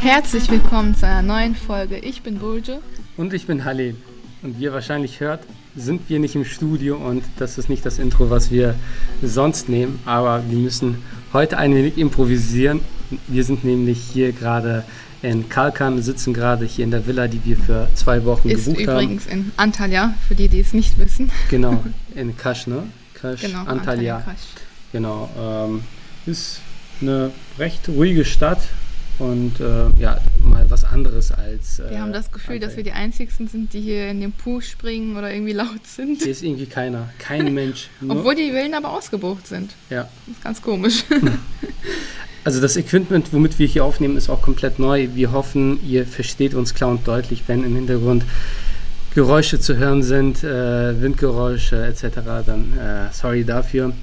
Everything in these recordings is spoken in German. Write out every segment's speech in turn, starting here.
Herzlich willkommen zu einer neuen Folge. Ich bin Bulge. Und ich bin Halil. Und wie ihr wahrscheinlich hört, sind wir nicht im Studio und das ist nicht das Intro, was wir sonst nehmen. Aber wir müssen heute ein wenig improvisieren. Wir sind nämlich hier gerade in Kalkan, sitzen gerade hier in der Villa, die wir für zwei Wochen Ist gebucht haben. übrigens in Antalya, für die, die es nicht wissen. Genau, in Kasch, ne? Kasch, Genau, Antalya. Kasch. Genau. Ähm, ist eine recht ruhige Stadt und äh, ja, mal was anderes als. Äh, Wir haben das Gefühl, dass wir Antalya. die Einzigsten sind, die hier in den Pool springen oder irgendwie laut sind. Hier ist irgendwie keiner, kein Mensch. Obwohl die Villen aber ausgebucht sind. ja. Das ist ganz komisch. Also das Equipment, womit wir hier aufnehmen, ist auch komplett neu. Wir hoffen, ihr versteht uns klar und deutlich, wenn im Hintergrund Geräusche zu hören sind, äh, Windgeräusche etc. Dann äh, sorry dafür.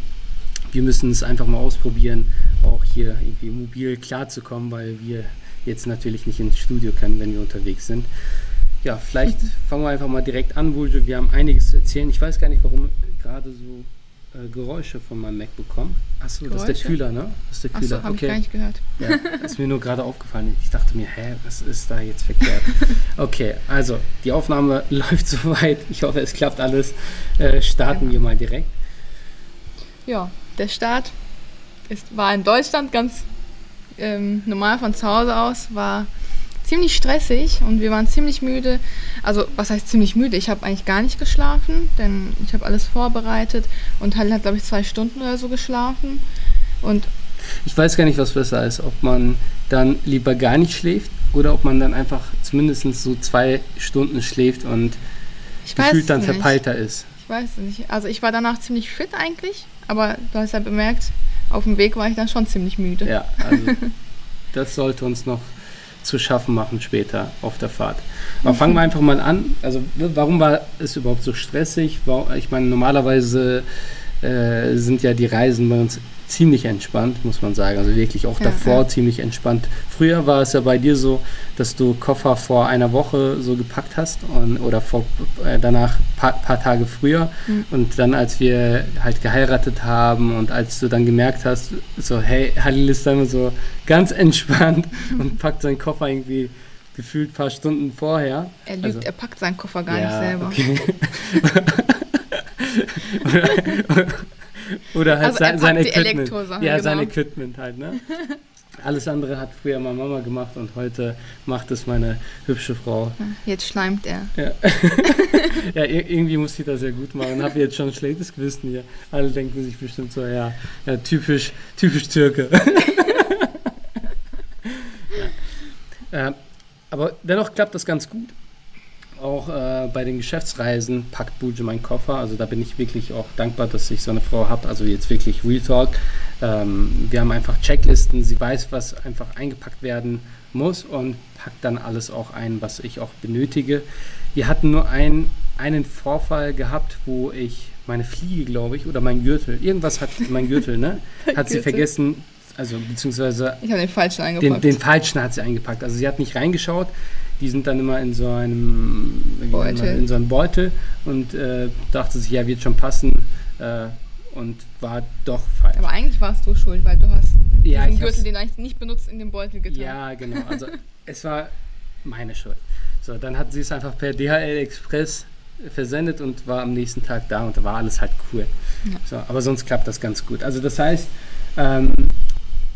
Wir müssen es einfach mal ausprobieren, auch hier irgendwie mobil klarzukommen, weil wir jetzt natürlich nicht ins Studio können, wenn wir unterwegs sind. Ja, vielleicht fangen wir einfach mal direkt an, Bulge. Wir haben einiges zu erzählen. Ich weiß gar nicht, warum gerade so äh, Geräusche von meinem Mac bekommen. Achso, das ist der? Kühler, ne? Das ist der Kühler. Achso, habe ich gar nicht gehört. Ja, ist mir nur gerade aufgefallen. Ich dachte mir, hä, was ist da jetzt verkehrt? Okay, also die Aufnahme läuft soweit. Ich hoffe, es klappt alles. Äh, starten wir mal direkt. Ja, der Start ist, war in Deutschland ganz ähm, normal von zu Hause aus, war ziemlich stressig und wir waren ziemlich müde. Also, was heißt ziemlich müde? Ich habe eigentlich gar nicht geschlafen, denn ich habe alles vorbereitet und Halle hat, glaube ich, zwei Stunden oder so geschlafen. Und Ich weiß gar nicht, was besser ist, ob man dann lieber gar nicht schläft oder ob man dann einfach zumindest so zwei Stunden schläft und ich gefühlt dann nicht. verpeilter ist. Ich weiß es nicht. Also, ich war danach ziemlich fit eigentlich, aber du hast ja bemerkt, auf dem Weg war ich dann schon ziemlich müde. Ja, also das sollte uns noch zu schaffen machen später auf der Fahrt. Aber fangen wir einfach mal an. Also warum war es überhaupt so stressig? Ich meine, normalerweise äh, sind ja die Reisen bei uns ziemlich entspannt, muss man sagen. Also wirklich auch Ja, davor ja. ziemlich entspannt. Früher war es ja bei dir so, dass du Koffer vor einer Woche so gepackt hast und, oder vor, äh, danach paar, paar Tage früher. Mhm. Und dann, als wir halt geheiratet haben und als du dann gemerkt hast, so, hey, Halil ist dann so ganz entspannt und packt seinen Koffer irgendwie gefühlt ein paar Stunden vorher. Er lügt, Also- er packt seinen Koffer gar Ja, nicht selber. Okay. oder, halt Also sein, sein Equipment. Ja, sein genau. Equipment halt, ne? Alles andere hat früher mal Mama gemacht und heute macht es meine hübsche Frau. Jetzt schleimt er. Ja, ja ir- irgendwie muss sie das ja gut machen. Habe jetzt schon ein schlechtes Gewissen hier. Alle denken sich bestimmt so, ja, ja typisch, typisch Türke. ja. äh, aber dennoch klappt das ganz gut. Auch äh, bei den Geschäftsreisen packt Buju meinen Koffer. Also da bin ich wirklich auch dankbar, dass ich so eine Frau habe. Also jetzt wirklich Real Talk. Ähm, wir haben einfach Checklisten. Sie weiß, was einfach eingepackt werden muss und packt dann alles auch ein, was ich auch benötige. Wir hatten nur ein, einen Vorfall gehabt, wo ich meine Fliege, glaube ich, oder mein Gürtel, irgendwas hat mein Gürtel, ne? Hat sie vergessen, also beziehungsweise Ich habe den falschen den, eingepackt. den falschen hat sie eingepackt. Also sie hat nicht reingeschaut. Die sind dann immer in so einem Beutel. in so einem Beutel und äh, dachte sich, ja, wird schon passen äh, und war doch falsch. Aber eigentlich warst du schuld, weil du hast Ja, diesen Gürtel, den eigentlich nicht benutzt, in den Beutel getan. Ja, genau. Also es war meine Schuld. So, dann hat sie es einfach per DHL Express versendet und war am nächsten Tag da und da war alles halt cool. Ja. So, aber sonst klappt das ganz gut. Also das heißt, ähm,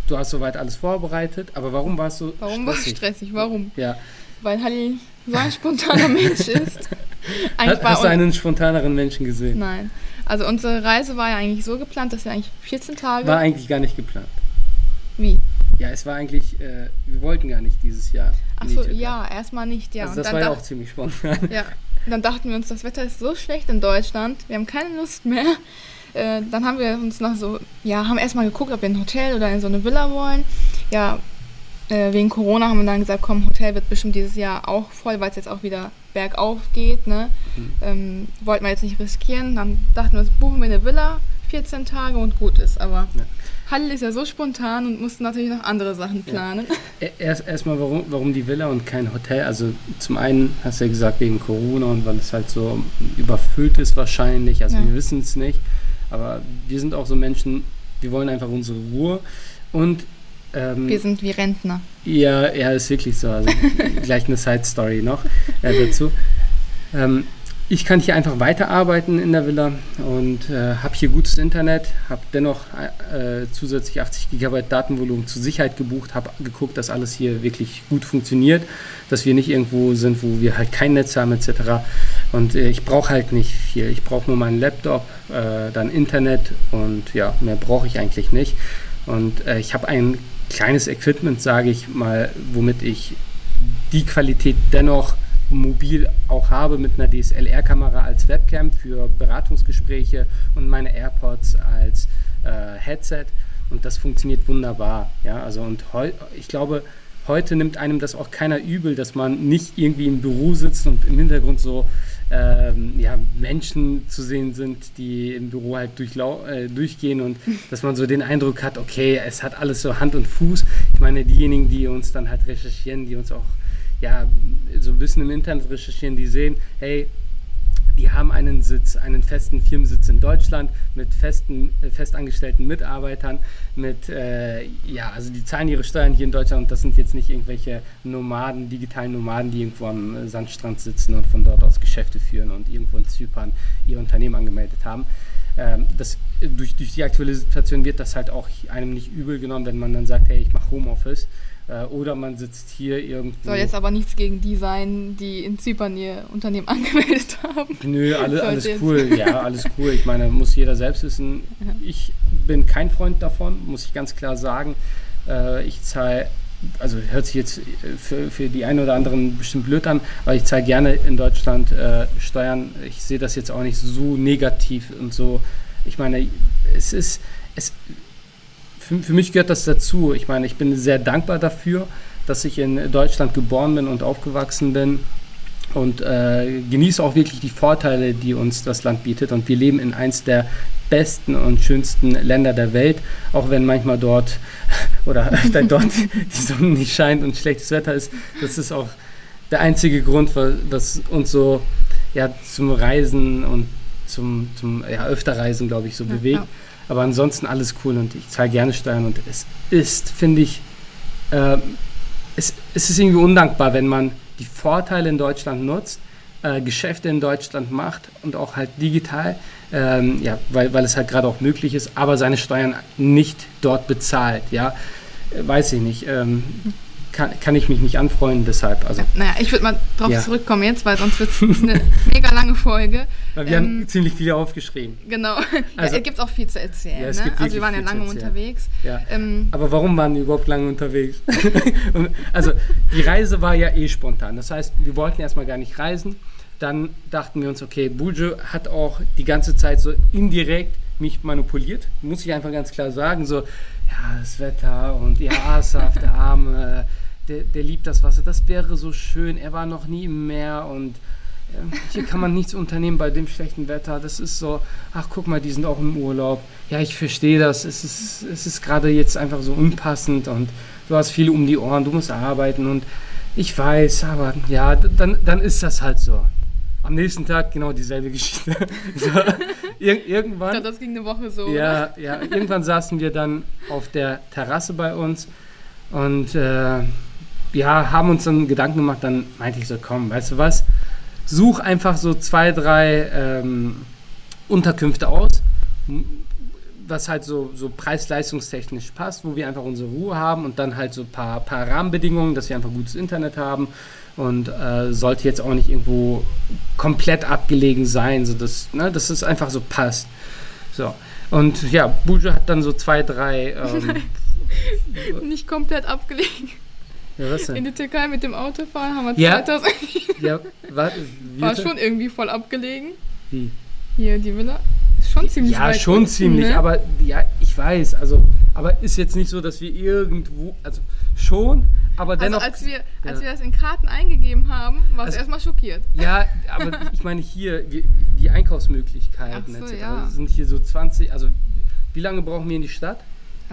du hast soweit alles vorbereitet, aber warum war es so Warum war es stressig? stressig? Warum? Ja. Weil Halli so ein spontaner Mensch ist. Eigentlich Hast, du einen spontaneren Menschen gesehen? Nein. Also unsere Reise war ja eigentlich so geplant, dass wir eigentlich 14 Tage. War eigentlich gar nicht geplant. Wie? Ja, es war eigentlich, äh, wir wollten gar nicht dieses Jahr. Achso, Türkei. ja, erstmal nicht, ja. also das war ja auch ziemlich spontan. Ja, dann dachten wir uns, das Wetter ist so schlecht in Deutschland, wir haben keine Lust mehr. Äh, dann haben wir uns noch so, ja, haben erstmal geguckt, ob wir in ein Hotel oder in so eine Villa wollen. Ja, äh, wegen Corona haben wir dann gesagt, komm, Hotel wird bestimmt dieses Jahr auch voll, weil es jetzt auch wieder bergauf geht, ne? Mhm. Ähm, wollten wir jetzt nicht riskieren. Dann dachten wir uns, buchen wir eine Villa, 14 Tage und gut ist. Aber Hall ist ja so spontan und musste natürlich noch andere Sachen planen. Ja. Erst erstmal, warum, warum die Villa und kein Hotel? Also zum einen hast du ja gesagt wegen Corona und weil es halt so überfüllt ist wahrscheinlich. Also ja. wir wissen es nicht. Aber wir sind auch so Menschen, wir wollen einfach unsere Ruhe und ähm, wir sind wie Rentner. Ja, ja, ist wirklich so. Also gleich eine Side Story noch äh, dazu. Ähm, ich kann hier einfach weiterarbeiten in der Villa und äh, habe hier gutes Internet, habe dennoch äh, zusätzlich 80 GB Datenvolumen zur Sicherheit gebucht, habe geguckt, dass alles hier wirklich gut funktioniert, dass wir nicht irgendwo sind, wo wir halt kein Netz haben etc. Und äh, ich brauche halt nicht viel. Ich brauche nur meinen Laptop, äh, dann Internet und ja, mehr brauche ich eigentlich nicht. Und äh, ich habe ein kleines Equipment, sage ich mal, womit ich die Qualität dennoch mobil auch habe mit einer DSLR-Kamera als Webcam für Beratungsgespräche und meine AirPods als äh, Headset und das funktioniert wunderbar. Ja, also und ich glaube, heute nimmt einem das auch keiner übel, dass man nicht irgendwie im Büro sitzt und im Hintergrund so ähm, ja, Menschen zu sehen sind, die im Büro halt äh, durchgehen und dass man so den Eindruck hat, okay, es hat alles so Hand und Fuß. Ich meine, diejenigen, die uns dann halt recherchieren, die uns auch ja, so ein bisschen im Internet recherchieren, die sehen, hey, die haben einen Sitz, einen festen Firmensitz in Deutschland mit festen, äh, festangestellten Mitarbeitern, mit, äh, ja, also die zahlen ihre Steuern hier in Deutschland und das sind jetzt nicht irgendwelche Nomaden, digitalen Nomaden, die irgendwo am äh, Sandstrand sitzen und von dort aus Geschäfte führen und irgendwo in Zypern ihr Unternehmen angemeldet haben. Ähm, das, durch, durch die aktuelle Situation wird das halt auch einem nicht übel genommen, wenn man dann sagt, hey, ich mache Homeoffice äh, oder man sitzt hier irgendwo. Soll jetzt aber nichts gegen die sein, die in Zypern ihr Unternehmen angemeldet haben. Nö, alle, alles cool. Ja, alles cool. Ich meine, muss jeder selbst wissen. Ich bin kein Freund davon, muss ich ganz klar sagen. Äh, ich zahle also hört sich jetzt für, für die einen oder anderen bestimmt blöd an, aber ich zahle gerne in Deutschland äh, Steuern. Ich sehe das jetzt auch nicht so negativ und so. Ich meine, es ist, es, für, für mich gehört das dazu. Ich meine, ich bin sehr dankbar dafür, dass ich in Deutschland geboren bin und aufgewachsen bin und äh, genieße auch wirklich die Vorteile, die uns das Land bietet. Und wir leben in eins der besten und schönsten Länder der Welt, auch wenn manchmal dort oder öfter dort die Sonne nicht scheint und schlechtes Wetter ist. Das ist auch der einzige Grund, was uns so ja, zum Reisen und zum, zum ja, öfter Reisen, glaube ich, so ja, bewegt. Ja. Aber ansonsten alles cool und ich zahle gerne Steuern und es ist, finde ich, äh, es, es ist irgendwie undankbar, wenn man die Vorteile in Deutschland nutzt, äh, Geschäfte in Deutschland macht und auch halt digital, ähm, ja, weil, weil es halt gerade auch möglich ist, aber seine Steuern nicht dort bezahlt, ja, äh, weiß ich nicht. Ähm, kann, kann ich mich nicht anfreunden, deshalb. Also, ja, naja, ich würde mal drauf ja. zurückkommen jetzt, weil sonst wird es eine mega lange Folge. Weil wir ähm, haben ziemlich viel aufgeschrieben. Genau. Also, ja, es gibt auch viel zu erzählen. Ja, ne? Also wir waren ja lange unterwegs. Ja. Ähm, Aber warum waren wir überhaupt lange unterwegs? also die Reise war ja eh spontan. Das heißt, wir wollten erstmal gar nicht reisen. Dann dachten wir uns, okay, Bujo hat auch die ganze Zeit so indirekt mich manipuliert, muss ich einfach ganz klar sagen. So, ja, das Wetter und ja, Asaf, der Arme der, der liebt das Wasser, das wäre so schön, er war noch nie im Meer und äh, hier kann man nichts unternehmen bei dem schlechten Wetter. Das ist so, ach guck mal, die sind auch im Urlaub. Ja, ich verstehe das, es ist, es ist gerade jetzt einfach so unpassend und du hast viel um die Ohren, du musst arbeiten und ich weiß, aber ja, dann, dann ist das halt so. Am nächsten Tag genau dieselbe Geschichte. so, ir irgendwann. Ich das ging eine Woche so. Ja, ja, irgendwann saßen wir dann auf der Terrasse bei uns und äh, ja, haben uns dann Gedanken gemacht, dann meinte ich so, komm, weißt du was, such einfach so zwei, drei ähm, Unterkünfte aus, was halt so, so preis-leistungstechnisch passt, wo wir einfach unsere Ruhe haben und dann halt so ein paar, paar Rahmenbedingungen, dass wir einfach gutes Internet haben und äh, sollte jetzt auch nicht irgendwo komplett abgelegen sein, sodass, ne, dass es einfach so passt. So. Und ja, Buja hat dann so zwei, drei. Ähm, nicht komplett abgelegen. Ja, was denn? In die Türkei mit dem Auto fahren haben wir ja. 2000. ja, war, war schon irgendwie voll abgelegen. Wie? Hier, die Villa. Ist schon ziemlich Ja, schon unten, ziemlich, ne? aber ja, ich weiß, also, aber ist jetzt nicht so, dass wir irgendwo, also schon, aber also dennoch. Also als wir, als wir das in Karten eingegeben haben, war es also, erstmal schockiert. Ja, aber ich meine hier, die, Einkaufsmöglichkeiten so, etc. Ja. sind hier so 20, also wie lange brauchen wir in die Stadt?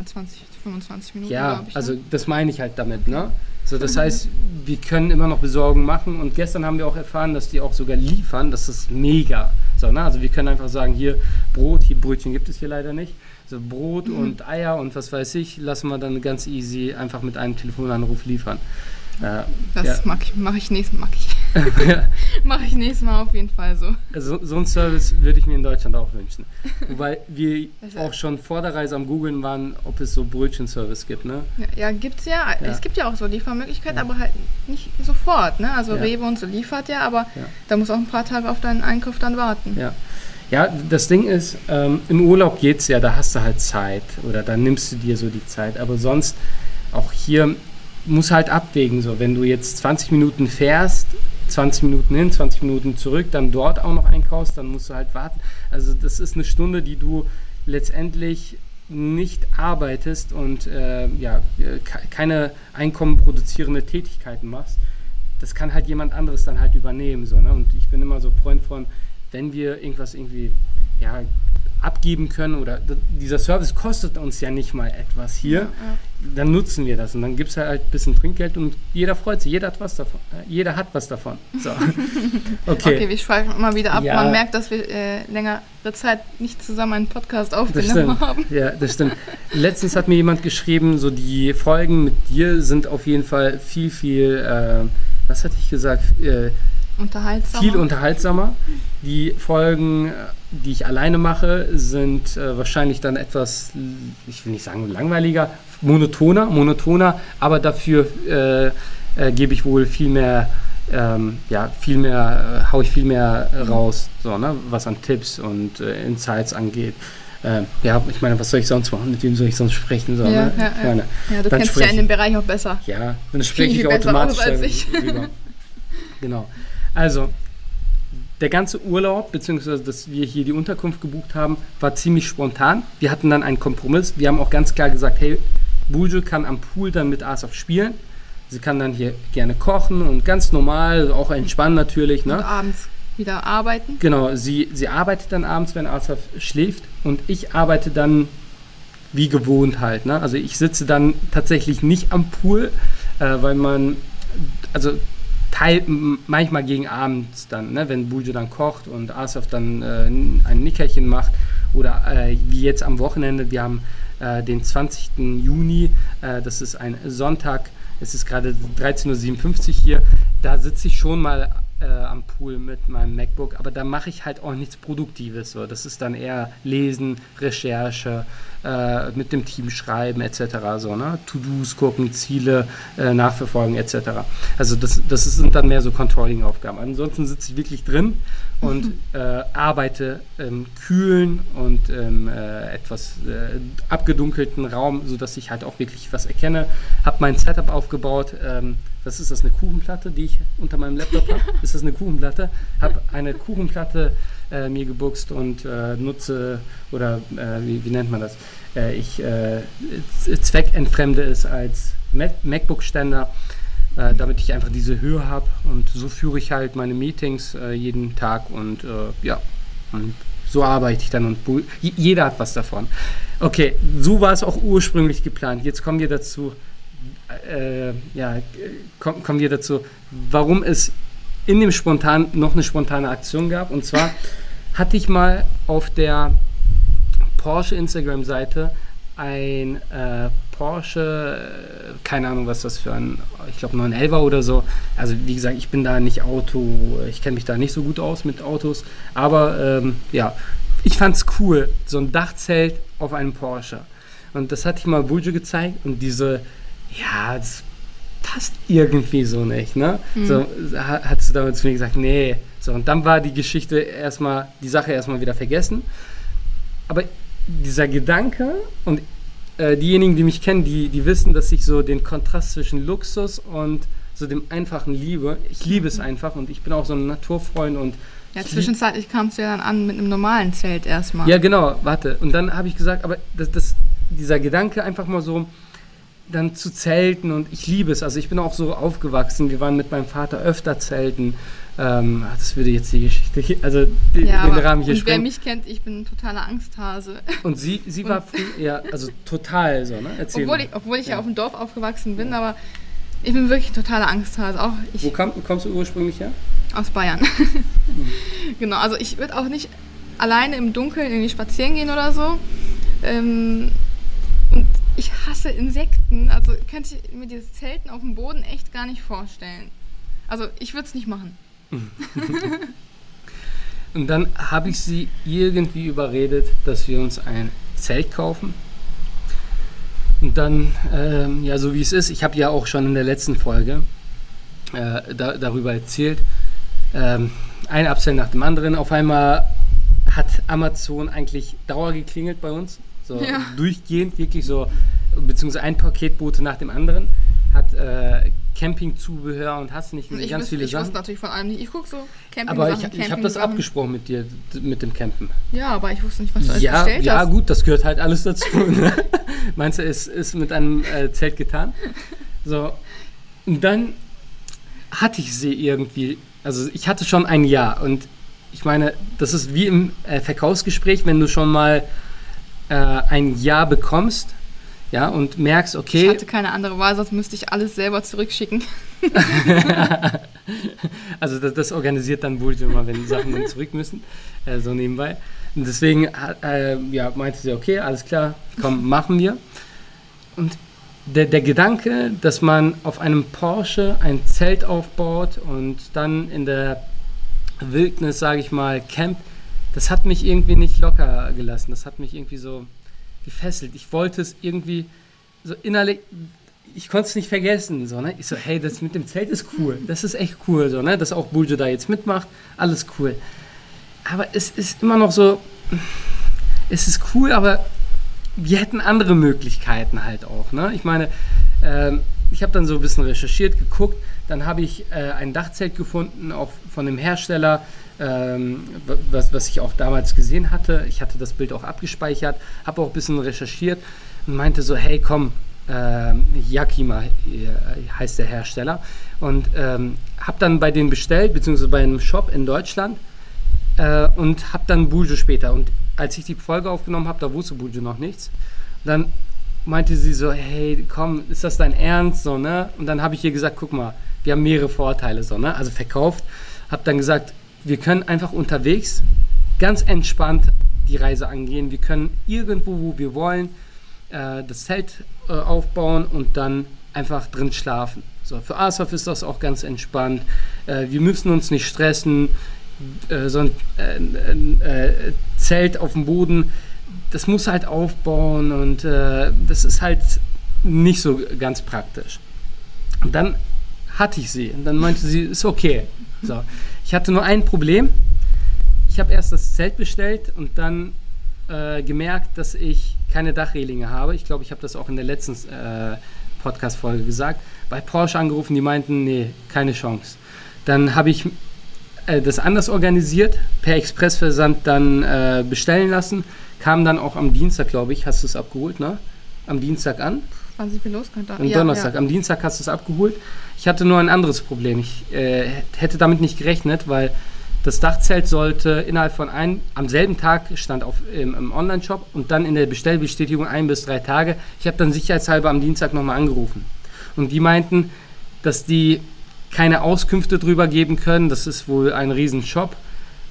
20, 25 Minuten. Ja, ich, also ne? das meine ich halt damit, ne? So, das heißt, wir können immer noch Besorgung machen und gestern haben wir auch erfahren, dass die auch sogar liefern. Das ist mega. So, ne? Also wir können einfach sagen, hier Brot, hier Brötchen gibt es hier leider nicht. So Brot mhm. und Eier und was weiß ich, lassen wir dann ganz easy einfach mit einem Telefonanruf liefern. Äh, das ja. mache ich, mach ich nächstes Mal. Mache ich nächstes Mal auf jeden Fall so. Also, so einen Service würde ich mir in Deutschland auch wünschen. Wobei wir auch schon vor der Reise am Googeln waren, ob es so Brötchenservice gibt, ne? Ja, ja gibt's ja. ja. Es gibt ja auch so Liefermöglichkeiten, ja. aber halt nicht sofort, ne? Also Rewe und so liefert ja, aber da muss auch ein paar Tage auf deinen Einkauf dann warten. Ja. Ja, das Ding ist, ähm, im Urlaub geht's ja, da hast du halt Zeit oder da nimmst du dir so die Zeit. Aber sonst, auch hier, muss halt abwägen. So, wenn du jetzt 20 Minuten fährst, 20 Minuten hin, 20 Minuten zurück, dann dort auch noch einkaufst, dann musst du halt warten. Also das ist eine Stunde, die du letztendlich nicht arbeitest und äh, ja, keine Einkommen produzierende Tätigkeiten machst. Das kann halt jemand anderes dann halt übernehmen. So, ne? Und ich bin immer so Freund von, wenn wir irgendwas irgendwie ja, abgeben können oder dieser Service kostet uns ja nicht mal etwas hier, ja, ja. dann nutzen wir das und dann gibt es halt ein bisschen Trinkgeld und jeder freut sich, jeder hat was davon. Äh, jeder hat was davon. So. Okay. okay, wir schweifen immer wieder ab. Ja. Man merkt, dass wir äh, längere Zeit nicht zusammen einen Podcast aufgenommen haben. Ja, das stimmt. Letztens hat mir jemand geschrieben, so die Folgen mit dir sind auf jeden Fall viel, viel, äh, was hatte ich gesagt? Äh, unterhaltsamer. Viel unterhaltsamer. Die Folgen die ich alleine mache, sind äh, wahrscheinlich dann etwas, ich will nicht sagen langweiliger, monotoner, monotoner, aber dafür äh, äh, gebe ich wohl viel mehr, ähm, ja, viel mehr, äh, haue ich viel mehr raus, so, ne, was an Tipps und äh, Insights angeht. Ähm, ja, ich meine, was soll ich sonst machen? Mit wem soll ich sonst sprechen? So, ja, ne? ja, ja. Meine, ja, du kennst dich ja in dem Bereich auch besser. Ja, dann spreche ich automatisch als ich. Genau. Also, der ganze Urlaub, beziehungsweise dass wir hier die Unterkunft gebucht haben, war ziemlich spontan. Wir hatten dann einen Kompromiss. Wir haben auch ganz klar gesagt, hey, Bujo kann am Pool dann mit Asaf spielen. Sie kann dann hier gerne kochen und ganz normal, auch entspannen natürlich. Ne? Und abends wieder arbeiten. Genau, sie, sie arbeitet dann abends, wenn Asaf schläft und ich arbeite dann wie gewohnt halt. Ne? Also ich sitze dann tatsächlich nicht am Pool, äh, weil man, also Teil, manchmal gegen abends dann, ne, wenn Bujo dann kocht und Asaf dann äh, ein Nickerchen macht oder äh, wie jetzt am Wochenende, wir haben äh, den 20. Juni, äh, das ist ein Sonntag, es ist gerade 13.57 Uhr hier, da sitze ich schon mal äh, am Pool mit meinem MacBook, aber da mache ich halt auch nichts Produktives. So. Das ist dann eher Lesen, Recherche, äh, mit dem Team schreiben etc. So, ne? To-Dos gucken, Ziele äh, nachverfolgen etc. Also das, das sind dann mehr so Controlling-Aufgaben. Ansonsten sitze ich wirklich drin und mhm. äh, arbeite im kühlen und im äh, etwas äh, abgedunkelten Raum, sodass ich halt auch wirklich was erkenne. Habe mein Setup aufgebaut. Ähm, was ist das, eine Kuchenplatte, die ich unter meinem Laptop habe? ist das eine Kuchenplatte? Habe eine Kuchenplatte äh, mir gebuchst und äh, nutze, oder äh, wie, wie, nennt man das? Äh, ich äh, zweckentfremde es als MacBook-Ständer, äh, damit ich einfach diese Höhe habe und so führe ich halt meine Meetings jeden Tag und ja, und so arbeite ich dann und jeder hat was davon. Okay, so war es auch ursprünglich geplant. Jetzt kommen wir dazu, ja, kommen, kommen wir dazu, warum es in dem spontan noch eine spontane Aktion gab. Und zwar hatte ich mal auf der Porsche Instagram-Seite ein äh, Porsche, äh, keine Ahnung, was das für ein, ich glaube 911er oder so. Also wie gesagt, ich bin da nicht Auto, ich kenne mich da nicht so gut aus mit Autos, aber ähm, ja, ich fand es cool, so ein Dachzelt auf einem Porsche. Und das hatte ich mal Bujo gezeigt und diese, ja, das passt irgendwie so nicht, ne? Mhm. So hat sie damals zu mir gesagt, nee. So, und dann war die Geschichte erstmal, die Sache erstmal wieder vergessen. Aber dieser Gedanke und äh, diejenigen, die mich kennen, die, die wissen, dass ich so den Kontrast zwischen Luxus und so dem Einfachen liebe. Ich liebe es einfach und ich bin auch so ein Naturfreund und ja, zwischenzeitlich kamst du ja dann an mit einem normalen Zelt erstmal. Ja, genau, warte. Und dann habe ich gesagt, aber das, das, dieser Gedanke einfach mal so, dann zu zelten und ich liebe es. Also ich bin auch so aufgewachsen. Wir waren mit meinem Vater öfter zelten. Ähm, das würde jetzt die Geschichte, also die, ja, den Rahmen hier sprengen. Wer mich kennt, ich bin ein totaler Angsthase. Und sie, sie war früh, ja, also total so, ne? Erzähl obwohl, ich, obwohl ich ja. ja auf dem Dorf aufgewachsen bin, ja. aber ich bin wirklich ein totaler Angsthase. Auch ich, Wo kam, kommst du ursprünglich her? Aus Bayern. mhm. Genau, also ich würde auch nicht alleine im Dunkeln irgendwie spazieren gehen oder so. Ähm, und ich hasse Insekten. Also könnte ich mir dieses Zelten auf dem Boden echt gar nicht vorstellen. Also ich würde es nicht machen. Und dann habe ich sie irgendwie überredet, dass wir uns ein Zelt kaufen. Und dann, ähm, ja, so wie es ist, ich habe ja auch schon in der letzten Folge äh, da, darüber erzählt, ähm, ein Abzell nach dem anderen. Auf einmal hat Amazon eigentlich Dauer geklingelt bei uns. So ja. durchgehend, wirklich so, beziehungsweise ein Paketbote nach dem anderen. Hat äh, Campingzubehör und hast nicht ich ganz wüsste, viele ich Sachen. Ich natürlich von allem nicht. Ich gucke so Camping Aber ich, ich habe das abgesprochen mit dir, mit dem Campen. Ja, aber ich wusste nicht, was du alles ja, bestellt ja, hast. Ja, gut, das gehört halt alles dazu. Ne? Meinst du, es ist mit einem äh, Zelt getan? So, und dann hatte ich sie irgendwie, also ich hatte schon ein Jahr und ich meine, das ist wie im äh, Verkaufsgespräch, wenn du schon mal äh, ein Jahr bekommst, ja, und merkst, okay. Ich hatte keine andere Wahl, sonst müsste ich alles selber zurückschicken. also das, das, organisiert dann wohl immer, wenn die Sachen dann zurück müssen, äh, so nebenbei. Und deswegen äh, ja, meinte sie, okay, alles klar, komm, machen wir. Und der, der Gedanke, dass man auf einem Porsche ein Zelt aufbaut und dann in der Wildnis, sage ich mal, campt, das hat mich irgendwie nicht locker gelassen. Das hat mich irgendwie so gefesselt. Ich wollte es irgendwie so innerlich, ich konnte es nicht vergessen. So, ne? Ich so, hey, das mit dem Zelt ist cool. Das ist echt cool, so, ne? dass auch Buljo da jetzt mitmacht. Alles cool. Aber es ist immer noch so, es ist cool, aber wir hätten andere Möglichkeiten halt auch. Ne? Ich meine, äh, ich habe dann so ein bisschen recherchiert, geguckt. Dann habe ich äh, ein Dachzelt gefunden, auch von dem Hersteller ähm, was, was ich auch damals gesehen hatte. Ich hatte das Bild auch abgespeichert, habe auch ein bisschen recherchiert und meinte so, hey komm, äh, Yakima äh, heißt der Hersteller und ähm, habe dann bei denen bestellt, beziehungsweise bei einem Shop in Deutschland äh, und habe dann Bujo später und als ich die Folge aufgenommen habe, da wusste Bujo noch nichts. Dann meinte sie so, hey, komm, ist das dein Ernst? So, ne? Und dann habe ich ihr gesagt, guck mal, wir haben mehrere Vorteile, so, ne? Also verkauft. Habe dann gesagt, wir können einfach unterwegs ganz entspannt die Reise angehen. Wir können irgendwo, wo wir wollen, äh, das Zelt äh, aufbauen und dann einfach drin schlafen. So, für Asaf ist das auch ganz entspannt. Äh, wir müssen uns nicht stressen. So ein Zelt auf dem Boden, das muss halt aufbauen und das ist halt nicht so ganz praktisch. Und dann hatte ich sie und dann meinte sie, ist okay. So. Ich hatte nur ein Problem. Ich habe erst das Zelt bestellt und dann äh, gemerkt, dass ich keine Dachrelinge habe. Ich glaube, ich habe das auch in der letzten äh, Podcast-Folge gesagt. Bei Porsche angerufen, die meinten, nee, keine Chance. Dann habe ich äh, das anders organisiert, per Expressversand dann äh, bestellen lassen. Kam dann auch am Dienstag, glaube ich, hast du es abgeholt, ne? Am Dienstag an. Wann sind wir los? Am ja, Donnerstag. Ja. Am Dienstag hast du es abgeholt. Ich hatte nur ein anderes Problem. Ich äh, hätte damit nicht gerechnet, weil das Dachzelt sollte innerhalb von ein, am selben Tag stand auf, im, im Online-Shop und dann in der Bestellbestätigung ein bis drei Tage. Ich habe dann sicherheitshalber am Dienstag nochmal angerufen. Und die meinten, dass die keine Auskünfte drüber geben können. Das ist wohl ein Riesenshop.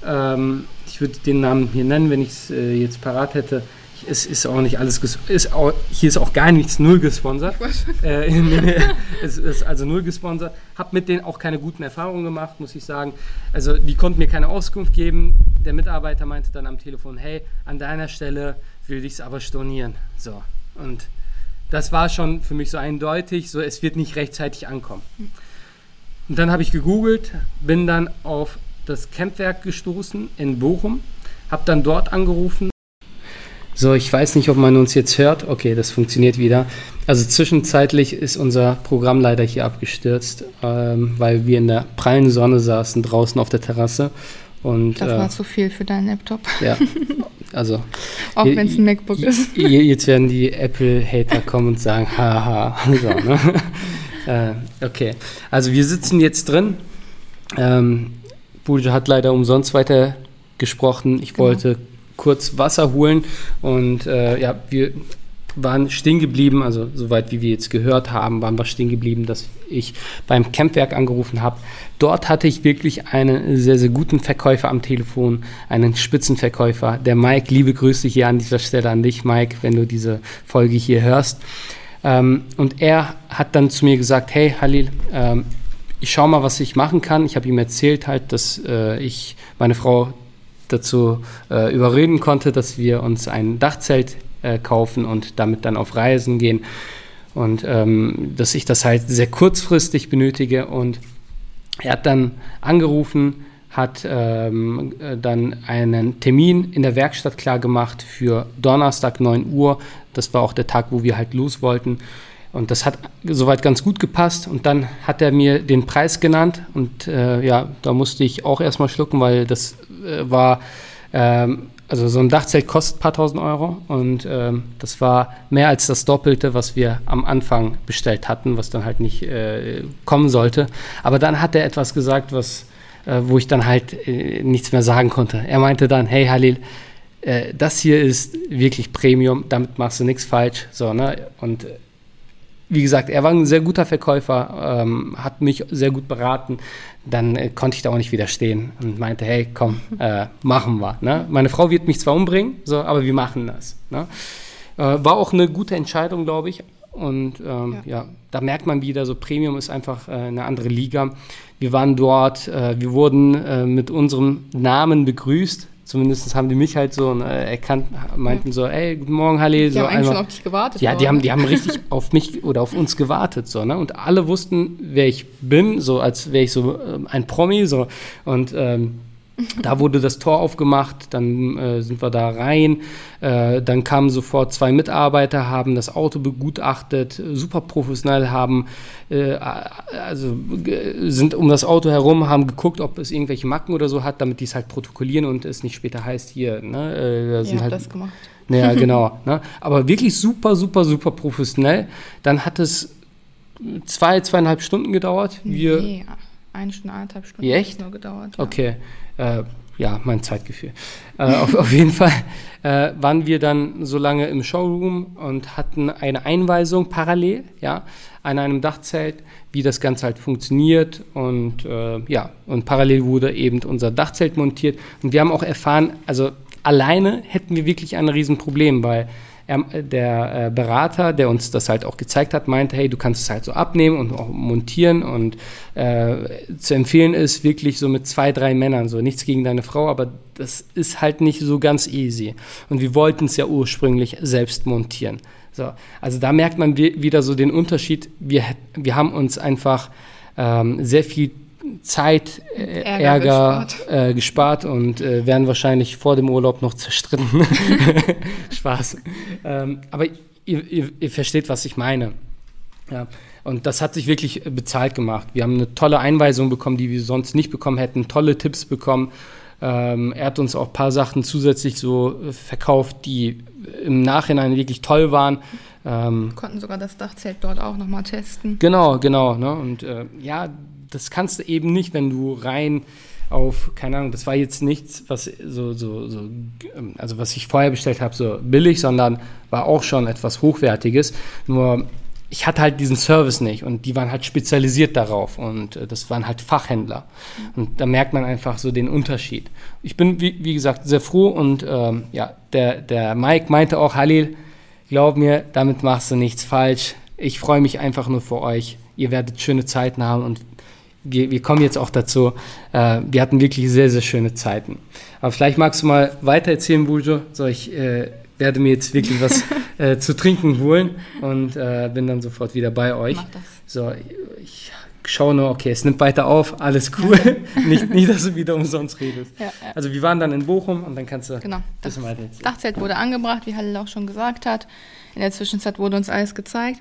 Ähm, ich würde den Namen hier nennen, wenn ich es äh, jetzt parat hätte es ist auch nicht alles, ist auch, hier ist auch gar nichts null gesponsert. Äh, es ist also null gesponsert. Hab mit denen auch keine guten Erfahrungen gemacht, muss ich sagen. Also die konnten mir keine Auskunft geben. Der Mitarbeiter meinte dann am Telefon, hey, an deiner Stelle würde ich es aber stornieren. So, und das war schon für mich so eindeutig, so es wird nicht rechtzeitig ankommen. Und dann habe ich gegoogelt, bin dann auf das Campwerk gestoßen in Bochum, habe dann dort angerufen so, ich weiß nicht, ob man uns jetzt hört. Okay, das funktioniert wieder. Also zwischenzeitlich ist unser Programm leider hier abgestürzt, ähm, weil wir in der prallen Sonne saßen draußen auf der Terrasse. Und, das war äh, zu viel für deinen Laptop. Ja, Also, Auch wenn es ein MacBook ist. Jetzt werden die Apple-Hater kommen und sagen, haha. So, ne? äh, okay, also wir sitzen jetzt drin. Ähm, Bulge hat leider umsonst weiter gesprochen. Ich genau. wollte kurz Wasser holen und äh, ja, wir waren stehen geblieben, also soweit wie wir jetzt gehört haben, waren wir stehen geblieben, dass ich beim Campwerk angerufen habe. Dort hatte ich wirklich einen sehr, sehr guten Verkäufer am Telefon, einen Spitzenverkäufer. Der Mike, liebe Grüße hier an dieser Stelle an dich, Mike, wenn du diese Folge hier hörst. Ähm, und er hat dann zu mir gesagt, hey Halil, ähm, ich schaue mal, was ich machen kann. Ich habe ihm erzählt halt, dass äh, ich meine Frau dazu äh, überreden konnte, dass wir uns ein Dachzelt äh, kaufen und damit dann auf Reisen gehen. Und ähm, dass ich das halt sehr kurzfristig benötige. Und er hat dann angerufen, hat ähm, dann einen Termin in der Werkstatt klar gemacht für Donnerstag 9 Uhr. Das war auch der Tag, wo wir halt los wollten. Und das hat soweit ganz gut gepasst. Und dann hat er mir den Preis genannt. Und äh, ja, da musste ich auch erstmal schlucken, weil das äh, war ähm, also so ein Dachzelt kostet ein paar tausend Euro und ähm, das war mehr als das Doppelte, was wir am Anfang bestellt hatten, was dann halt nicht äh, kommen sollte. Aber dann hat er etwas gesagt, was, äh, wo ich dann halt äh, nichts mehr sagen konnte. Er meinte dann, hey Halil, äh, das hier ist wirklich Premium, damit machst du nichts falsch. So, ne? Und wie gesagt, er war ein sehr guter Verkäufer, ähm, hat mich sehr gut beraten. Dann äh, konnte ich da auch nicht widerstehen und meinte, hey, komm, äh, machen wir. Ne? Meine Frau wird mich zwar umbringen, so, aber wir machen das. Ne? Äh, war auch eine gute Entscheidung, glaube ich. Und ähm, ja. ja. da merkt man wieder, so Premium ist einfach äh, eine andere Liga. Wir waren dort, äh, wir wurden äh, mit unserem Namen begrüßt. Zumindest haben die mich halt so äh, erkannt, meinten ja. so, ey, guten Morgen, Halle. Die so haben eigentlich schon auf dich gewartet. Ja, die haben, die haben richtig auf mich oder auf uns gewartet, so, ne? Und alle wussten, wer ich bin, so als wäre ich so äh, ein Promi, so. Und ähm, da wurde das Tor aufgemacht, dann äh, sind wir da rein. Äh, dann kamen sofort zwei Mitarbeiter, haben das Auto begutachtet, super professionell, haben äh, also sind um das Auto herum, haben geguckt, ob es irgendwelche Macken oder so hat, damit die es halt protokollieren und es nicht später heißt hier. Ne, äh, sind ja, halt, das gemacht. Naja, genau. Ne? Aber wirklich super, super, super professionell. Dann hat es zwei, zweieinhalb Stunden gedauert. Wir, nee, eine Stunde, eineinhalb Stunden hat es nur gedauert. Ja. Okay. Äh, ja, mein Zeitgefühl. Äh, auf, auf, jeden Fall äh, waren wir dann so lange im Showroom und hatten eine Einweisung parallel, ja, an einem Dachzelt, wie das Ganze halt funktioniert und äh, ja, und parallel wurde eben unser Dachzelt montiert und wir haben auch erfahren, also alleine hätten wir wirklich ein Riesenproblem, weil er, der äh, Berater, der uns das halt auch gezeigt hat, meinte, hey, du kannst es halt so abnehmen und auch montieren und äh, zu empfehlen ist wirklich so mit zwei, drei Männern, so nichts gegen deine Frau, aber das ist halt nicht so ganz easy. Und wir wollten es ja ursprünglich selbst montieren. So, also da merkt man wieder so den Unterschied. Wir, wir haben uns einfach ähm, sehr viel Zeit, äh, Ärger, Ärger gespart. Äh, gespart, und äh, werden wahrscheinlich vor dem Urlaub noch zerstritten. Spaß. Ähm, aber ihr, ihr, ihr, versteht, was ich meine. Ja. Und das hat sich wirklich bezahlt gemacht. Wir haben eine tolle Einweisung bekommen, die wir sonst nicht bekommen hätten, tolle Tipps bekommen. Ähm, er hat uns auch ein paar Sachen zusätzlich so verkauft, die im Nachhinein wirklich toll waren. Ähm, Konnten sogar das Dachzelt dort auch nochmal testen. Genau, genau. Ne? Und äh, ja, das kannst du eben nicht, wenn du rein auf, keine Ahnung, das war jetzt nichts, was so, so, so also was ich vorher bestellt habe, so billig, sondern war auch schon etwas Hochwertiges. Nur ich hatte halt diesen Service nicht und die waren halt spezialisiert darauf und äh, das waren halt Fachhändler. Und da merkt man einfach so den Unterschied. Ich bin, wie, wie gesagt, sehr froh und ähm, ja, der, der Mike meinte auch, Halil, glaub mir, damit machst du nichts falsch. Ich freue mich einfach nur für euch. Ihr werdet schöne Zeiten haben und wir, kommen jetzt auch dazu. Äh, wir hatten wirklich sehr, sehr schöne Zeiten. Aber vielleicht magst du mal weiter erzählen, Bujo. So, ich äh, werde mir jetzt wirklich was äh, zu trinken holen und äh, bin dann sofort wieder bei euch. Mach das. So, ich schaue nur, okay, es nimmt weiter auf, alles cool. nicht, nicht, dass du wieder umsonst redest. Ja, ja. Also wir waren dann in Bochum und dann kannst du genau. das weiter erzählen. Dachzelt wurde angebracht, wie Halle auch schon gesagt hat. In der Zwischenzeit wurde uns alles gezeigt.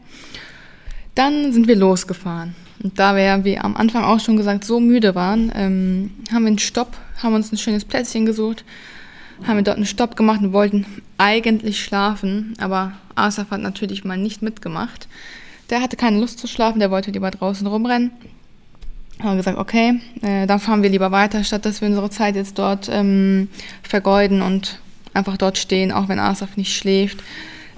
Dann sind wir losgefahren. Und da wir wie am Anfang auch schon gesagt, so müde waren, ähm, haben wir einen Stopp, haben uns ein schönes Plätzchen gesucht, haben wir dort einen Stopp gemacht und wollten eigentlich schlafen, aber Asaf hat natürlich mal nicht mitgemacht. Der hatte keine Lust zu schlafen, der wollte lieber draußen rumrennen. Haben gesagt, okay, äh, dann fahren wir lieber weiter, statt dass wir unsere Zeit jetzt dort ähm, vergeuden und einfach dort stehen, auch wenn Asaf nicht schläft.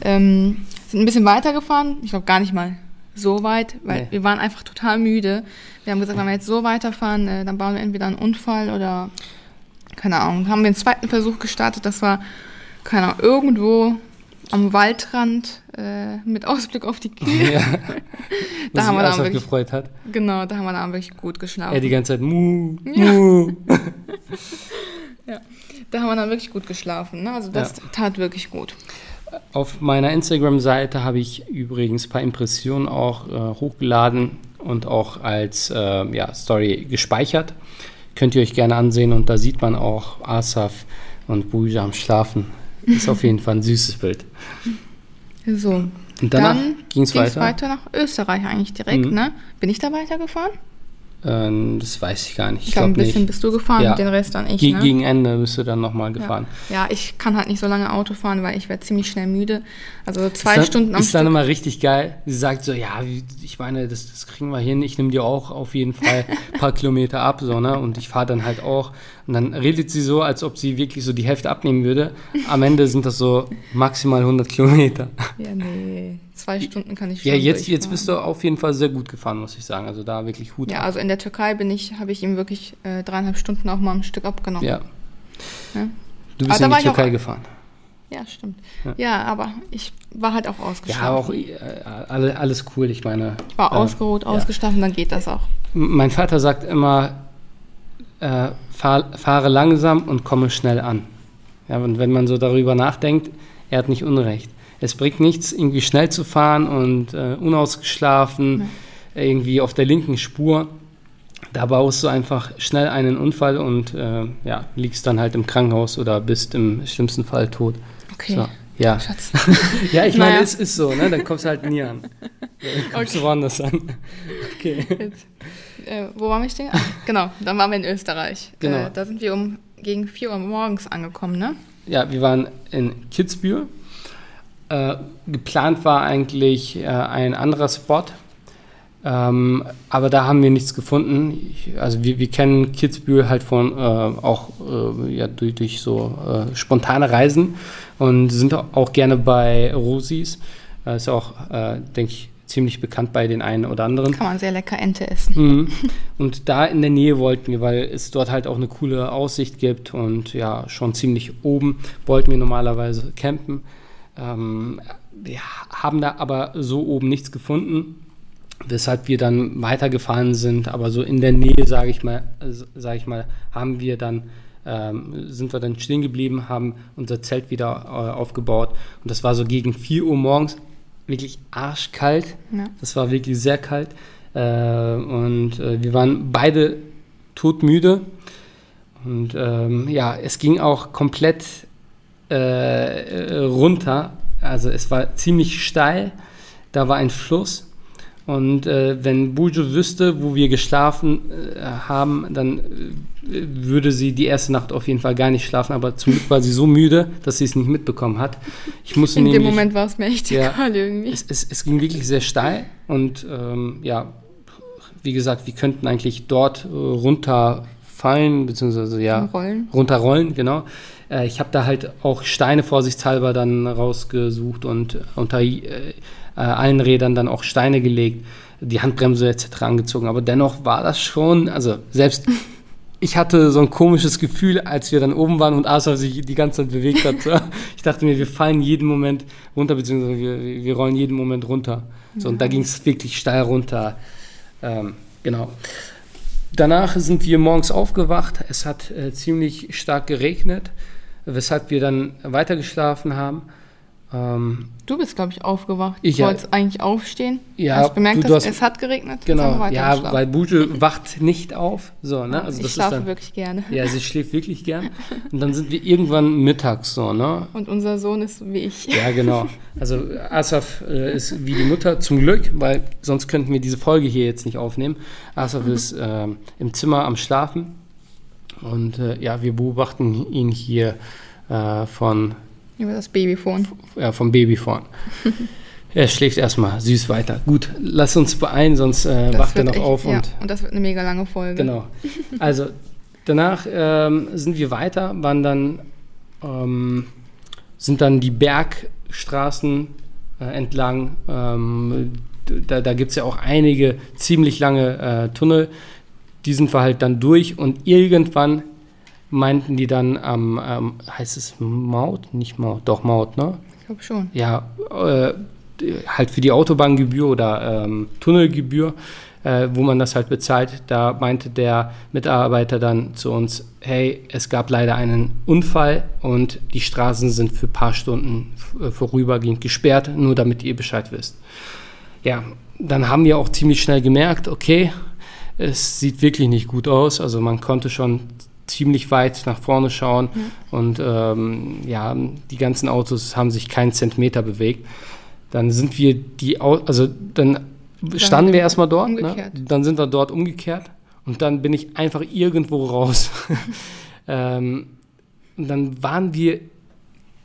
Ähm, sind ein bisschen weitergefahren, ich glaube gar nicht mal so weit, weil Nee. wir waren einfach total müde. Wir haben gesagt, wenn wir jetzt so weiterfahren, äh, dann bauen wir entweder einen Unfall oder keine Ahnung. Haben wir einen zweiten Versuch gestartet, das war, keine Ahnung, irgendwo am Waldrand äh, mit Ausblick auf die Kühe. ja. Da Was haben wir dann wirklich, gefreut hat. genau, da haben wir dann wirklich gut geschlafen. Er die ganze Zeit mu, Ja. mu. Da haben wir dann wirklich gut geschlafen. Ne? Also das tat wirklich gut. Auf meiner Instagram-Seite habe ich übrigens ein paar Impressionen auch äh, hochgeladen und auch als äh, ja, Story gespeichert. Könnt ihr euch gerne ansehen und da sieht man auch Asaf und Buja am Schlafen. Ist auf jeden Fall ein süßes Bild. So. Und danach dann ging es weiter. weiter nach Österreich eigentlich direkt, Mhm. ne? Bin ich da weitergefahren? Ähm, das weiß ich gar nicht. Ich Ich glaube, ein bisschen nicht. bist du gefahren, Ja. den Rest dann ich, Ge ne? Gegen Ende bist du dann nochmal gefahren. Ja, ich kann halt nicht so lange Auto fahren, weil ich werde ziemlich schnell müde. Also zwei ist dann, Stunden am Ist dann Stück. immer richtig geil. Sie sagt so, ja, ich meine, das, das kriegen wir hin. Ich nehme dir auch auf jeden Fall ein paar Kilometer ab, so, ne? Und ich fahre dann halt auch. Und dann redet sie so, als ob sie wirklich so die Hälfte abnehmen würde. Am Ende sind das so maximal 100 Kilometer. Ja, nee. Zwei Stunden kann ich schon Ja, jetzt, jetzt bist du auf jeden Fall sehr gut gefahren, muss ich sagen. Also da wirklich Hut Ja, ab. also in der Türkei bin ich, habe ich ihm wirklich äh, dreieinhalb Stunden auch mal am Stück abgenommen. Ja. Ja. Du Aber bist da in die ich auch- Türkei gefahren. Ja, stimmt. Ja. Ja. aber ich war halt auch Ja, ausgeschlafen. aber auch äh, alle, alles cool. Ich meine, ich war äh, ausgeruht, ja. ausgeschlafen, dann geht das auch. Mein Vater sagt immer, äh, fahr, fahre langsam und komme schnell an. Ja, und wenn man so darüber nachdenkt, er hat nicht Unrecht. Es bringt nichts, irgendwie schnell zu fahren und äh, unausgeschlafen, irgendwie auf der linken Spur. Da baust du einfach schnell einen Unfall und äh, ja, liegst dann halt im Krankenhaus oder bist im schlimmsten Fall tot. Okay. So, ja. Schatz. ja, ich meine, Naja. es ist so, ne? Dann kommst du halt nie an. Dann kommst du Okay. woanders an. Okay. Jetzt, äh, wo waren wir stehen? Ah, genau, dann waren wir in Österreich. Genau. Äh, da sind wir um gegen 4 Uhr morgens angekommen, ne? Ja, wir waren in Kitzbühel. Äh, geplant war eigentlich äh, ein anderer Spot, ähm, aber da haben wir nichts gefunden. Ich, also wir, wir kennen Kitzbühel halt von äh, auch äh, ja, durch, durch so äh, spontane Reisen und sind auch gerne bei Rosis. Ist auch, denke ich, ziemlich bekannt bei den einen oder anderen. Kann man sehr lecker Ente essen. Mhm. Und da in der Nähe wollten wir, weil es dort halt auch eine coole Aussicht gibt und ja, schon ziemlich oben wollten wir normalerweise campen. Ähm, wir haben da aber so oben nichts gefunden, weshalb wir dann weitergefahren sind. Aber so in der Nähe, sage ich mal, sage ich mal, haben wir dann ähm, sind wir dann stehen geblieben, haben unser Zelt wieder äh, aufgebaut und das war so gegen 4 Uhr morgens, wirklich arschkalt. Ja. Das war wirklich sehr kalt. Äh, und äh, wir waren beide todmüde. Und ähm, ja, es ging auch komplett äh, runter. Also es war ziemlich steil. Da war ein Fluss. Und äh, wenn Bujo wüsste, wo wir geschlafen äh, haben, dann äh, würde sie die erste Nacht auf jeden Fall gar nicht schlafen. Aber zum Glück war sie so müde, dass sie es nicht mitbekommen hat. Ich musste In dem nämlich, Moment war es mir echt Ja. egal irgendwie. es, es, es ging wirklich sehr steil und ähm, ja, wie gesagt, wir könnten eigentlich dort äh, runterfallen, beziehungsweise ja, Rollen. runterrollen, genau. Äh, ich habe da halt auch Steine vorsichtshalber dann rausgesucht und unter äh, allen Rädern dann auch Steine gelegt, die Handbremse etc. angezogen. Aber dennoch war das schon, also selbst ich hatte so ein komisches Gefühl, als wir dann oben waren und Asaf sich die ganze Zeit bewegt hat. Ich dachte mir, wir fallen jeden Moment runter, beziehungsweise wir, wir rollen jeden Moment runter. So, und da ging es wirklich steil runter. Ähm, genau. Danach sind wir morgens aufgewacht. Es hat äh, ziemlich stark geregnet, weshalb wir dann weitergeschlafen haben. Ähm, Du bist, glaube ich, aufgewacht. Ich, ja. wolltest eigentlich aufstehen. Ja, du bemerkt du- du hast, hast- es hat geregnet. genau, ja, weil Buju wacht nicht auf. So, ne? Also ich das ist schlafe dann, wirklich gerne. Ja, sie schläft wirklich gern. Und dann sind wir irgendwann mittags so, ne? Und unser Sohn ist wie ich. Ja, genau. Also Asaf äh, ist wie die Mutter, zum Glück, weil sonst könnten wir diese Folge hier jetzt nicht aufnehmen. Asaf ist ähm, im Zimmer am Schlafen und äh, ja, wir beobachten ihn hier äh, von, Über das Babyphone. ja, vom Babyphone. er schläft erstmal süß weiter. Gut, lass uns beeilen, sonst äh, wacht er noch echt- auf ja, und und das wird eine mega lange Folge. Genau. Also danach ähm, sind wir weiter, waren dann ähm, sind dann die Bergstraßen äh, entlang. Ähm, da da gibt es ja auch einige ziemlich lange äh, Tunnel. Die sind wir halt dann durch und irgendwann meinten die dann am, ähm, heißt es Maut? Nicht Maut, doch Maut, ne? Ich glaube schon. ja, äh, halt für die Autobahngebühr oder ähm, Tunnelgebühr, äh, wo man das halt bezahlt, da meinte der Mitarbeiter dann zu uns, hey, es gab leider einen Unfall und die Straßen sind für ein paar Stunden äh, vorübergehend gesperrt, nur damit ihr Bescheid wisst. Ja, dann haben wir auch ziemlich schnell gemerkt, okay, es sieht wirklich nicht gut aus, also man konnte schon ziemlich weit nach vorne schauen. Und ähm, ja, die ganzen Autos haben sich keinen Zentimeter bewegt. Dann sind wir die, Au also dann standen wir erstmal dort, ne? dann sind wir dort umgekehrt und dann bin ich einfach irgendwo raus. ähm, und dann waren wir,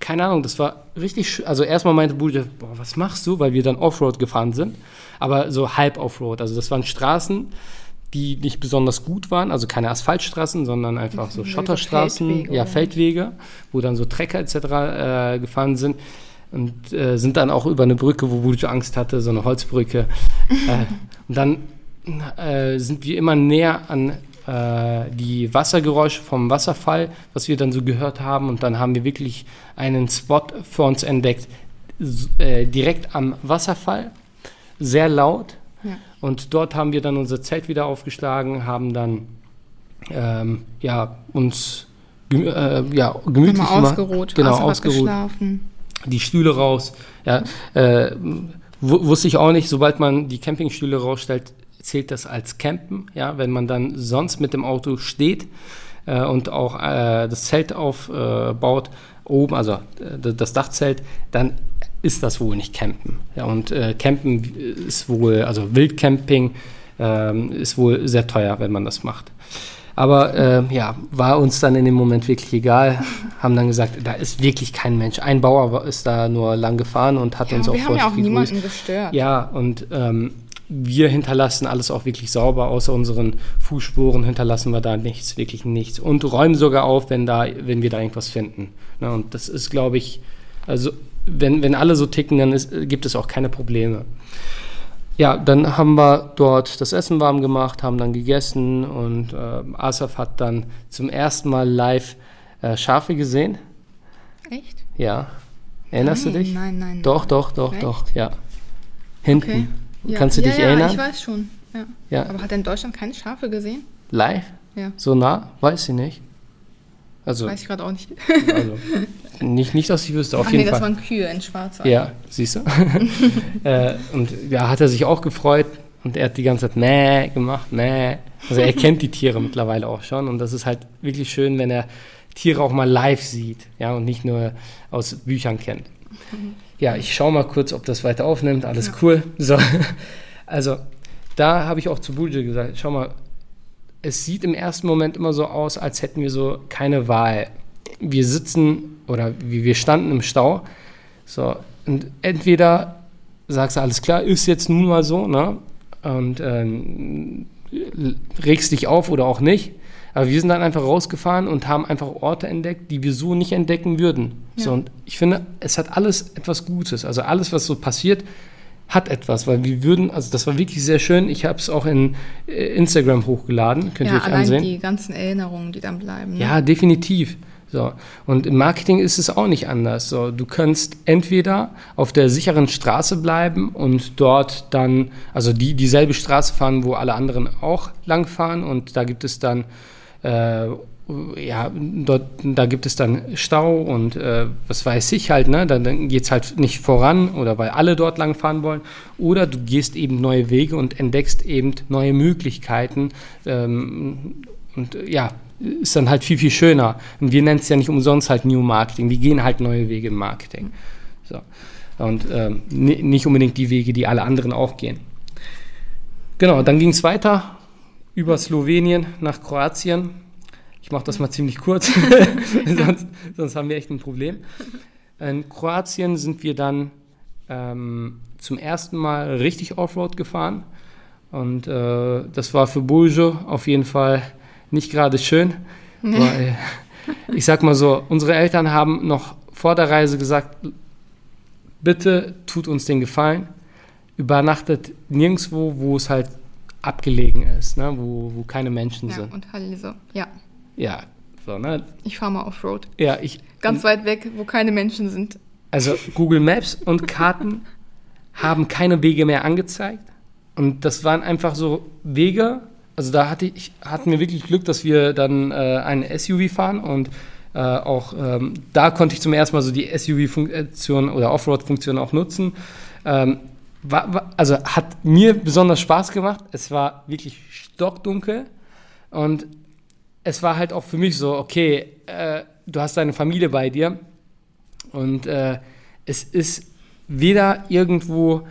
keine Ahnung, das war richtig, also erstmal meinte Bude, boah, was machst du, weil wir dann Offroad gefahren sind, aber so halb Offroad, also das waren Straßen, die nicht besonders gut waren, also keine Asphaltstraßen, sondern einfach so so Schotterstraßen, Feldwege, ja? Feldwege, wo dann so Trecker etc. Äh, gefahren sind und äh, sind dann auch über eine Brücke, wo Buju Angst hatte, so eine Holzbrücke. äh, und dann äh, sind wir immer näher an äh, die Wassergeräusche vom Wasserfall, was wir dann so gehört haben. Und dann haben wir wirklich einen Spot für uns entdeckt, äh, direkt am Wasserfall, sehr laut. Ja. Und dort haben wir dann unser Zelt wieder aufgeschlagen, haben dann ähm, ja, uns gemü äh, ja, gemütlich gemacht. ausgeruht. Genau, ausgeruht geschlafen. die Stühle raus. Ja, äh, wu- wusste ich auch nicht, sobald man die Campingstühle rausstellt, zählt das als Campen. Ja, wenn man dann sonst mit dem Auto steht äh, und auch äh, das Zelt aufbaut, baut, oben, also äh, das Dachzelt, dann ist das wohl nicht Campen. Ja, und äh, Campen ist wohl, also Wildcamping ähm, ist wohl sehr teuer, wenn man das macht. Aber äh, ja, war uns dann in dem Moment wirklich egal. Haben dann gesagt, da ist wirklich kein Mensch. Ein Bauer ist da nur lang gefahren und hat Ja, uns auch wir haben ja auch niemanden gestört. Ja, und ähm, wir hinterlassen alles auch wirklich sauber, außer unseren Fußspuren hinterlassen wir da nichts, wirklich nichts. Und räumen sogar auf, wenn, da, wenn wir da irgendwas finden. Ne, und das ist, glaube ich, also wenn, wenn alle so ticken, dann ist, gibt es auch keine Probleme. Ja, dann haben wir dort das Essen warm gemacht, haben dann gegessen und äh, Asaf hat dann zum ersten Mal live äh, Schafe gesehen. Echt? Ja. Erinnerst nein, du dich? Nein, nein. Doch, doch, doch, Echt? doch, ja. Hinten. Okay. Ja. Kannst du ja, dich ja, erinnern? ich weiß schon. Ja. Ja. Aber hat er in Deutschland keine Schafe gesehen? Live? Ja. So nah? Weiß ich nicht. Also, Weiß ich gerade auch nicht. also nicht, nicht, dass ich wüsste, auf Ach jeden nee, das Fall. waren Kühe in Schwarzwald. Ja, siehst du? äh, und ja, hat er sich auch gefreut und er hat die ganze Zeit Mäh gemacht, Mäh. Also er kennt die Tiere mittlerweile auch schon und das ist halt wirklich schön, wenn er Tiere auch mal live sieht, ja, und nicht nur aus Büchern kennt. Ja, ich schaue mal kurz, ob das weiter aufnimmt. Alles Ja. cool. So, also da habe ich auch zu Bulge gesagt, schau mal, es sieht im ersten Moment immer so aus, als hätten wir so keine Wahl. Wir sitzen oder wie wir standen im Stau. So, und entweder sagst du, alles klar, ist jetzt nun mal so, ne? Und ähm, regst dich auf oder auch nicht. Aber wir sind dann einfach rausgefahren und haben einfach Orte entdeckt, die wir so nicht entdecken würden. Ja. So, und ich finde, es hat alles etwas Gutes. Also alles, was so passiert, hat etwas, weil wir würden, also das war wirklich sehr schön. Ich habe es auch in äh, Instagram hochgeladen, könnt ihr ja euch allein ansehen. die ganzen Erinnerungen, die dann bleiben. Ne? Ja, definitiv. So. Und im Marketing ist es auch nicht anders. So, du kannst entweder auf der sicheren Straße bleiben und dort dann, also die dieselbe Straße fahren, wo alle anderen auch lang fahren und da gibt es dann äh, ja, dort, da gibt es dann Stau und äh, was weiß ich halt, ne? Dann, dann geht es halt nicht voran oder weil alle dort lang fahren wollen. Oder du gehst eben neue Wege und entdeckst eben neue Möglichkeiten. Ähm, und ja, ist dann halt viel, viel schöner. Und wir nennen es ja nicht umsonst halt New Marketing. Wir gehen halt neue Wege im Marketing. So. Und ähm, ni- nicht unbedingt die Wege, die alle anderen auch gehen. Genau, dann ging es weiter über Slowenien nach Kroatien. Ich mache das mal ziemlich kurz, sonst, sonst, haben wir echt ein Problem. In Kroatien sind wir dann ähm, zum ersten Mal richtig Offroad gefahren. Und äh, das war für Buljo auf jeden Fall nicht gerade schön. Nee. Weil, ich sag mal so, unsere Eltern haben noch vor der Reise gesagt, bitte tut uns den Gefallen, übernachtet nirgendwo, wo es halt abgelegen ist, ne? wo, wo keine Menschen ja, sind. Und Halle so, ja. Ja, so, ne? Ich fahre mal Offroad. Ja, ich. Ganz weit weg, wo keine Menschen sind. Also Google Maps und Karten haben keine Wege mehr angezeigt. Und das waren einfach so Wege. Also da hatte ich, hatten wir wirklich Glück, dass wir dann äh, ein SUV fahren und äh, auch ähm, da konnte ich zum ersten Mal so die SUV-Funktion oder Offroad-Funktion auch nutzen. Ähm, war, war, also hat mir besonders Spaß gemacht. Es war wirklich stockdunkel und es war halt auch für mich so, okay, äh, du hast deine Familie bei dir und äh, es ist weder irgendwo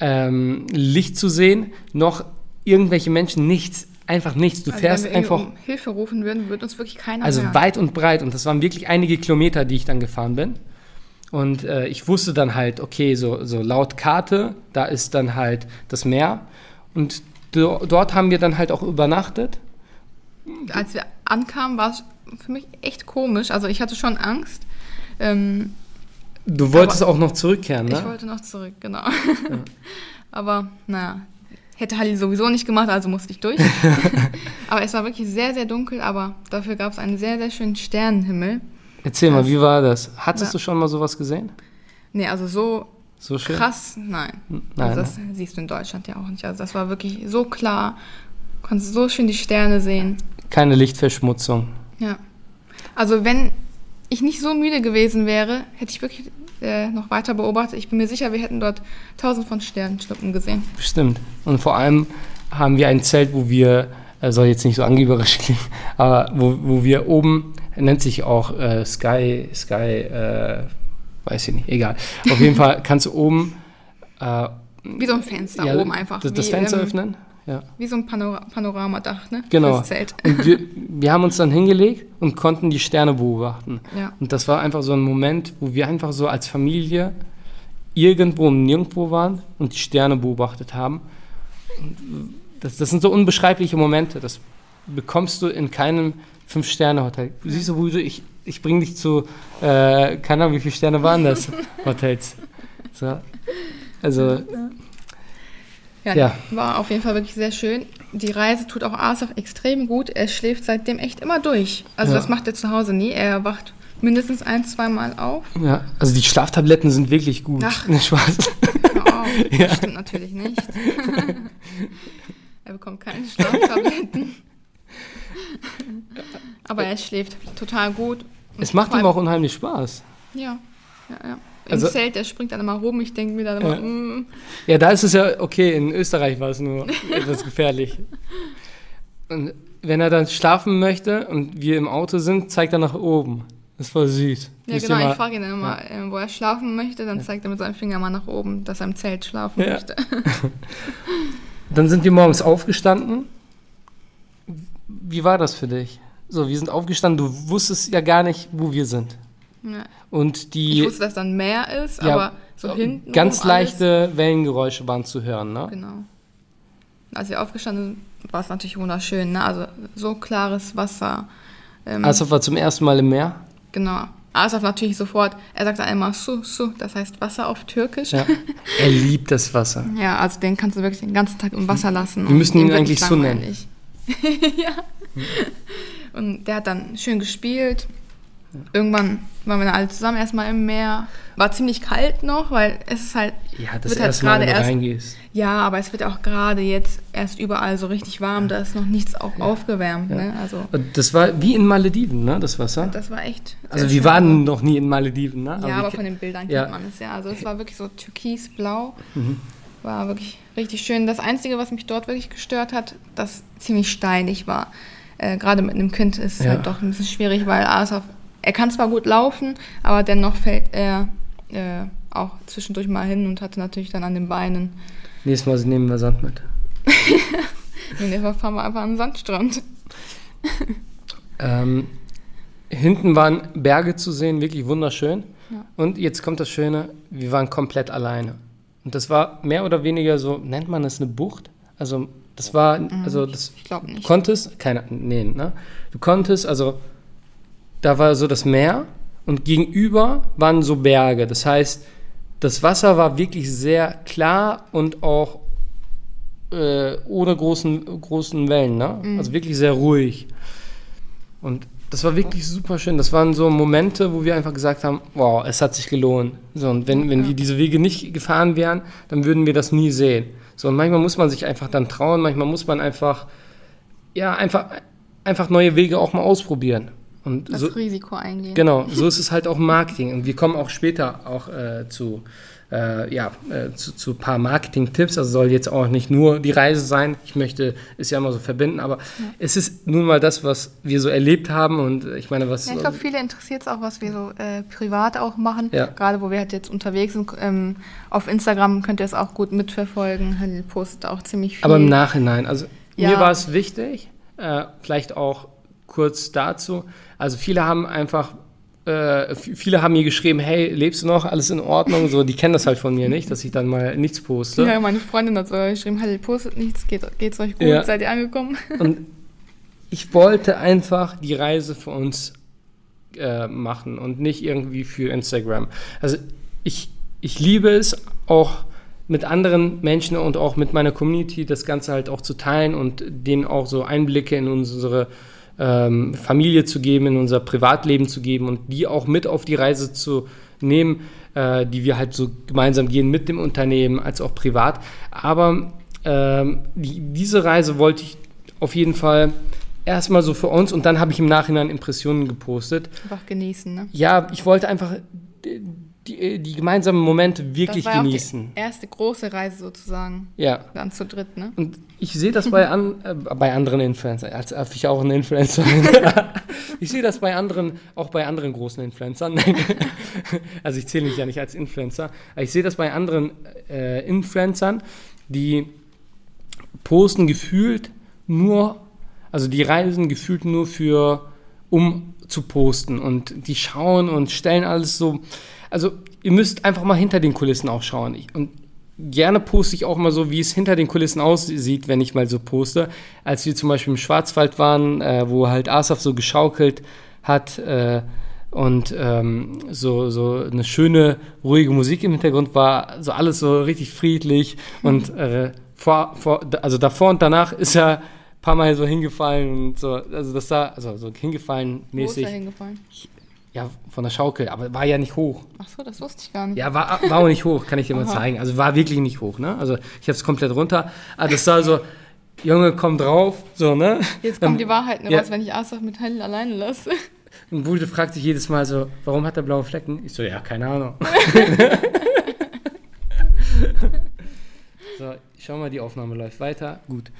ähm, Licht zu sehen, noch irgendwelche Menschen, nichts, einfach nichts. Du also fährst wenn wir einfach. Um Hilfe rufen würden, würde uns wirklich keiner Also hören. weit und breit und das waren wirklich einige Kilometer, die ich dann gefahren bin. Und äh, ich wusste dann halt, okay, so, so laut Karte, da ist dann halt das Meer. Und do, dort haben wir dann halt auch übernachtet. Als wir ankamen, war es für mich echt komisch. Also ich hatte schon Angst. Ähm, du wolltest auch noch zurückkehren, ne? Ich wollte noch zurück, genau. Ja. aber naja, hätte Halli sowieso nicht gemacht, also musste ich durch. aber es war wirklich sehr, sehr dunkel, aber dafür gab es einen sehr, sehr schönen Sternenhimmel. Erzähl mal, wie war das? Hattest ja. du schon mal sowas gesehen? Nee, also so, so krass, nein. nein also das ne? siehst du in Deutschland ja auch nicht. Also das war wirklich so klar. Du konntest so schön die Sterne sehen. Keine Lichtverschmutzung. Ja. Also wenn ich nicht so müde gewesen wäre, hätte ich wirklich äh, noch weiter beobachtet. Ich bin mir sicher, wir hätten dort tausend von Sternschnuppen gesehen. Bestimmt. Und vor allem haben wir ein Zelt, wo wir, äh, soll jetzt nicht so angeberisch klingen, aber wo, wo wir oben nennt sich auch äh, Sky, Sky, äh, weiß ich nicht, egal. Auf jeden Fall kannst du oben. Äh, wie so ein Fenster ja, oben einfach. Das, das Fenster ähm, öffnen? Ja. Wie so ein Panora Panoramadach, ne? Genau. Und wir, wir, haben uns dann hingelegt und konnten die Sterne beobachten. Ja. Und das war einfach so ein Moment, wo wir einfach so als Familie irgendwo und nirgendwo waren und die Sterne beobachtet haben. Das, das sind so unbeschreibliche Momente. Das bekommst du in keinem Fünf-Sterne-Hotel. Siehst du, Bruder, ich, ich bringe dich zu, äh, keine Ahnung, wie viele Sterne waren das? Hotels. So. Also. Ja, ja, war auf jeden Fall wirklich sehr schön. Die Reise tut auch Asaf extrem gut. Er schläft seitdem echt immer durch. Also ja. das macht er zu Hause nie. Er wacht mindestens ein, zweimal auf. Ja, also die Schlaftabletten sind wirklich gut. Ach, ne, Spaß. Oh, ja. Das stimmt natürlich nicht. er bekommt keine Schlaftabletten. Aber er schläft total gut. Es macht ihm auch unheimlich Spaß. Ja, ja, ja. Im also, Zelt, der springt dann immer rum, ich denke mir dann immer, ja. Mm. ja, da ist es ja okay, in Österreich war es nur etwas gefährlich. Und wenn er dann schlafen möchte und wir im Auto sind, zeigt er nach oben. Das ist voll süß. Ja, genau, mal, ich frage ihn dann immer, ja. Äh, wo er schlafen möchte, dann zeigt er mit seinem Finger mal nach oben, dass er im Zelt schlafen ja. möchte. dann sind wir morgens aufgestanden wie war das für dich? So, wir sind aufgestanden, du wusstest ja gar nicht, wo wir sind. Ja. Und die, ich wusste, dass dann Meer ist, ja, aber so hinten. Ganz leichte alles. Wellengeräusche waren zu hören, ne? Genau. Als wir aufgestanden sind, war es natürlich wunderschön, ne? Also so klares Wasser. Ähm, Asaf war zum ersten Mal im Meer? Genau. Asaf natürlich sofort, er sagt dann immer su, su, das heißt Wasser auf Türkisch. Ja. Er liebt das Wasser. ja, also den kannst du wirklich den ganzen Tag im Wasser lassen. Wir müssen ihn eigentlich so nennen. ja. Und der hat dann schön gespielt. Irgendwann waren wir alle zusammen erstmal im Meer. War ziemlich kalt noch, weil es ist halt. Ja, das wird halt erste Mal, wenn du erst, reingehst. Ja, aber es wird auch gerade jetzt erst überall so richtig warm. Da ist noch nichts auch ja. aufgewärmt. Ja. Ne? Also, das war wie in Malediven, ne? Das Wasser. Das war echt. Also wir waren noch nie in Malediven, ne? Aber ja, aber von den Bildern kennt man es ja. Also es war wirklich so türkisblau. Mhm. War wirklich richtig schön. Das Einzige, was mich dort wirklich gestört hat, dass ziemlich steinig war. Äh, Gerade mit einem Kind ist es ja. halt doch ein bisschen schwierig, weil Asaf, er kann zwar gut laufen, aber dennoch fällt er äh, auch zwischendurch mal hin und hatte natürlich dann an den Beinen. Nächstes Mal nehmen wir Sand mit. nächstes Mal fahren wir einfach an den Sandstrand. Ähm, hinten waren Berge zu sehen, wirklich wunderschön. Ja. Und jetzt kommt das Schöne, wir waren komplett alleine. Und das war mehr oder weniger so, nennt man das eine Bucht? Also das war, also das Ich glaube Du nicht. konntest, keine, nee, ne? Du konntest, also da war so das Meer und gegenüber waren so Berge. Das heißt, das Wasser war wirklich sehr klar und auch äh, ohne großen, großen Wellen, ne? Also wirklich sehr ruhig. Und das war wirklich super schön. Das waren so Momente, wo wir einfach gesagt haben, wow, es hat sich gelohnt. So, und wenn, wenn die diese Wege nicht gefahren wären, dann würden wir das nie sehen. So, und manchmal muss man sich einfach dann trauen, manchmal muss man einfach, ja, einfach, einfach neue Wege auch mal ausprobieren. Und Das so, Risiko eingehen. Genau, so ist es halt auch im Marketing. Und wir kommen auch später auch äh, zu, äh, ja, äh, zu, zu ein paar Marketing-Tipps. Also soll jetzt auch nicht nur die Reise sein. Ich möchte es ja immer so verbinden, aber es ist nun mal das, was wir so erlebt haben. Und ich meine, was. Ja, ich glaube, viele interessiert es auch, was wir so äh, privat auch machen. Ja. Gerade wo wir halt jetzt unterwegs sind. Ähm, auf Instagram könnt ihr es auch gut mitverfolgen. Halil postet auch ziemlich viel. aber im Nachhinein, also Ja. mir war es wichtig, äh, vielleicht auch kurz dazu. Also viele haben einfach. Äh, viele haben mir geschrieben, hey, lebst du noch? Alles in Ordnung? So, die kennen das halt von mir nicht, dass ich dann mal nichts poste. Ja, meine Freundin hat sogar geschrieben, Halil postet nichts, geht, geht's euch gut, Ja. seid ihr angekommen? Und ich wollte einfach die Reise für uns äh, machen und nicht irgendwie für Instagram. Also ich, ich liebe es auch mit anderen Menschen und auch mit meiner Community das Ganze halt auch zu teilen und denen auch so Einblicke in unsere ähm, Familie zu geben, in unser Privatleben zu geben und die auch mit auf die Reise zu nehmen, äh, die wir halt so gemeinsam gehen mit dem Unternehmen als auch privat. Aber ähm, die, diese Reise wollte ich auf jeden Fall erstmal so für uns und dann habe ich im Nachhinein Impressionen gepostet. Einfach genießen, ne? Ja, ich wollte einfach die, die, die gemeinsamen Momente wirklich das war genießen. auch die erste große Reise sozusagen. Ja. Dann zu dritt, ne? Und ich sehe das bei, an, äh, bei anderen Influencern, als ob ich auch ein Influencer bin. ich sehe das bei anderen, auch bei anderen großen Influencern. Also ich zähle mich ja nicht als Influencer. Aber ich sehe das bei anderen äh, Influencern, die posten gefühlt nur, also die reisen gefühlt nur für, um zu posten. Und die schauen und stellen alles so. Also ihr müsst einfach mal hinter den Kulissen auch schauen. Ich, und gerne poste ich auch mal so, wie es hinter den Kulissen aussieht, wenn ich mal so poste. Als wir zum Beispiel im Schwarzwald waren, äh, wo halt Asaf so geschaukelt hat äh, und ähm, so, so eine schöne, ruhige Musik im Hintergrund war, so alles so richtig friedlich und äh, vor, vor, also davor und danach ist er ein paar Mal so hingefallen und so, also das sah, also so hingefallen Wo ist er mäßig, hingefallen? Ja, von der Schaukel, aber war ja nicht hoch. Ach so, das wusste ich gar nicht. Ja, war, war auch nicht hoch, kann ich dir mal zeigen. Also war wirklich nicht hoch, ne? Also ich habe es komplett runter. Aber das sah so, Junge, komm drauf, so, ne? Jetzt kommt die Wahrheit, ne? Ja. Was, wenn ich Asaf mit Halil alleine lasse? Und Bude fragt sich jedes Mal so, warum hat er blaue Flecken? Ich so, ja, keine Ahnung. so, ich schau mal, die Aufnahme läuft weiter. Gut.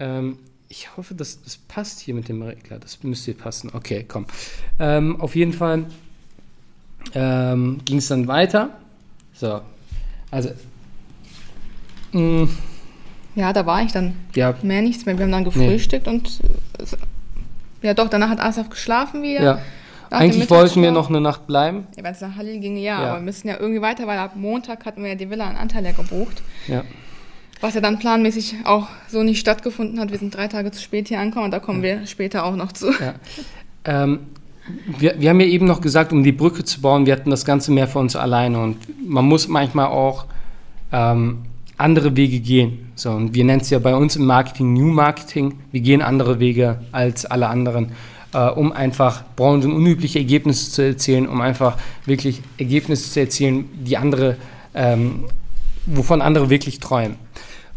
Ähm, ich hoffe, das, das passt hier mit dem Regler. Das müsste passen. Okay, komm. Ähm, auf jeden Fall ähm, ging es dann weiter. So, also, mh, Ja, da war ich dann ja, mehr nichts mehr. Wir haben dann gefrühstückt und äh, ja doch, danach hat Asaf geschlafen wieder. ja. Nach Eigentlich wollten wir noch eine Nacht bleiben. Ja, wenn es nach Halil ging, ja, Ja. aber wir müssen ja irgendwie weiter, weil ab Montag hatten wir ja die Villa in Antalya gebucht. Ja. Was ja dann planmäßig auch so nicht stattgefunden hat. Wir sind drei Tage zu spät hier angekommen da kommen wir später auch noch zu. Ja. Ähm, wir, wir haben ja eben noch gesagt, um die Brücke zu bauen, wir hatten das Ganze mehr für uns alleine und man muss manchmal auch ähm, andere Wege gehen. So, und wir nennen es ja bei uns im Marketing New Marketing. Wir gehen andere Wege als alle anderen, äh, um einfach branchenunübliche Ergebnisse zu erzielen, um einfach wirklich Ergebnisse zu erzielen, die andere, ähm, wovon andere wirklich träumen.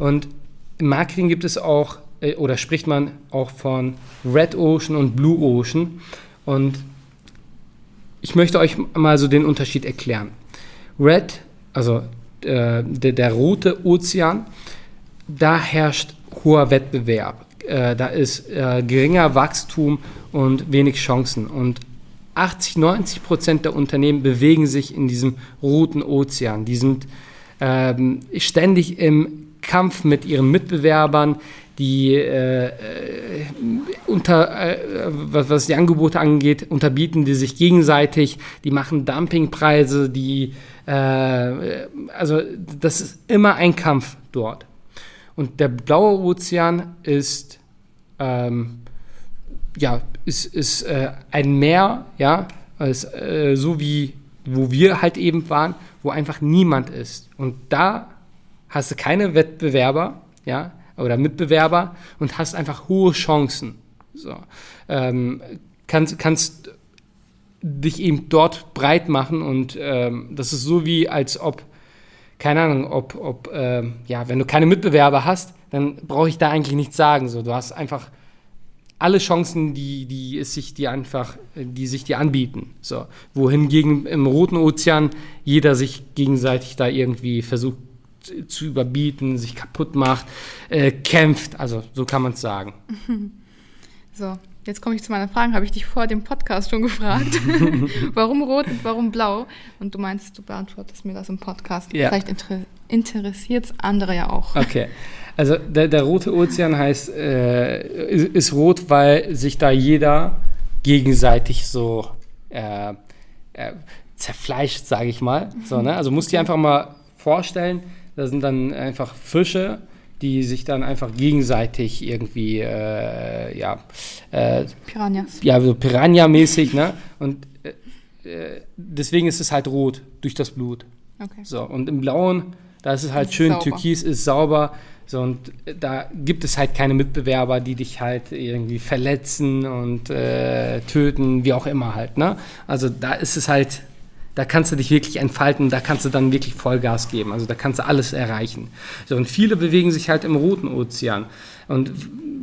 Und im Marketing gibt es auch, äh, oder spricht man auch von Red Ocean und Blue Ocean. Und ich möchte euch mal so den Unterschied erklären. Red, also äh, der, der rote Ozean, da herrscht hoher Wettbewerb. Äh, da ist äh, geringer Wachstum und wenig Chancen. Und 80, 90 Prozent der Unternehmen bewegen sich in diesem roten Ozean. Die sind ähm, ständig im Kampf mit ihren Mitbewerbern. die äh, äh unter, äh, was, was die Angebote angeht, unterbieten die sich gegenseitig, die machen Dumpingpreise, die, äh, also das ist immer ein Kampf dort. Und der blaue Ozean ist, ähm, ja, ist, ist äh, ein Meer, ja, ist, äh, so wie wo wir halt eben waren, wo einfach niemand ist. Und da hast du keine Wettbewerber, ja, oder Mitbewerber und hast einfach hohe Chancen. So. Ähm, kannst, kannst dich eben dort breit machen und ähm, das ist so wie, als ob, keine Ahnung, ob, ob ähm, ja, wenn du keine Mitbewerber hast, dann brauche ich da eigentlich nichts sagen. So, du hast einfach alle Chancen, die, die es sich dir einfach, die sich dir anbieten. So, wohingegen im Roten Ozean jeder sich gegenseitig da irgendwie versucht zu überbieten, sich kaputt macht, äh, kämpft. Also so kann man es sagen. So, jetzt komme ich zu meiner Frage. Habe ich dich vor dem Podcast schon gefragt, warum rot und warum blau? Und du meinst, du beantwortest mir das im Podcast. Ja. Vielleicht inter interessiert es andere ja auch. Okay. Also der, der rote Ozean heißt, äh, ist, ist, rot, weil sich da jeder gegenseitig so äh, äh, zerfleischt, sage ich mal. So, ne? Also musst dir einfach mal vorstellen, da sind dann einfach Fische, die sich dann einfach gegenseitig irgendwie, äh, ja. Äh, Piranhas. Ja, so Piranha-mäßig, ne? Und äh, äh, deswegen ist es halt rot durch das Blut. Okay. So, und im Blauen, da ist es halt ist schön, sauber. türkis ist sauber. So, und da gibt es halt keine Mitbewerber, die dich halt irgendwie verletzen und äh, töten, wie auch immer halt. Ne? Also da ist es halt da kannst du dich wirklich entfalten, da kannst du dann wirklich Vollgas geben. Also da kannst du alles erreichen. So, und viele bewegen sich halt im Roten Ozean. Und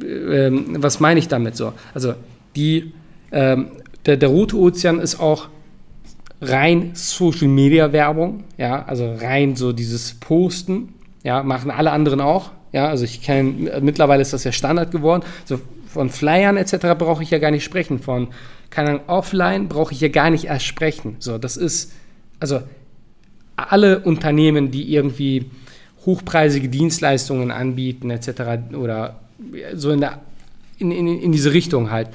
ähm, was meine ich damit so? Also die, ähm, der, der Rote Ozean ist auch rein Social Media Werbung, ja, also rein so dieses Posten, ja, machen alle anderen auch, ja, also ich kenne, mittlerweile ist das ja Standard geworden, so von Flyern etc. brauche ich ja gar nicht sprechen, von keine Ahnung, offline brauche ich hier gar nicht erst sprechen. So, das ist, also alle Unternehmen, die irgendwie hochpreisige Dienstleistungen anbieten, etc. oder so in, der, in, in, in diese Richtung halt,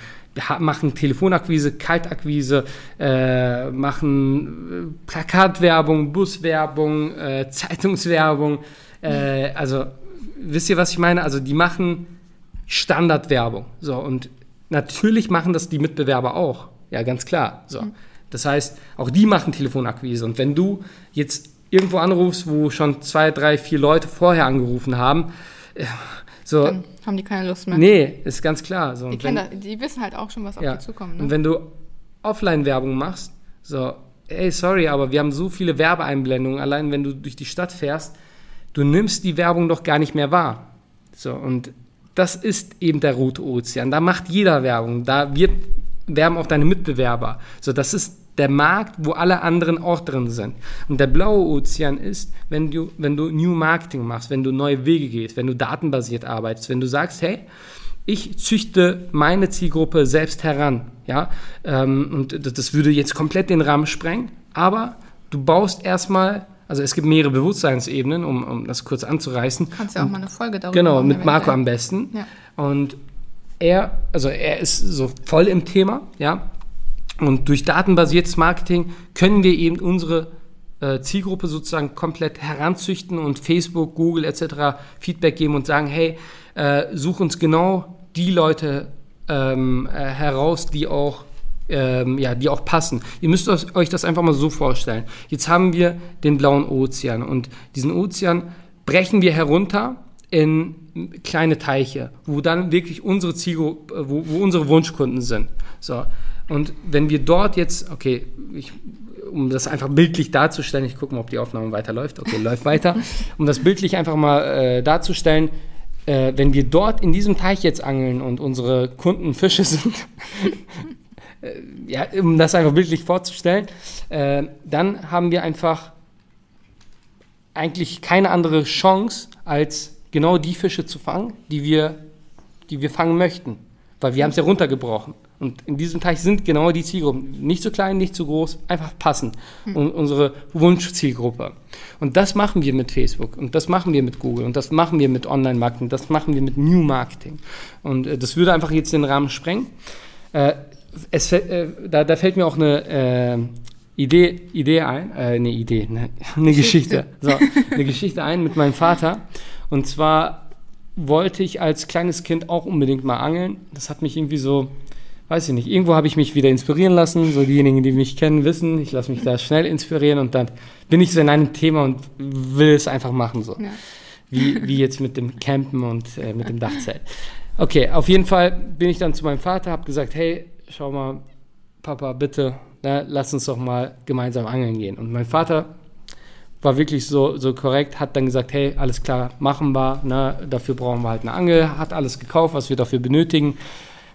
machen Telefonakquise, Kaltakquise, äh, machen äh, Plakatwerbung, Buswerbung, äh, Zeitungswerbung. Äh, also wisst ihr, was ich meine? Also die machen Standardwerbung. So und Natürlich machen das die Mitbewerber auch. Ja, ganz klar. So. Mhm. Das heißt, auch die machen Telefonakquise. Und wenn du jetzt irgendwo anrufst, wo schon zwei, drei, vier Leute vorher angerufen haben, äh, so. Dann haben die keine Lust mehr. Nee, ist ganz klar. So, die, wenn, das, die wissen halt auch schon, was auf ja, die zukommt. Ne? Und wenn du Offline-Werbung machst, so, ey, sorry, aber wir haben so viele Werbeeinblendungen, allein wenn du durch die Stadt fährst, du nimmst die Werbung doch gar nicht mehr wahr. So, und das ist eben der Rote Ozean. Da macht jeder Werbung. Da wird, werben auch deine Mitbewerber. So, das ist der Markt, wo alle anderen auch drin sind. Und der blaue Ozean ist, wenn du, wenn du New Marketing machst, wenn du neue Wege gehst, wenn du datenbasiert arbeitest, wenn du sagst, hey, ich züchte meine Zielgruppe selbst heran, ja, ähm, und das würde jetzt komplett den Rahmen sprengen, aber du baust erstmal also es gibt mehrere Bewusstseinsebenen, um, um das kurz anzureißen. Kannst ja auch mal eine Folge darüber Genau, machen, mit Marco am besten. Ja. Und er, also er ist so voll im Thema, ja. Und durch datenbasiertes Marketing können wir eben unsere äh, Zielgruppe sozusagen komplett heranzüchten und Facebook, Google etc. Feedback geben und sagen, hey, äh, such uns genau die Leute ähm, äh, heraus, die auch ähm, ja, die auch passen. Ihr müsst euch das einfach mal so vorstellen. Jetzt haben wir den blauen Ozean und diesen Ozean brechen wir herunter in kleine Teiche, wo dann wirklich unsere Zielgruppe, wo, wo unsere Wunschkunden sind. So. Und wenn wir dort jetzt, okay, ich, um das einfach bildlich darzustellen, ich gucke mal, ob die Aufnahme weiterläuft. Okay, läuft weiter. Um das bildlich einfach mal äh, darzustellen, äh, wenn wir dort in diesem Teich jetzt angeln und unsere Kunden Fische sind, äh, ja, um das einfach bildlich vorzustellen, äh, dann haben wir einfach eigentlich keine andere Chance, als genau die Fische zu fangen, die wir, die wir fangen möchten. Weil wir haben es ja runtergebrochen. Und in diesem Teich sind genau die Zielgruppen. Nicht zu klein, nicht zu groß, einfach passend. Mhm. Und unsere Wunschzielgruppe. Und das machen wir mit Facebook und das machen wir mit Google und das machen wir mit Online-Marketing, das machen wir mit New Marketing. Und äh, das würde einfach jetzt den Rahmen sprengen. Äh, es, äh, da, da, fällt mir auch eine äh, Idee, Idee ein, äh, eine Idee, ne, eine Geschichte, so, eine Geschichte ein mit meinem Vater. Und zwar wollte ich als kleines Kind auch unbedingt mal angeln. Das hat mich irgendwie so, weiß ich nicht, irgendwo habe ich mich wieder inspirieren lassen. So diejenigen, die mich kennen, wissen, ich lasse mich da schnell inspirieren und dann bin ich so in einem Thema und will es einfach machen so. Ja. Wie, wie jetzt mit dem Campen und äh, mit dem Dachzelt. Okay, auf jeden Fall bin ich dann zu meinem Vater, habe gesagt, hey, schau mal, Papa, bitte, ne, lass uns doch mal gemeinsam angeln gehen. Und mein Vater war wirklich so, so korrekt, hat dann gesagt, hey, alles klar, machen wir, ne, dafür brauchen wir halt eine Angel, hat alles gekauft, was wir dafür benötigen,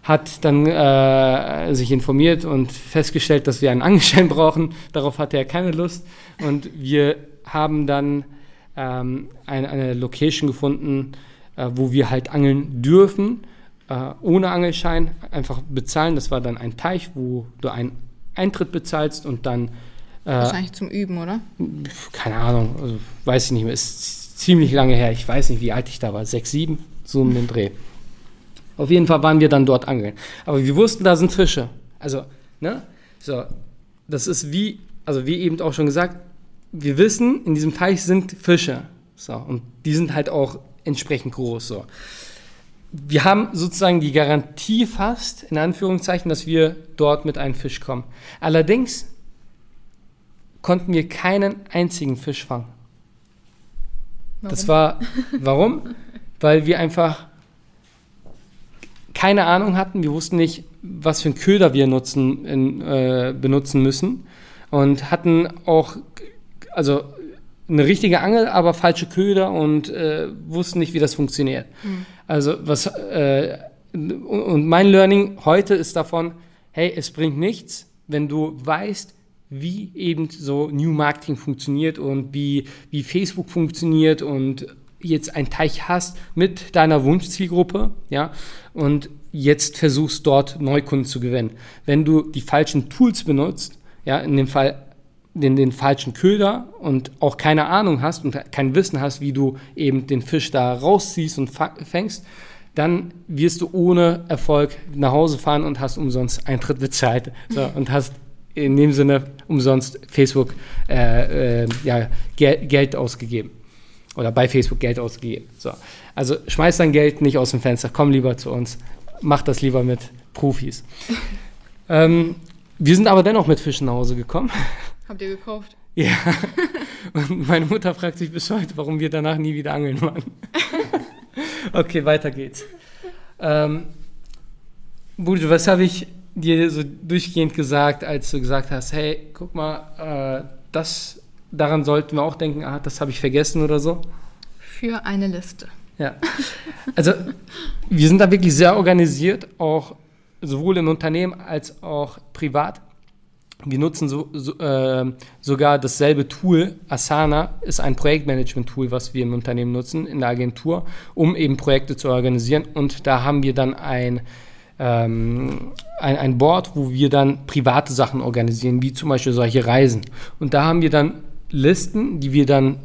hat dann äh, sich informiert und festgestellt, dass wir einen Angelschein brauchen. Darauf hatte er keine Lust und wir haben dann ähm, eine, eine Location gefunden, äh, wo wir halt angeln dürfen, äh, ohne Angelschein, einfach bezahlen. Das war dann ein Teich, wo du einen Eintritt bezahlst und dann. Äh, Wahrscheinlich zum Üben, oder? Keine Ahnung, also, weiß ich nicht mehr. Ist ziemlich lange her. Ich weiß nicht, wie alt ich da war. Sechs, sieben, so um den Dreh. Auf jeden Fall waren wir dann dort angeln. Aber wir wussten, da sind Fische. Also, ne? So, das ist wie, also wie eben auch schon gesagt, wir wissen, in diesem Teich sind Fische. So, und die sind halt auch entsprechend groß. So. Wir haben sozusagen die Garantie fast, in Anführungszeichen, dass wir dort mit einem Fisch kommen. Allerdings konnten wir keinen einzigen Fisch fangen. Warum? Das war, warum? Weil wir einfach keine Ahnung hatten. Wir wussten nicht, was für einen Köder wir nutzen, in, äh, benutzen müssen. Und hatten auch, also eine richtige Angel, aber falsche Köder und äh, wussten nicht, wie das funktioniert. Mhm. Also was äh, und mein Learning heute ist davon, hey, es bringt nichts, wenn du weißt, wie eben so New Marketing funktioniert und wie, wie Facebook funktioniert und jetzt ein Teich hast mit deiner Wunschzielgruppe, ja, und jetzt versuchst dort Neukunden zu gewinnen. Wenn du die falschen Tools benutzt, ja, in dem Fall den, den falschen Köder und auch keine Ahnung hast und kein Wissen hast, wie du eben den Fisch da rausziehst und fängst, dann wirst du ohne Erfolg nach Hause fahren und hast umsonst Eintritt bezahlt so, und hast in dem Sinne umsonst Facebook äh, äh, ja, Gel Geld ausgegeben oder bei Facebook Geld ausgegeben. So. Also schmeiß dein Geld nicht aus dem Fenster, komm lieber zu uns, mach das lieber mit Profis. ähm, wir sind aber dennoch mit Fischen nach Hause gekommen. Habt ihr gekauft? Ja. Und meine Mutter fragt sich bis heute, warum wir danach nie wieder angeln waren. okay, weiter geht's. Ähm, Buju, was habe ich dir so durchgehend gesagt, als du gesagt hast, hey, guck mal, äh, das, daran sollten wir auch denken, ah, das habe ich vergessen oder so? Für eine Liste. Ja. Also, wir sind da wirklich sehr organisiert, auch sowohl im Unternehmen als auch privat. Wir nutzen so, so, äh, sogar dasselbe Tool. Asana ist ein Projektmanagement-Tool, was wir im Unternehmen nutzen, in der Agentur, um eben Projekte zu organisieren. Und da haben wir dann ein, ähm, ein, ein Board, wo wir dann private Sachen organisieren, wie zum Beispiel solche Reisen. Und da haben wir dann Listen, die wir dann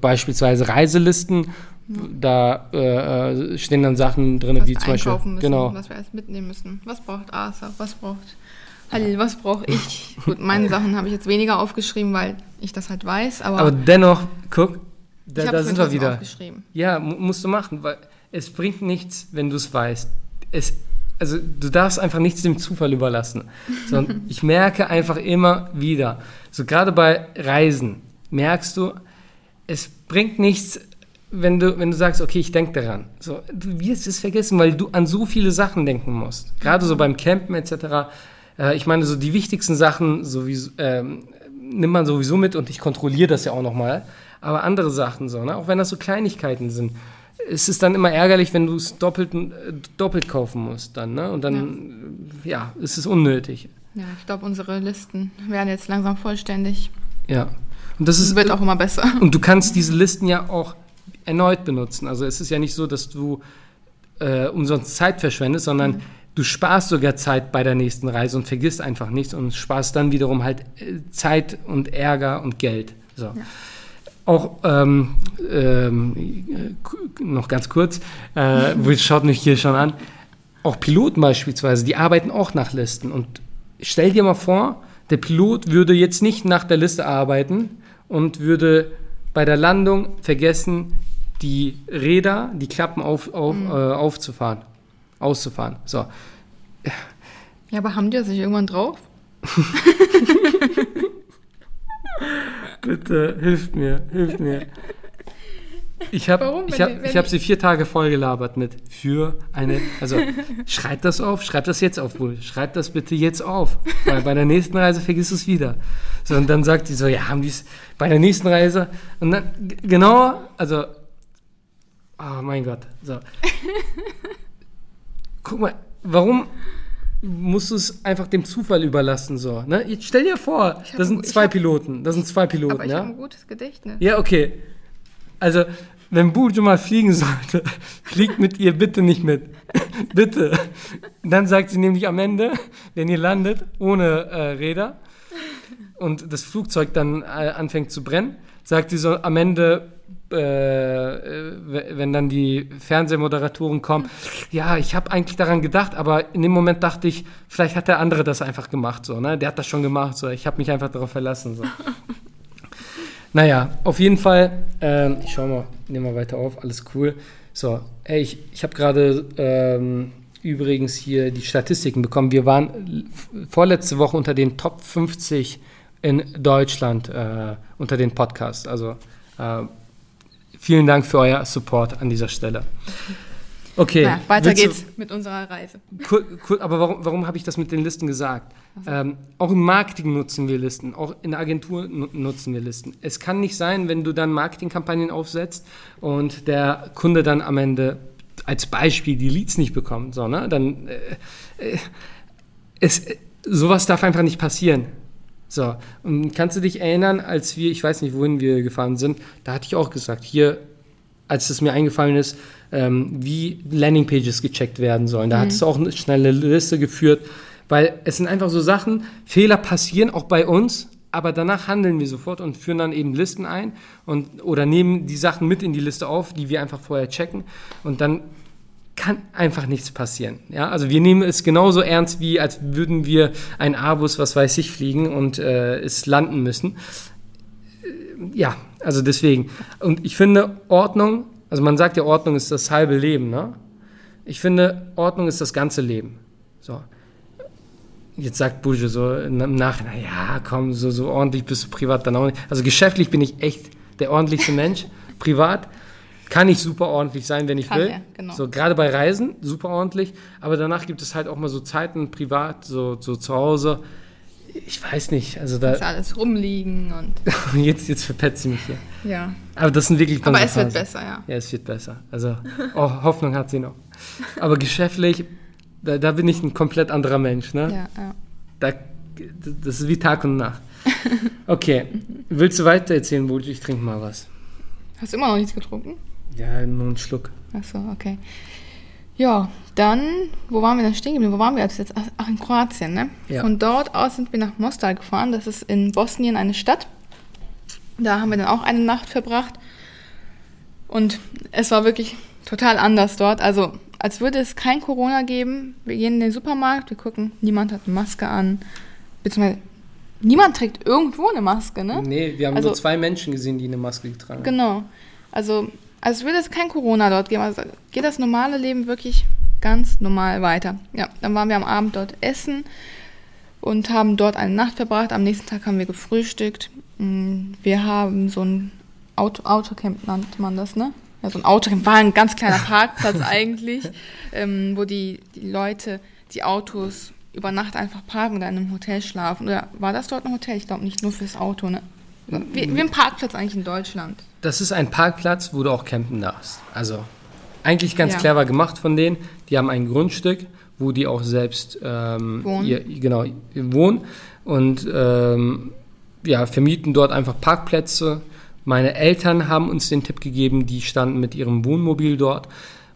beispielsweise Reiselisten, da äh, stehen dann Sachen drin, wie zum Beispiel müssen, genau. was wir alles mitnehmen müssen. Was braucht Arthur? Was braucht Halil, was brauche ich? Gut, meine Sachen habe ich jetzt weniger aufgeschrieben, weil ich das halt weiß, aber. Aber dennoch, guck, da, da sind wir wieder. Ja, musst du machen, weil es bringt nichts, wenn du es weißt. Es, also du darfst einfach nichts dem Zufall überlassen. Sondern ich merke einfach immer wieder, so gerade bei Reisen, merkst du, es bringt nichts, wenn du, wenn du sagst, okay, ich denke daran. So, du wirst es vergessen, weil du an so viele Sachen denken musst. Gerade so beim Campen etc äh, ich meine, so die wichtigsten Sachen sowieso, ähm, nimmt man sowieso mit und ich kontrolliere das ja auch nochmal. Aber andere Sachen so, ne? auch wenn das so Kleinigkeiten sind, ist es dann immer ärgerlich, wenn du es doppelt, äh, doppelt kaufen musst dann. Ne? Und dann, ja. ja, ist es unnötig. Ja, ich glaube, unsere Listen werden jetzt langsam vollständig. Ja. Und das, ist, wird auch immer besser. Und du kannst diese Listen ja auch erneut benutzen. Also es ist ja nicht so, dass du äh, umsonst Zeit verschwendest, sondern mhm du sparst sogar Zeit bei der nächsten Reise und vergisst einfach nichts und sparst dann wiederum halt äh, Zeit und Ärger und Geld. So. Ja. Auch ähm, ähm, noch ganz kurz, äh, schaut mich hier schon an, auch Piloten beispielsweise, die arbeiten auch nach Listen. Und stell dir mal vor, der Pilot würde jetzt nicht nach der Liste arbeiten und würde bei der Landung vergessen, die Räder, die Klappen auf, auf, mhm. äh, aufzufahren, auszufahren. So. Ja, aber haben die das nicht irgendwann drauf? Bitte, hilft mir, hilft mir. Ich habe ich hab, ich hab sie vier Tage voll gelabert mit für eine. Also schreibt das auf, schreibt das jetzt auf, wohl. Schreibt das bitte jetzt auf. Weil bei der nächsten Reise vergisst du es wieder. So, und dann sagt sie so, ja, haben die es bei der nächsten Reise. Und dann, genau, also, oh mein Gott. So. Guck mal, warum musst du es einfach dem Zufall überlassen. So, ne? Jetzt stell dir vor, das sind zwei hab, Piloten. Das sind zwei Piloten. Aber ich ja? habe ein gutes Gedächtnis. Ja, okay. Also, wenn Bujo mal fliegen sollte, fliegt mit ihr bitte nicht mit. bitte. Dann sagt sie nämlich am Ende, wenn ihr landet ohne äh, Räder und das Flugzeug dann äh, anfängt zu brennen, sagt sie so am Ende, äh, wenn dann die Fernsehmoderatoren kommen, ja, ich habe eigentlich daran gedacht, aber in dem Moment dachte ich, vielleicht hat der andere das einfach gemacht, so, ne? Der hat das schon gemacht, so. Ich habe mich einfach darauf verlassen, so. naja, auf jeden Fall, äh, ich schau mal, nehme mal weiter auf, alles cool. So, ey, ich, ich habe gerade ähm, übrigens hier die Statistiken bekommen. Wir waren vorletzte Woche unter den Top 50 in Deutschland äh, unter den Podcasts. Also äh, Vielen Dank für euer Support an dieser Stelle. Okay. Ja, weiter geht's mit unserer Reise. Cool, cool, aber warum, warum habe ich das mit den Listen gesagt? So. Ähm, auch im Marketing nutzen wir Listen, auch in der Agentur nutzen wir Listen. Es kann nicht sein, wenn du dann Marketingkampagnen aufsetzt und der Kunde dann am Ende als Beispiel die Leads nicht bekommt, so, ne? dann äh, äh, es, sowas darf einfach nicht passieren. So, und kannst du dich erinnern, als wir, ich weiß nicht, wohin wir gefahren sind, da hatte ich auch gesagt, hier, als es mir eingefallen ist, ähm, wie Landingpages gecheckt werden sollen. Da mhm. hat es auch eine schnelle Liste geführt, weil es sind einfach so Sachen, Fehler passieren auch bei uns, aber danach handeln wir sofort und führen dann eben Listen ein und, oder nehmen die Sachen mit in die Liste auf, die wir einfach vorher checken und dann kann einfach nichts passieren. Ja, also wir nehmen es genauso ernst, wie als würden wir ein Abus, was weiß ich, fliegen und äh, es landen müssen. Äh, ja, also deswegen. Und ich finde Ordnung, also man sagt ja, Ordnung ist das halbe Leben, ne? Ich finde, Ordnung ist das ganze Leben. So. Jetzt sagt Busche so im Nachhinein, ja, komm, so, so ordentlich bist du privat dann auch nicht. Also geschäftlich bin ich echt der ordentlichste Mensch. privat kann ich super ordentlich sein, wenn ich kann will. Er, genau. So gerade bei Reisen super ordentlich, aber danach gibt es halt auch mal so Zeiten privat, so, so zu Hause. Ich weiß nicht, also da. Ist alles rumliegen und. jetzt, jetzt verpetzt sie mich hier. Ja. Aber das sind wirklich. Aber es wird besser, ja. Ja, es wird besser. Also oh, Hoffnung hat sie noch. Aber geschäftlich, da, da, bin ich ein komplett anderer Mensch, ne? Ja, ja. Da, das ist wie Tag und Nacht. Okay, willst du weiter erzählen, Bulli? Ich trinke mal was. Hast du immer noch nichts getrunken? Ja, nur einen Schluck. Ach so, okay. Ja, dann, wo waren wir denn stehen geblieben? Wo waren wir jetzt? Ach, in Kroatien, ne? Ja. Von dort aus sind wir nach Mostar gefahren. Das ist in Bosnien eine Stadt. Da haben wir dann auch eine Nacht verbracht. Und es war wirklich total anders dort. Also, als würde es kein Corona geben. Wir gehen in den Supermarkt, wir gucken, niemand hat eine Maske an. Beziehungsweise, niemand trägt irgendwo eine Maske, ne? Nee, wir haben also, nur zwei Menschen gesehen, die eine Maske getragen haben. Genau. Also, also es würde es kein Corona dort geben. Also geht das normale Leben wirklich ganz normal weiter. Ja, dann waren wir am Abend dort essen und haben dort eine Nacht verbracht. Am nächsten Tag haben wir gefrühstückt. Mm, wir haben so ein Auto, Autocamp nannte man das, ne? Ja, so ein Autocamp war ein ganz kleiner Parkplatz eigentlich, ähm, wo die, die Leute die Autos über Nacht einfach parken oder in einem Hotel schlafen. Oder war das dort ein Hotel? Ich glaube nicht nur fürs Auto, ne? Wie, wie ein Parkplatz eigentlich in Deutschland. Das ist ein Parkplatz, wo du auch campen darfst. Also eigentlich ganz ja. clever gemacht von denen. Die haben ein Grundstück, wo die auch selbst ähm, wohnen. Ihr, genau, wohnen und ähm, ja, vermieten dort einfach Parkplätze. Meine Eltern haben uns den Tipp gegeben, die standen mit ihrem Wohnmobil dort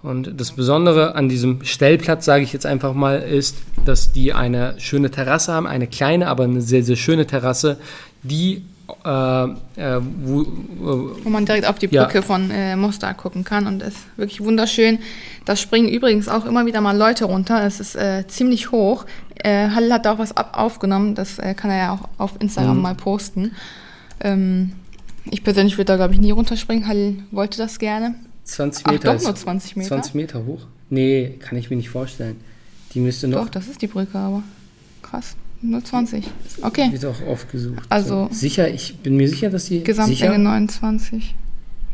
Und das Besondere an diesem Stellplatz, sage ich jetzt einfach mal, ist, dass die eine schöne Terrasse haben, eine kleine, aber eine sehr, sehr schöne Terrasse, die äh, äh, wo, wo, man direkt auf die Brücke ja. von äh, Mostar gucken kann und ist wirklich wunderschön. Da springen übrigens auch immer wieder mal Leute runter. Es ist äh, ziemlich hoch. Äh, Hall hat da auch was ab aufgenommen. Das äh, kann er ja auch auf Instagram mhm. mal posten. Ähm, ich persönlich würde da glaube ich nie runterspringen. Hall wollte das gerne. 20 Meter. Ach, doch nur 20 Meter. 20 Meter hoch? Nee, kann ich mir nicht vorstellen. Die müsste noch. Doch, das ist die Brücke, aber krass. Nur 20. Okay. Wird auch oft gesucht. Also. So. Sicher, ich bin mir sicher, dass die. Gesamtlänge 29,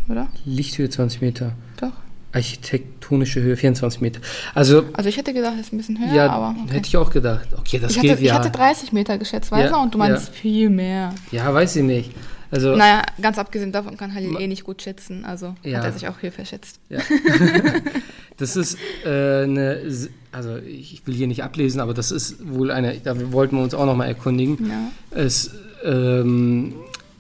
oder? Lichthöhe 20 Meter. Doch. Architektonische Höhe 24 Meter. Also. Also ich hätte gedacht, es ist ein bisschen höher, ja, aber. Okay. Hätte ich auch gedacht. Okay, das ich geht hatte, ja. Ich hatte 30 Meter geschätzt, weißt du? Und du meinst ja. viel mehr. Ja, weiß ich nicht. Also, naja, ganz abgesehen davon kann Halil eh nicht gut schätzen, also ja. hat er sich auch hier verschätzt. Ja. das ist äh, eine, also ich will hier nicht ablesen, aber das ist wohl eine, da wollten wir uns auch nochmal erkundigen. Ja. Es ähm,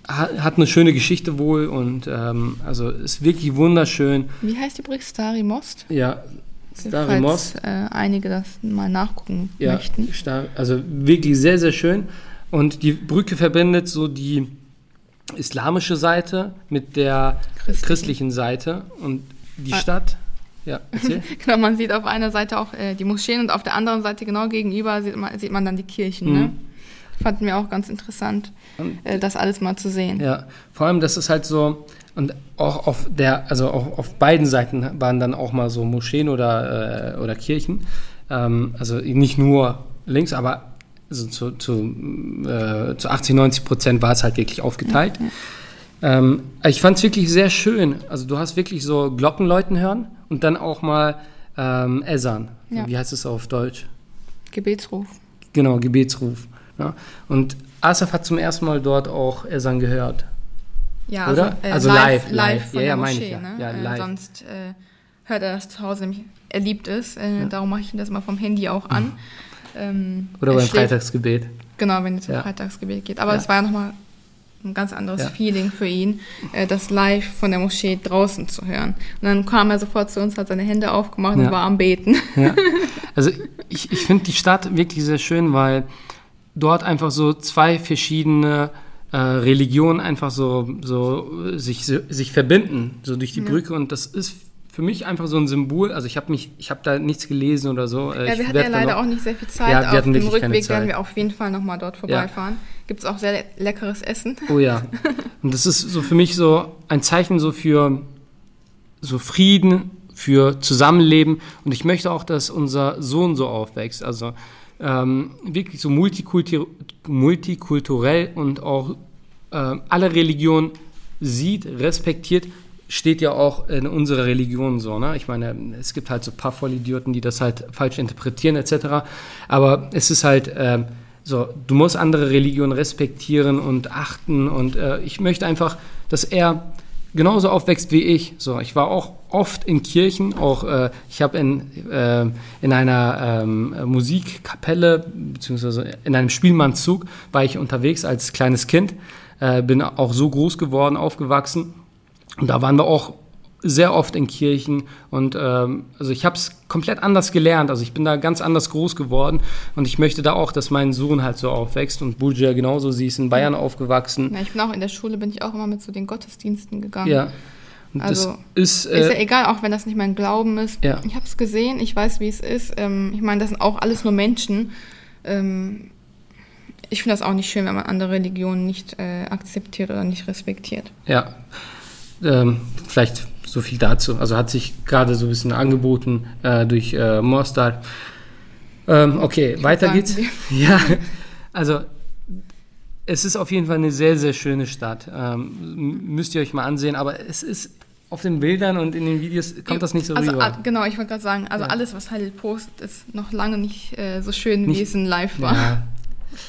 hat eine schöne Geschichte wohl und ähm, also ist wirklich wunderschön. Wie heißt die Brücke? Stari Most? Ja, Stari Most. Äh, einige das mal nachgucken ja, möchten. Star, also wirklich sehr, sehr schön. Und die Brücke verbindet so die islamische Seite mit der christlichen, christlichen Seite und die ah. Stadt. Ja, erzähl. genau, man sieht auf einer Seite auch äh, die Moscheen und auf der anderen Seite genau gegenüber sieht man, sieht man dann die Kirchen. Ne? Mhm. Ne? Fanden wir auch ganz interessant, äh, das alles mal zu sehen. Ja, vor allem, das ist halt so, und auch auf der, also auch auf beiden Seiten waren dann auch mal so Moscheen oder, äh, oder Kirchen. Ähm, also nicht nur links, aber also zu, zu, äh, zu 80, 90 Prozent war es halt wirklich aufgeteilt. Ja, ja. Ähm, ich fand es wirklich sehr schön. Also du hast wirklich so Glockenläuten hören und dann auch mal ähm, Esan. Ja. Wie heißt es auf Deutsch? Gebetsruf. Genau, Gebetsruf. Ja. Und Asaf hat zum ersten Mal dort auch Esan gehört. Ja, also? Äh, also live, live, live. von ja, ja, Moschee, ja. Ne? ja äh, live. sonst äh, hört er das zu Hause nämlich, er liebt es. Äh. Darum mache ich das mal vom Handy auch an. Ähm, Oder beim Freitagsgebet. Genau, wenn es um Freitagsgebet geht. Aber es war ja nochmal ein ganz anderes ja. Feeling für ihn, äh, das live von der Moschee draußen zu hören. Und dann kam er sofort zu uns, hat seine Hände aufgemacht ja. und war am Beten. Ja. Also ich, ich finde die Stadt wirklich sehr schön, weil dort einfach so zwei verschiedene äh, Religionen einfach so, so sich, so, sich verbinden, so durch die Brücke. Und das ist für mich einfach so ein Symbol. Also ich habe mich, ich habe da nichts gelesen oder so. Äh, ja, wir hatten ja leider noch, auch nicht sehr viel Zeit. Ja, wir auf dem Rückweg werden wir auf jeden Fall nochmal dort vorbeifahren. Ja. Gibt es auch sehr le leckeres Essen. Oh ja. Und das ist so für mich so ein Zeichen so für so Frieden, für Zusammenleben. Und ich möchte auch, dass unser Sohn so aufwächst. Also ähm, wirklich so multikultur multikulturell und auch äh, alle Religionen sieht, respektiert steht ja auch in unserer Religion so. Ne? Ich meine, es gibt halt so ein paar Vollidioten, die das halt falsch interpretieren etc. Aber es ist halt äh, so, du musst andere Religionen respektieren und achten und äh, ich möchte einfach, dass er genauso aufwächst wie ich. So, ich war auch oft in Kirchen, auch äh, ich habe in, äh, in einer ähm, Musikkapelle beziehungsweise in einem Spielmannszug war ich unterwegs als kleines Kind, äh, bin auch so groß geworden, aufgewachsen und da waren wir auch sehr oft in Kirchen und ähm, also ich habe es komplett anders gelernt. Also ich bin da ganz anders groß geworden und ich möchte da auch, dass mein Sohn halt so aufwächst und Bulja genauso. Sie ist in Bayern aufgewachsen. Ja, ich bin auch in der Schule, bin ich auch immer mit zu so den Gottesdiensten gegangen. Ja. Und also ist, äh, ist, ja egal, auch wenn das nicht mein Glauben ist. Ja. Ich habe es gesehen, ich weiß, wie es ist. Ähm, ich meine, das sind auch alles nur Menschen. Ähm, ich finde das auch nicht schön, wenn man andere Religionen nicht äh, akzeptiert oder nicht respektiert. Ja. Ähm, vielleicht so viel dazu. Also hat sich gerade so ein bisschen angeboten äh, durch äh, Mostar. Ähm, okay, weiter geht's. Ja, also es ist auf jeden Fall eine sehr, sehr schöne Stadt. Ähm, müsst ihr euch mal ansehen, aber es ist auf den Bildern und in den Videos kommt das nicht so also, rüber. Genau, ich wollte gerade sagen, also ja. alles, was Halil postet, ist noch lange nicht äh, so schön, nicht, wie es in Live war. Ja.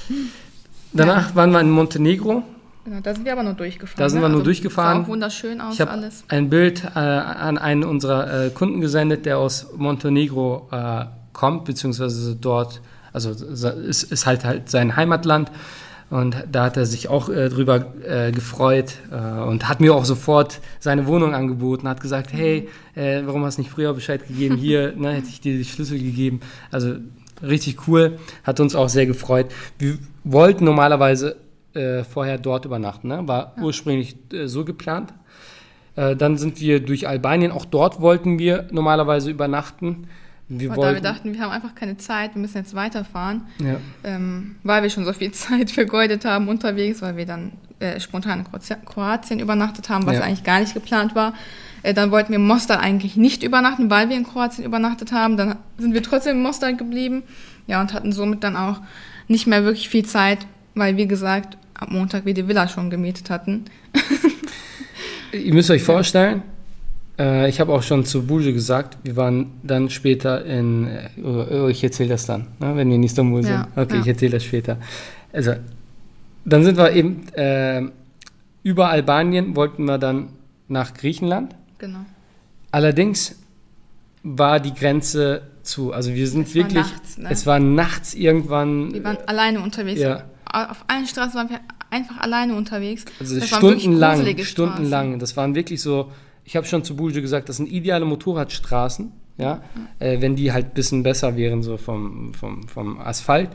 Danach ja. waren wir in Montenegro. Genau, da sind wir aber nur durchgefahren. Da sind wir ne? nur also, durchgefahren. Sah auch wunderschön aus ich alles. ein Bild äh, an einen unserer äh, Kunden gesendet, der aus Montenegro äh, kommt, beziehungsweise dort, also ist, ist halt halt sein Heimatland. Und da hat er sich auch äh, drüber äh, gefreut äh, und hat mir auch sofort seine Wohnung angeboten, hat gesagt, hey, äh, warum hast du nicht früher Bescheid gegeben? Hier, ne, hätte ich dir die Schlüssel gegeben. Also richtig cool, hat uns auch sehr gefreut. Wir wollten normalerweise äh, vorher dort übernachten, ne? war ja. ursprünglich äh, so geplant. dann sind wir durch Albanien, auch dort wollten wir normalerweise übernachten. Wir und wollten, da wir dachten, wir haben einfach keine Zeit, wir müssen jetzt weiterfahren, ja. ähm, weil wir schon so viel Zeit vergeudet haben unterwegs, weil wir dann äh, spontan in Kroatien übernachtet haben, was ja. eigentlich gar nicht geplant war. Äh, dann wollten wir in Mostar eigentlich nicht übernachten, weil wir in Kroatien übernachtet haben. Dann sind wir trotzdem in Mostar geblieben, ja, und hatten somit dann auch nicht mehr wirklich viel Zeit, weil, wie gesagt, am Montag wir die Villa schon gemietet hatten. Ihr müsst euch vorstellen, äh, ich habe auch schon zu Buje gesagt, wir waren dann später in, äh, oh, ich erzähle das dann, ne, wenn wir in Istanbul ja, sind. Okay, ja. ich erzähle das später. Also, dann sind wir eben äh, über Albanien, wollten wir dann nach Griechenland. Genau. Allerdings war die Grenze zu. Also wir sind es wirklich, war nachts, ne? es war nachts irgendwann. Wir waren alleine unterwegs. Ja. Auf allen Straßen waren wir einfach alleine unterwegs. Also das stundenlang, stundenlang. Das waren wirklich so ich habe schon zu Bulge gesagt, das sind ideale Motorradstraßen, ja, äh, wenn die halt ein bisschen besser wären, so vom, vom, vom Asphalt.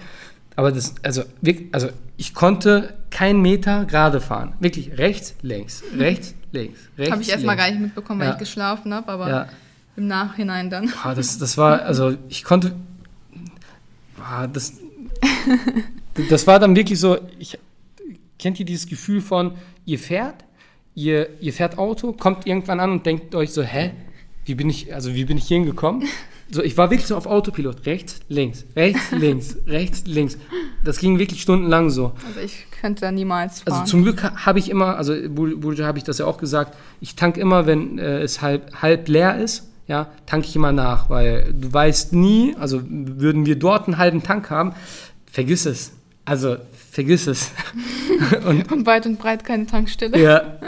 Aber das, also, wirklich, also ich konnte keinen Meter gerade fahren. Wirklich rechts, links, rechts, links, rechts. Habe ich erstmal gar nicht mitbekommen, weil ja. ich geschlafen habe, aber ja. im Nachhinein dann. Boah, das, das war, also ich konnte. Boah, das, das war dann wirklich so, ich, kennt ihr dieses Gefühl von, ihr fährt ihr, ihr fährt Auto, kommt irgendwann an und denkt euch so, hä, wie bin ich, also wie bin ich hierhin gekommen? So, ich war wirklich so auf Autopilot, rechts, links, rechts, links, rechts, links. Das ging wirklich stundenlang so. Also ich könnte da niemals fahren. Also zum Glück habe ich immer, also Burja habe ich das ja auch gesagt, ich tanke immer, wenn äh, es halb, halb leer ist, ja, tanke ich immer nach, weil du weißt nie, also würden wir dort einen halben Tank haben, vergiss es. Also vergiss es. und, und weit und breit keine Tankstelle. Ja.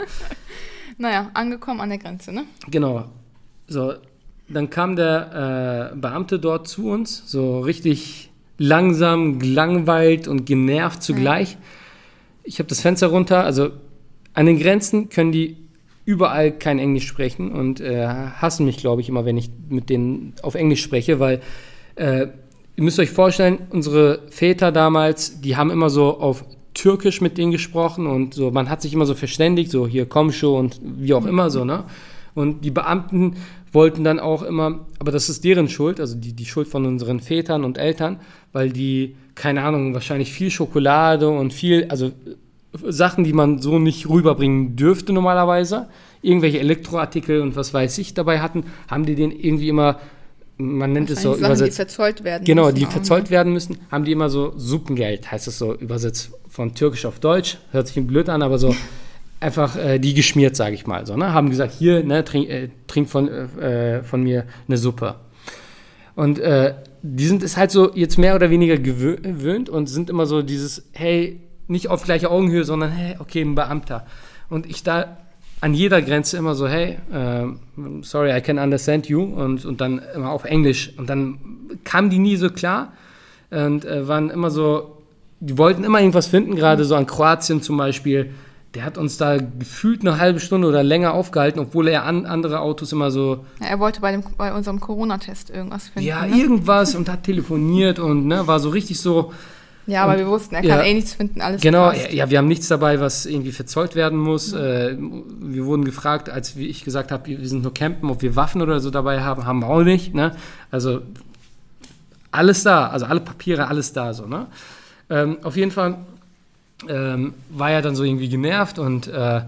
naja, angekommen an der Grenze, ne? Genau. So, dann kam der äh, Beamte dort zu uns, so richtig langsam, gelangweilt und genervt zugleich. Ja. Ich habe das Fenster runter, also an den Grenzen können die überall kein Englisch sprechen und äh, hassen mich, glaube ich, immer, wenn ich mit denen auf Englisch spreche, weil äh, ihr müsst euch vorstellen, unsere Väter damals, die haben immer so auf Türkisch mit denen gesprochen und so, man hat sich immer so verständigt, so hier komm schon und wie auch immer so, ne? Und die Beamten wollten dann auch immer, aber das ist deren Schuld, also die, die Schuld von unseren Vätern und Eltern, weil die, keine Ahnung, wahrscheinlich viel Schokolade und viel, also Sachen, die man so nicht rüberbringen dürfte normalerweise, irgendwelche Elektroartikel und was weiß ich dabei hatten, haben die den irgendwie immer man nennt es so Sachen, übersetzt. die verzollt werden Genau, die verzollt werden müssen, haben die immer so Suppengeld, heißt es so übersetzt von Türkisch auf Deutsch. Hört sich blöd an, aber so einfach äh, die geschmiert, sage ich mal. So, ne? Haben gesagt, hier, ne, trink, äh, trink von, äh, von mir eine Suppe. Und äh, die sind es halt so jetzt mehr oder weniger gewöhnt und sind immer so dieses, hey, nicht auf gleicher Augenhöhe, sondern hey, okay, ein Beamter. Und ich da an jeder Grenze immer so, hey, uh, sorry, I can understand you und, und dann immer auf Englisch. Und dann kamen die nie so klar und äh, waren immer so, die wollten immer irgendwas finden, gerade so an Kroatien zum Beispiel. Der hat uns da gefühlt eine halbe Stunde oder länger aufgehalten, obwohl er an andere Autos immer so. Ja, er wollte bei, dem, bei unserem Corona-Test irgendwas finden. Ja, ne? irgendwas und hat telefoniert und ne, war so richtig so ja, aber und, wir wussten, er kann ja, eh nichts finden, alles Genau, ja, ja, wir haben nichts dabei, was irgendwie verzollt werden muss. Mhm. Äh, wir wurden gefragt, als ich gesagt habe, wir sind nur campen, ob wir Waffen oder so dabei haben, haben wir auch nicht. Ne? Also alles da, also alle Papiere, alles da so. Ne? Ähm, auf jeden Fall ähm, war er dann so irgendwie genervt und äh,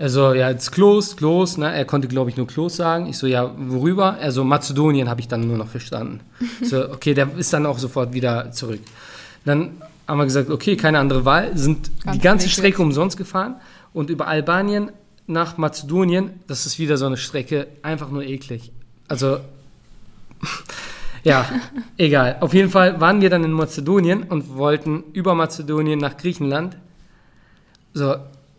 er so, ja, jetzt Klos, Klos, ne? Er konnte, glaube ich, nur Klos sagen. Ich so, ja, worüber? Er so, Mazedonien habe ich dann nur noch verstanden. so, okay, der ist dann auch sofort wieder zurück. Dann haben wir gesagt, okay, keine andere Wahl, sind Ganz die ganze Strecke umsonst gefahren und über Albanien nach Mazedonien, das ist wieder so eine Strecke, einfach nur eklig. Also, ja, egal. Auf jeden Fall waren wir dann in Mazedonien und wollten über Mazedonien nach Griechenland. So,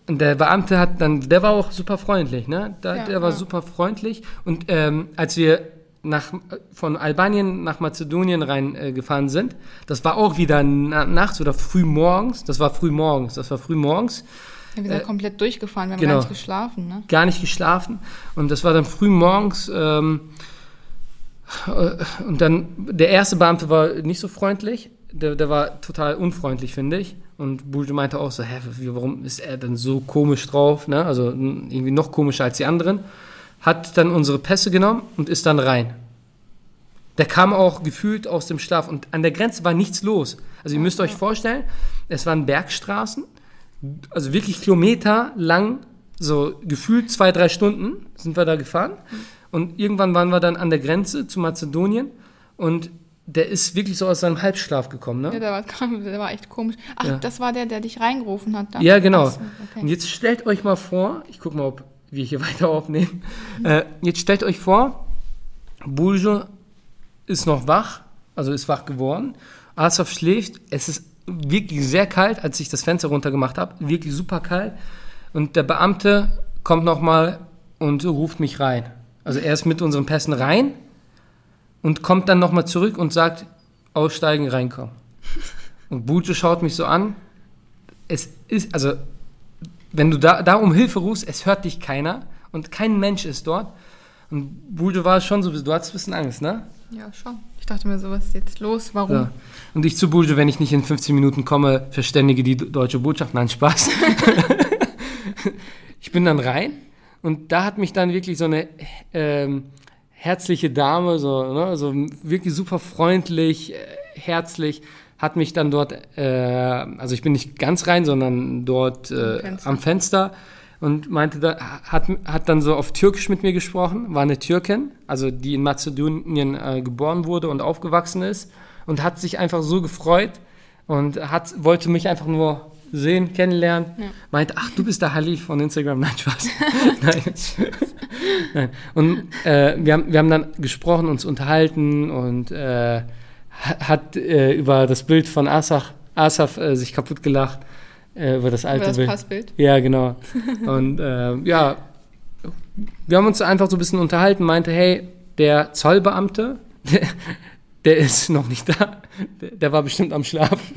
und der Beamte hat dann, der war auch super freundlich, ne? Der, ja, der war ja. super freundlich. Und ähm, als wir nach, von Albanien nach Mazedonien reingefahren äh, gefahren sind. Das war auch wieder na, nachts oder früh morgens. Das war früh morgens. Das war früh morgens. Ja, wir sind komplett durchgefahren, wir haben genau. gar nicht geschlafen. Ne? Gar nicht geschlafen. Und das war dann früh morgens. Ähm, äh, und dann, der erste Beamte war nicht so freundlich. Der, der war total unfreundlich, finde ich. Und Bulge meinte auch so, hä, warum ist er denn so komisch drauf? Ne? Also irgendwie noch komischer als die anderen. Hat dann unsere Pässe genommen und ist dann rein. Der kam auch gefühlt aus dem Schlaf und an der Grenze war nichts los. Also ihr müsst euch vorstellen, es waren Bergstraßen, also wirklich Kilometer lang, so gefühlt zwei, drei Stunden sind wir da gefahren. Und irgendwann waren wir dann an der Grenze zu Mazedonien und der ist wirklich so aus seinem Halbschlaf gekommen, ne? Ja, der war, der war echt komisch. Ach, Ja. das war der, der dich reingerufen hat. Da. Ja, genau. So, Und okay. jetzt stellt euch mal vor, ich gucke mal, ob wir hier weiter aufnehmen. Äh, jetzt stellt euch vor, Buljo ist noch wach, also ist wach geworden. Asaf schläft. Es ist wirklich sehr kalt, als ich das Fenster runtergemacht habe. Wirklich super kalt. Und der Beamte kommt nochmal und ruft mich rein. Also er ist mit unseren Pässen rein und kommt dann nochmal zurück und sagt, aussteigen, reinkommen. Und Buljo schaut mich so an. Es ist, also wenn du da, da um Hilfe rufst, es hört dich keiner und kein Mensch ist dort. Und Buljo war schon so, du hattest ein bisschen Angst, ne? Ja, schon. Ich dachte mir so, was ist jetzt los? Warum? Ja. Und ich zu Buljo, wenn ich nicht in 15 Minuten komme, verständige die deutsche Botschaft. Nein, Spaß. ich bin dann rein und da hat mich dann wirklich so eine ähm, herzliche Dame, so, ne, so wirklich super freundlich, äh, herzlich, hat mich dann dort, äh, also ich bin nicht ganz rein, sondern dort äh, Fenster. am Fenster und meinte da, hat, hat dann so auf Türkisch mit mir gesprochen, war eine Türkin, also die in Mazedonien äh, geboren wurde und aufgewachsen ist und hat sich einfach so gefreut und hat, wollte mich einfach nur sehen, kennenlernen, Ja. meinte, ach, du bist der Halil von Instagram, nein, Spaß. nein. nein. Und äh, wir, haben, wir haben dann gesprochen, uns unterhalten und äh, hat äh, über das Bild von Asaf, Asaf äh, sich kaputt gelacht, äh, über das alte Über das Bild. Passbild. Ja, genau. Und äh, ja, wir haben uns einfach so ein bisschen unterhalten, meinte, hey, der Zollbeamte, der, der ist noch nicht da. Der, der war bestimmt am Schlafen.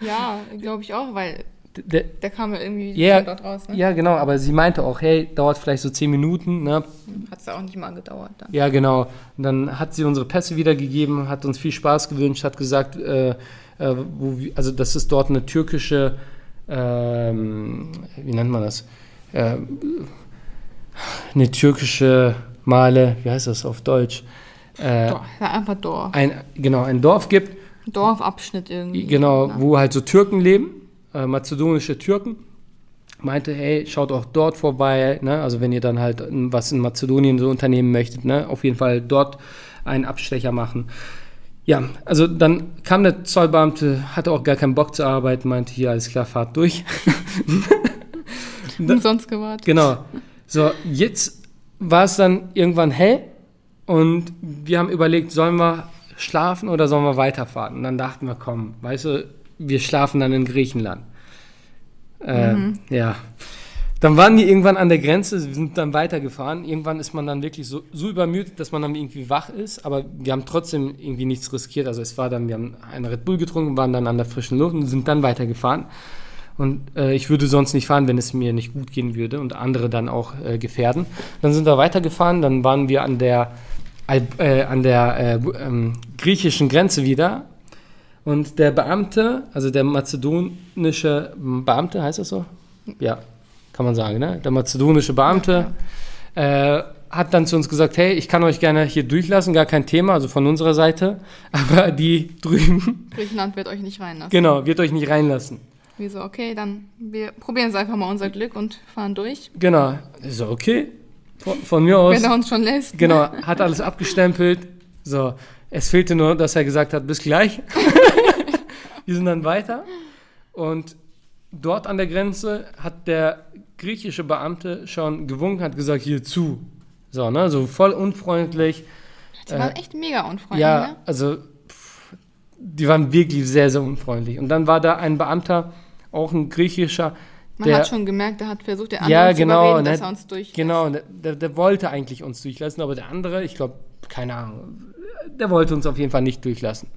Ja, glaube ich auch, weil Der, der kam ja irgendwie von dort raus. Ne? ja, genau, aber sie meinte auch, hey, dauert vielleicht so zehn Minuten, ne? Hat es auch nicht mal gedauert dann. Ja, genau. Und dann hat sie unsere Pässe wiedergegeben, hat uns viel Spaß gewünscht, hat gesagt, äh, äh, wo, also das ist dort eine türkische, ähm, wie nennt man das? Äh, eine türkische Male, wie heißt das auf Deutsch? Äh, Dorf, ja, einfach Dorf. ein, genau, ein Dorf gibt, Dorfabschnitt irgendwie. genau, Ja. wo halt so Türken leben, äh, mazedonische Türken. Meinte, hey, schaut auch dort vorbei, ne? also wenn ihr dann halt was in Mazedonien so unternehmen möchtet, ne? auf jeden Fall dort einen Abstecher machen. Ja, also dann kam der Zollbeamte, hatte auch gar keinen Bock zu arbeiten, meinte, hier, alles klar, fahrt durch. Umsonst gewartet. Genau. So, jetzt war es dann irgendwann hell und wir haben überlegt, sollen wir schlafen oder sollen wir weiterfahren? Und dann dachten wir, komm, weißt du, wir schlafen dann in Griechenland. Äh, Ja. Dann waren die irgendwann an der Grenze, sind dann weitergefahren. Irgendwann ist man dann wirklich so, so übermüdet, dass man dann irgendwie wach ist, aber wir haben trotzdem irgendwie nichts riskiert. Also es war dann, wir haben einen Red Bull getrunken, waren dann an der frischen Luft und sind dann weitergefahren. Und äh, ich würde sonst nicht fahren, wenn es mir nicht gut gehen würde und andere dann auch äh, gefährden. Dann sind wir weitergefahren, dann waren wir an der, äh, an der äh, ähm, griechischen Grenze wieder. Und der Beamte, also der mazedonische Beamte, heißt das so? Ja, kann man sagen, ne? Der mazedonische Beamte äh, hat dann zu uns gesagt, hey, ich kann euch gerne hier durchlassen, gar kein Thema, also von unserer Seite. Aber die drüben, Griechenland wird euch nicht reinlassen. genau, wird euch nicht reinlassen. Wir so, okay, dann wir probieren es einfach mal unser Glück und fahren durch. Genau. So, okay. Von, von mir aus. Wenn er uns schon lässt. Genau, hat alles abgestempelt. So, es fehlte nur, dass er gesagt hat, bis gleich. Wir sind dann weiter. Und dort an der Grenze hat der griechische Beamte schon gewunken, hat gesagt, hier zu. So, ne, so voll unfreundlich. Die waren echt mega unfreundlich, Äh, Ja, ne? also pff, die waren wirklich sehr, sehr unfreundlich. Und dann war da ein Beamter, auch ein griechischer, Man der, hat schon gemerkt, der hat versucht, der andere Ja, zu genau, überreden, ne, dass er uns durch. Genau, der, der, der wollte eigentlich uns durchlassen, aber der andere, ich glaube, keine Ahnung. Der wollte uns auf jeden Fall nicht durchlassen.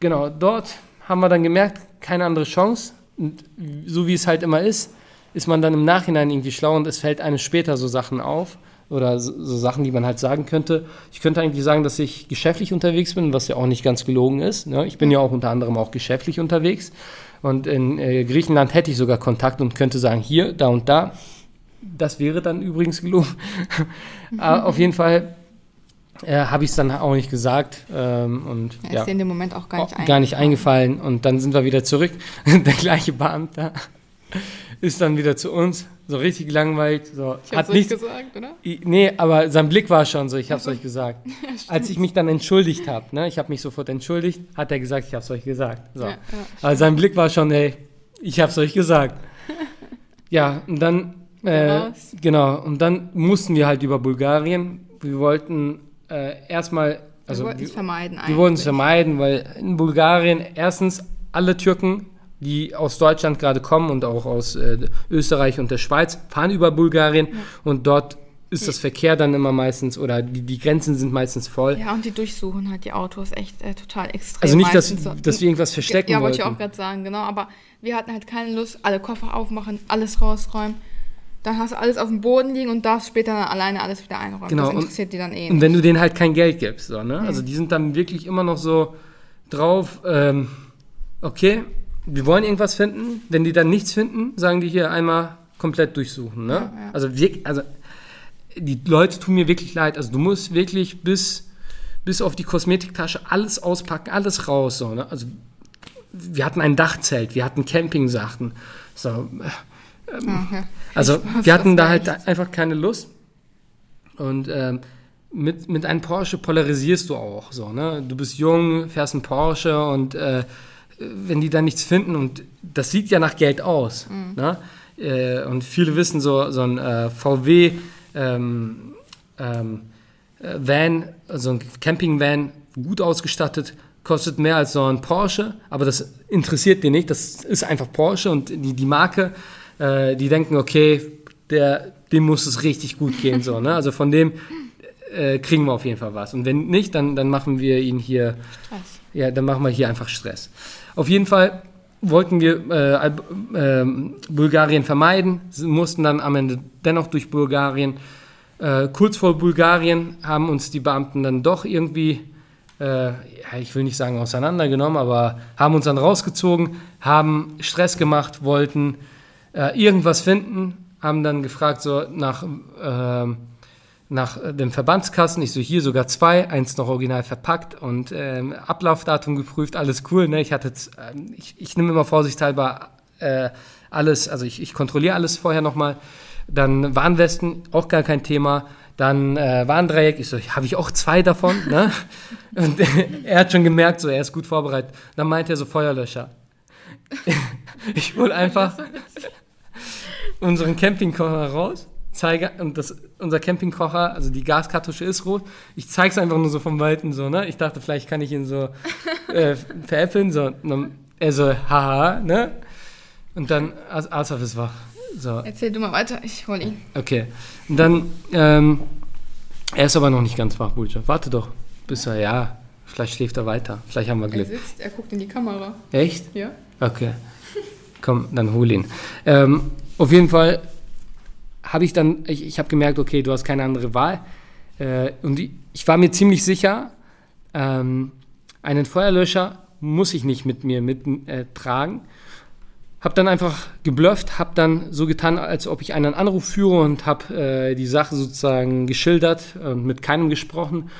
Genau, dort haben wir dann gemerkt, keine andere Chance. Und so wie es halt immer ist, ist man dann im Nachhinein irgendwie schlau und es fällt einem später so Sachen auf oder so, Sachen, die man halt sagen könnte. Ich könnte eigentlich sagen, dass ich geschäftlich unterwegs bin, was ja auch nicht ganz gelogen ist. Ne? Ich bin ja auch unter anderem auch geschäftlich unterwegs und in äh, Griechenland hätte ich sogar Kontakt und könnte sagen, hier, da und da. Das wäre dann übrigens gelogen. auf jeden Fall äh, habe ich es dann auch nicht gesagt. Ähm, und, ja, ist dir in dem Moment auch gar nicht, auch gar nicht eingefallen. Und dann sind wir wieder zurück. Der gleiche Beamter ist dann wieder zu uns, so richtig langweilig. So, ich hab's euch gesagt, oder? Nee, aber sein Blick war schon so, ich hab's euch gesagt. ja, Als ich mich dann entschuldigt habe, ne, ich habe mich sofort entschuldigt, hat er gesagt, ich hab's euch gesagt. So. Ja, ja, also sein Blick war schon, hey, ich hab's euch gesagt. ja, und dann, äh, genau, und dann mussten wir halt über Bulgarien. Wir wollten äh, erstmal, also wir wollten es vermeiden. Wir wollten es vermeiden, weil in Bulgarien erstens alle Türken die aus Deutschland gerade kommen und auch aus äh, Österreich und der Schweiz, fahren über Bulgarien ja. und dort ist das Verkehr dann immer meistens oder die, die Grenzen sind meistens voll. Ja, und die durchsuchen halt die Autos echt äh, total extrem. Also nicht, dass, dass wir irgendwas verstecken Ja, wollte ich auch gerade sagen, genau. Aber wir hatten halt keine Lust, alle Koffer aufmachen, alles rausräumen. Dann hast du alles auf dem Boden liegen und darfst später dann alleine alles wieder einräumen. Genau. Das interessiert und, die dann eh nicht. Und wenn du denen halt kein Geld gibst, so, ne? Mhm. Also die sind dann wirklich immer noch so drauf, ähm, okay, wir wollen irgendwas finden. Wenn die dann nichts finden, sagen die hier einmal komplett durchsuchen. Ne? Ja, ja. Also, wir, also die Leute tun mir wirklich leid. Also du musst wirklich bis, bis auf die Kosmetiktasche alles auspacken, alles raus. So, ne? Also wir hatten ein Dachzelt, wir hatten Campingsachen. So, ähm, okay. Also wir hatten da halt einfach keine Lust. Und ähm, mit, mit einem Porsche polarisierst du auch so. Ne? Du bist jung, fährst einen Porsche und äh, wenn die da nichts finden und das sieht ja nach Geld aus. Mhm. Ne? Äh, und viele wissen, so, so ein äh, VW ähm, ähm, äh, Van, so ein Camping-Van, gut ausgestattet, kostet mehr als so ein Porsche, aber das interessiert die nicht. Das ist einfach Porsche und die, die Marke, äh, die denken, okay, der, dem muss es richtig gut gehen. so, ne? Also von dem äh, kriegen wir auf jeden Fall was. Und wenn nicht, dann, dann machen wir ihn hier. Stress. Ja, dann machen wir hier einfach Stress. Auf jeden Fall wollten wir äh, äh, Bulgarien vermeiden, mussten dann am Ende dennoch durch Bulgarien. Äh, kurz vor Bulgarien haben uns die Beamten dann doch irgendwie, äh, ja, ich will nicht sagen auseinandergenommen, aber haben uns dann rausgezogen, haben Stress gemacht, wollten äh, irgendwas finden, haben dann gefragt so nach ähm, nach äh, dem Verbandskassen. Ich so, hier sogar zwei, eins noch original verpackt und ähm, Ablaufdatum geprüft, alles cool. Ne? Ich hatte, äh, ich, ich nehme immer vorsichtshalber äh, alles, also ich, ich kontrolliere alles vorher nochmal. Dann Warnwesten, auch gar kein Thema. Dann äh, Warndreieck, ich so, habe ich auch zwei davon. Ne? Und er hat schon gemerkt, so, er ist gut vorbereitet. Dann meinte er so Feuerlöscher. ich hole einfach unseren Campingkocher raus zeige, und das, unser Campingkocher, also die Gaskartusche ist rot. Ich zeige es einfach nur so vom Weiten so, ne? Ich dachte, vielleicht kann ich ihn so äh, veräppeln, so. Und er so, haha, ne? Und dann, Asaf ist wach. So. Erzähl du mal weiter, ich hol ihn. Okay. Und dann, ähm, er ist aber noch nicht ganz wach, Bulja. Warte doch, bis er, ja, vielleicht schläft er weiter. Vielleicht haben wir Glück. Er sitzt, er guckt in die Kamera. Echt? Ja. Okay. Komm, dann hol ihn. Ähm, auf jeden Fall habe ich dann, ich, ich habe gemerkt, okay, du hast keine andere Wahl. Äh, und ich, ich, war mir ziemlich sicher, ähm, einen Feuerlöscher muss ich nicht mit mir mittragen. Äh, habe dann einfach geblufft, habe dann so getan, als ob ich einen Anruf führe und habe äh, die Sache sozusagen geschildert und mit keinem gesprochen.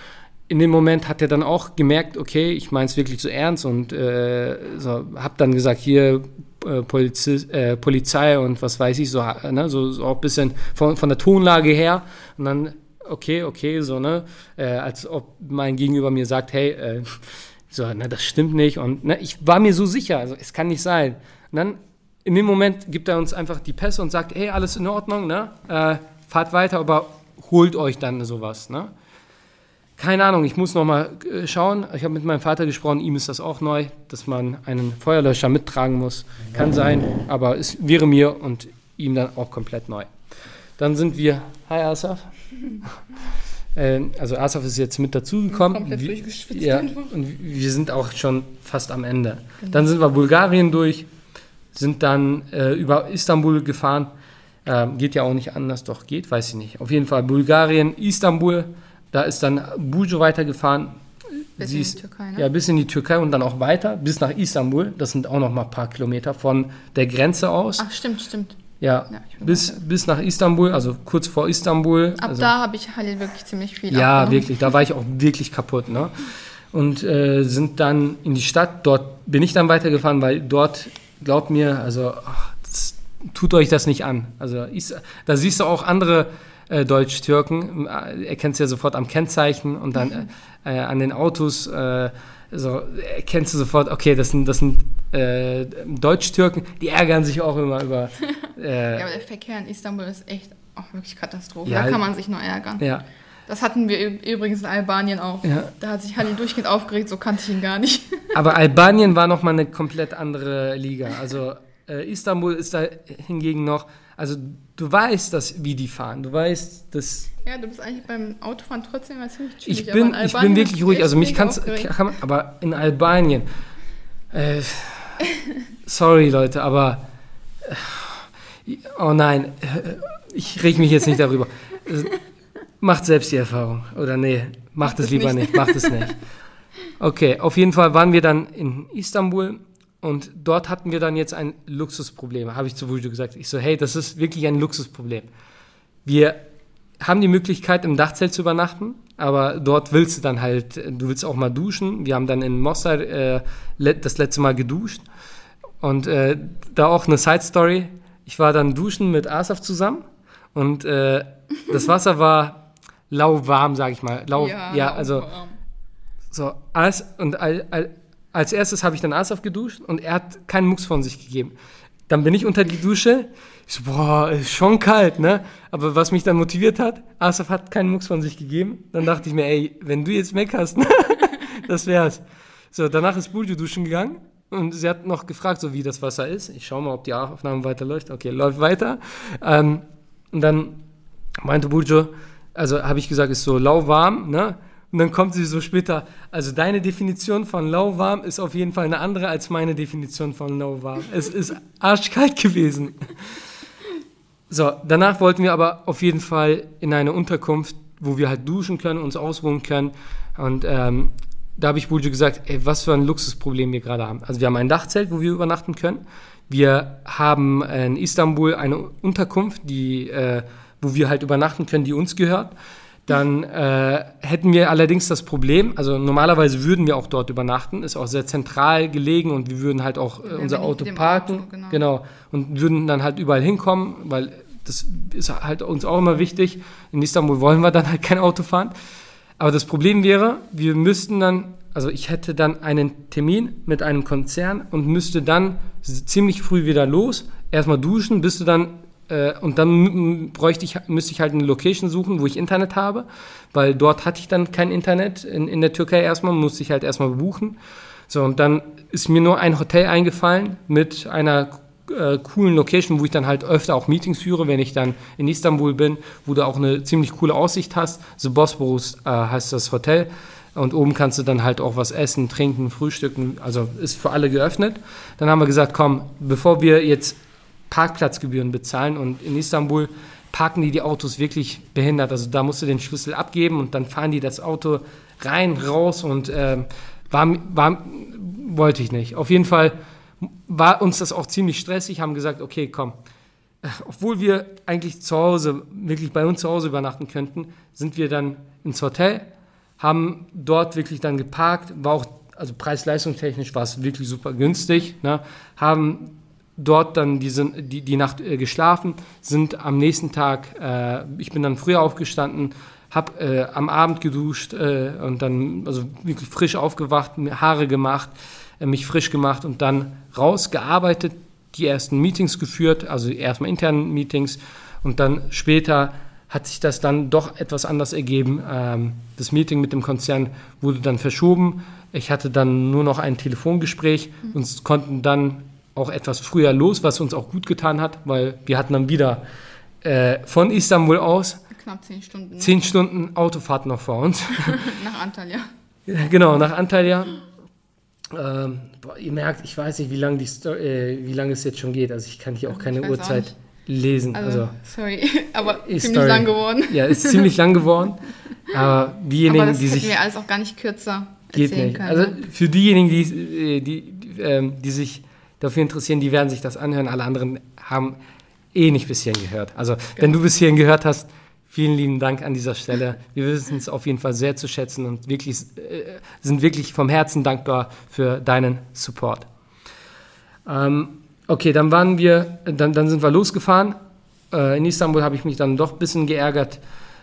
In dem Moment hat er dann auch gemerkt, okay, ich meine es wirklich so ernst und äh, so, habe dann gesagt, hier äh, Polizi äh, Polizei und was weiß ich, so, ne, so, so auch ein bisschen von, von der Tonlage her. Und dann, okay, okay, so, ne, äh, als ob mein Gegenüber mir sagt, hey, äh, so, ne, das stimmt nicht. Und ne, ich war mir so sicher, also es kann nicht sein. Und dann in dem Moment gibt er uns einfach die Pässe und sagt, hey, alles in Ordnung, ne, äh, fahrt weiter, aber holt euch dann sowas, ne. Keine Ahnung, ich muss noch mal äh, schauen. Ich habe mit meinem Vater gesprochen, ihm ist das auch neu, dass man einen Feuerlöscher mittragen muss. Kann sein, aber es wäre mir und ihm dann auch komplett neu. Dann sind wir, hi Asaf, Äh, also Asaf ist jetzt mit dazugekommen. Komplett Wir- durchgeschwitzt Ja, und wir sind auch schon fast am Ende. Genau. Dann sind wir Bulgarien durch, sind dann äh, über Istanbul gefahren. Ähm, geht ja auch nicht anders, doch geht, weiß ich nicht. Auf jeden Fall Bulgarien, Istanbul, da ist dann Bujo weitergefahren. Bis Sie in die Türkei, ne? Ja, bis in die Türkei und dann auch weiter, bis nach Istanbul. Das sind auch noch mal ein paar Kilometer von der Grenze aus. Ach, stimmt, stimmt. Ja, Ja, bis, bis nach Istanbul, also kurz vor Istanbul. Ab also, da habe ich Halil wirklich ziemlich viel Ja, abgenommen. wirklich, da war ich auch wirklich kaputt. Ne? Und äh, sind dann in die Stadt, dort bin ich dann weitergefahren, weil dort, glaubt mir, also ach, tut euch das nicht an. Also da siehst du auch andere äh, Deutsch-Türken, äh, erkennst ja sofort am Kennzeichen und dann äh, äh, an den Autos, äh, so erkennst du sofort, okay, das sind, das sind äh, Deutsch-Türken, die ärgern sich auch immer über. Äh, Ja, aber der Verkehr in Istanbul ist echt auch wirklich Katastrophe. Ja, da kann man sich nur ärgern. ja, Das hatten wir übrigens in Albanien auch. Ja. Da hat sich Halil durchgehend aufgeregt, so kannte ich ihn gar nicht. Aber Albanien war nochmal eine komplett andere Liga. Also äh, Istanbul ist da hingegen noch, also du weißt, dass, wie die fahren. Du weißt, dass Ja, du bist eigentlich beim Autofahren trotzdem mal ziemlich chillig. ich bin, ich bin wirklich ruhig. Also mich kann's, kann man, aber in Albanien, äh, sorry Leute, aber äh, oh nein, äh, ich reg mich jetzt nicht darüber. Äh, Macht selbst die Erfahrung. Oder nee, macht Macht es es lieber nicht. nicht. Macht es nicht. Okay, auf jeden Fall waren wir dann in Istanbul und dort hatten wir dann jetzt ein Luxusproblem, habe ich zu Vujo gesagt. Ich so, hey, das ist wirklich ein Luxusproblem. Wir haben die Möglichkeit, im Dachzelt zu übernachten, aber dort willst du dann halt, du willst auch mal duschen. Wir haben dann in Mostar äh, das letzte Mal geduscht und äh, da auch eine Side-Story. Ich war dann duschen mit Asaf zusammen und äh, das Wasser war lauwarm, sag ich mal. Lau, ja, also warm. so, als, und al, al, als erstes habe ich dann Asaf geduscht und er hat keinen Mucks von sich gegeben. Dann bin ich unter die Dusche. Ich so, boah, ist schon kalt, ne? Aber was mich dann motiviert hat, Asaf hat keinen Mucks von sich gegeben. Dann dachte ich mir, ey, wenn du jetzt meckerst, ne? das wär's. So, danach ist Buljo duschen gegangen und sie hat noch gefragt, so wie das Wasser ist. Ich schau mal, ob die Aufnahme weiterläuft. Okay, läuft weiter. Ähm, und dann meinte Burjo, also habe ich gesagt, ist so lauwarm, ne? Und dann kommt sie so später, also deine Definition von lauwarm ist auf jeden Fall eine andere als meine Definition von lauwarm. Es ist arschkalt gewesen. So, danach wollten wir aber auf jeden Fall in eine Unterkunft, wo wir halt duschen können, uns ausruhen können. Und ähm, da habe ich Burjo gesagt, ey, was für ein Luxusproblem wir gerade haben. Also wir haben ein Dachzelt, wo wir übernachten können. Wir haben in Istanbul eine Unterkunft, die, äh, wo wir halt übernachten können, die uns gehört. Dann äh, hätten wir allerdings das Problem, also normalerweise würden wir auch dort übernachten, ist auch sehr zentral gelegen und wir würden halt auch äh, unser Auto parken. Auto, genau. genau. Und würden dann halt überall hinkommen, weil das ist halt uns auch immer wichtig. In Istanbul wollen wir dann halt kein Auto fahren. Aber das Problem wäre, wir müssten dann, also ich hätte dann einen Termin mit einem Konzern und müsste dann ziemlich früh wieder los, erstmal duschen, bis du dann äh, und dann bräuchte ich, müsste ich halt eine Location suchen, wo ich Internet habe, weil dort hatte ich dann kein Internet in, in der Türkei erstmal, musste ich halt erstmal buchen. So, und dann ist mir nur ein Hotel eingefallen mit einer äh, coolen Location, wo ich dann halt öfter auch Meetings führe, wenn ich dann in Istanbul bin, wo du auch eine ziemlich coole Aussicht hast. The Bosporus äh, heißt das Hotel. Und oben kannst du dann halt auch was essen, trinken, frühstücken. Also ist für alle geöffnet. Dann haben wir gesagt, komm, bevor wir jetzt Parkplatzgebühren bezahlen und in Istanbul parken die die Autos wirklich behindert. Also da musst du den Schlüssel abgeben und dann fahren die das Auto rein, raus und ähm, war, war, wollte ich nicht. Auf jeden Fall war uns das auch ziemlich stressig, haben gesagt, okay, komm, äh, obwohl wir eigentlich zu Hause, wirklich bei uns zu Hause übernachten könnten, sind wir dann ins Hotel, haben dort wirklich dann geparkt, war auch, also preis-leistungstechnisch war es wirklich super günstig, ne? haben dort dann diese, die, die Nacht äh, geschlafen, sind am nächsten Tag, äh, ich bin dann früher aufgestanden, habe äh, am Abend geduscht äh, und dann also wirklich frisch aufgewacht, mir Haare gemacht, äh, mich frisch gemacht und dann rausgearbeitet, die ersten Meetings geführt, also erstmal internen Meetings und dann später hat sich das dann doch etwas anders ergeben. Ähm, das Meeting mit dem Konzern wurde dann verschoben. Ich hatte dann nur noch ein Telefongespräch und konnten dann auch etwas früher los, was uns auch gut getan hat, weil wir hatten dann wieder äh, von Istanbul aus knapp zehn Stunden. Zehn Stunden Autofahrt noch vor uns. Nach Antalya. Genau, nach Antalya. Ähm, boah, ihr merkt, ich weiß nicht, wie lange die Sto äh, wie lange es jetzt schon geht. Also ich kann hier auch keine auch Uhrzeit nicht. lesen. Also, Also, sorry, aber Ist ziemlich Story. lang geworden. ja, ist ziemlich lang geworden. Aber diejenigen, aber das die sich wir alles auch gar nicht kürzer geht nicht. können. Also für diejenigen, die, äh, die, die, ähm, die sich dafür interessieren, die werden sich das anhören. Alle anderen haben eh nicht bis hierhin gehört. Also wenn Genau. du bis hierhin gehört hast, vielen lieben Dank an dieser Stelle. Wir wissen es auf jeden Fall sehr zu schätzen und wirklich, äh, sind wirklich vom Herzen dankbar für deinen Support. Ähm, okay, dann waren wir, dann, dann sind wir losgefahren. Äh, in Istanbul habe ich mich dann doch ein bisschen geärgert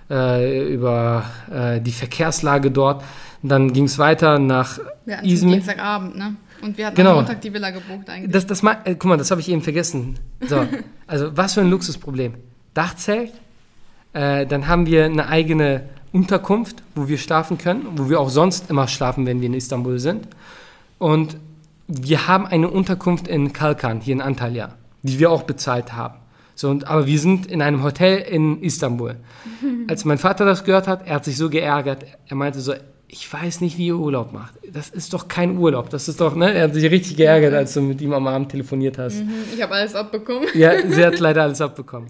äh, über äh, die Verkehrslage dort. Dann ging es weiter nach hatten schon Izmir. Dienstagabend, ne? Und wir hatten Genau. am Montag die Villa gebucht eigentlich. Das, das, äh, guck mal, das habe ich eben vergessen. So, also was für ein Luxusproblem. Dachzelt, äh, dann haben wir eine eigene Unterkunft, wo wir schlafen können, wo wir auch sonst immer schlafen, wenn wir in Istanbul sind. Und wir haben eine Unterkunft in Kalkan, hier in Antalya, die wir auch bezahlt haben. So, und, aber wir sind in einem Hotel in Istanbul. Als mein Vater das gehört hat, er hat sich so geärgert. Er meinte so, ich weiß nicht, wie ihr Urlaub macht. Das ist doch kein Urlaub. Das ist doch, ne? Er hat sich richtig geärgert, als du mit ihm am Abend telefoniert hast. Mhm, ich habe alles abbekommen. Ja, sie hat leider alles abbekommen.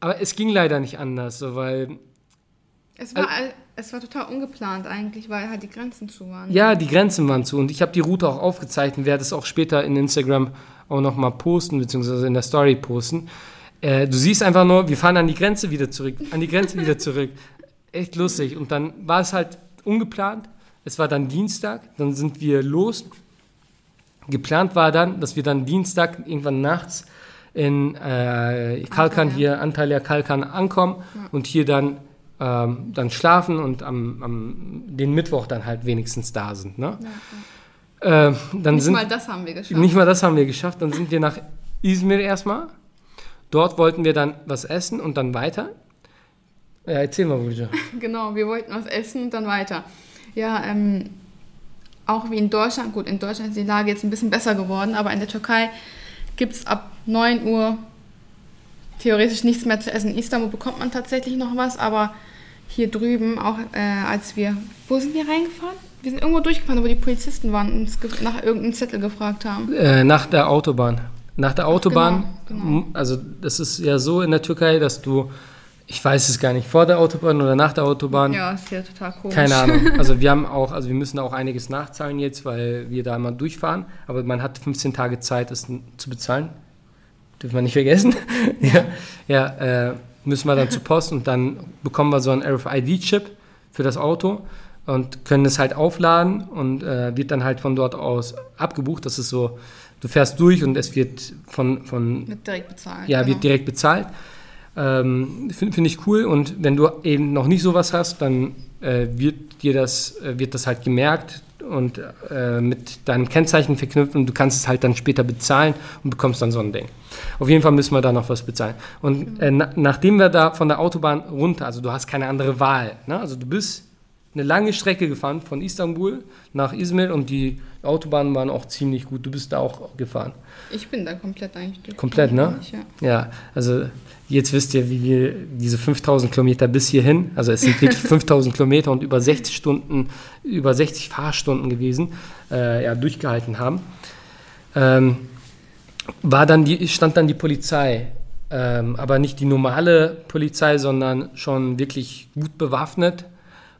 Aber es ging leider nicht anders, so, weil, Es war, all- es war total ungeplant eigentlich, weil halt die Grenzen zu waren. ja, die Grenzen waren zu. Und ich habe die Route auch aufgezeichnet, werde es auch später in Instagram auch nochmal posten, beziehungsweise in der Story posten. Äh, du siehst einfach nur, wir fahren an die Grenze wieder zurück, an die Grenze wieder zurück. Echt lustig. Und dann war es halt ungeplant. Es war dann Dienstag, dann sind wir los. Geplant war dann, dass wir dann Dienstag irgendwann nachts in äh, Kalkan Antalya. hier, Antalya Kalkan ankommen und hier dann, ähm, dann schlafen und am, am den Mittwoch dann halt wenigstens da sind. Ne? Ja, Äh, dann Nicht sind, mal das haben wir geschafft. nicht mal das haben wir geschafft. Dann sind wir nach Izmir erstmal. Dort wollten wir dann was essen und dann weiter. Ja, erzähl mal, Burja. Genau, wir wollten was essen und dann weiter. Ja, ähm, auch wie in Deutschland, gut, in Deutschland ist die Lage jetzt ein bisschen besser geworden, aber in der Türkei gibt es ab 9 Uhr theoretisch nichts mehr zu essen. In Istanbul bekommt man tatsächlich noch was, aber hier drüben, auch äh, als wir, wo sind wir reingefahren? Wir sind irgendwo durchgefahren, wo die Polizisten waren und uns nach irgendeinem Zettel gefragt haben. Äh, nach der Autobahn. Nach der Autobahn, genau, genau. m- also das ist ja so in der Türkei, dass du, ich weiß es gar nicht, vor der Autobahn oder nach der Autobahn, Ja, ist ja total komisch. keine Ahnung. Also wir haben auch, also wir müssen auch einiges nachzahlen jetzt, weil wir da immer durchfahren, aber man hat 15 Tage Zeit, es zu bezahlen. Dürfen wir nicht vergessen. ja, ja äh, müssen wir dann zur Post und dann bekommen wir so einen RFID-Chip für das Auto und können es halt aufladen und äh, wird dann halt von dort aus abgebucht. Das ist so, du fährst durch und es wird von, von Wird direkt bezahlt. ja, genau. wird direkt bezahlt. Ähm, Finde find ich cool. Und wenn du eben noch nicht sowas hast, dann äh, wird dir das, äh, wird das halt gemerkt und äh, mit deinem Kennzeichen verknüpft und du kannst es halt dann später bezahlen und bekommst dann so ein Ding. Auf jeden Fall müssen wir da noch was bezahlen. Und äh, na, nachdem wir da von der Autobahn runter, also du hast keine andere Wahl, ne? also du bist eine lange Strecke gefahren von Istanbul nach Izmir und die Autobahnen waren auch ziemlich gut. Du bist da auch gefahren. Ich bin da komplett eigentlich durch. Komplett, ne? Ja. Ja, also jetzt wisst ihr, wie wir diese 5000 Kilometer bis hierhin, also es sind wirklich 5000 Kilometer und über 60 Stunden, über 60 Fahrstunden gewesen, äh, ja, durchgehalten haben. Ähm, war dann die, stand dann die Polizei, ähm, aber nicht die normale Polizei, sondern schon wirklich gut bewaffnet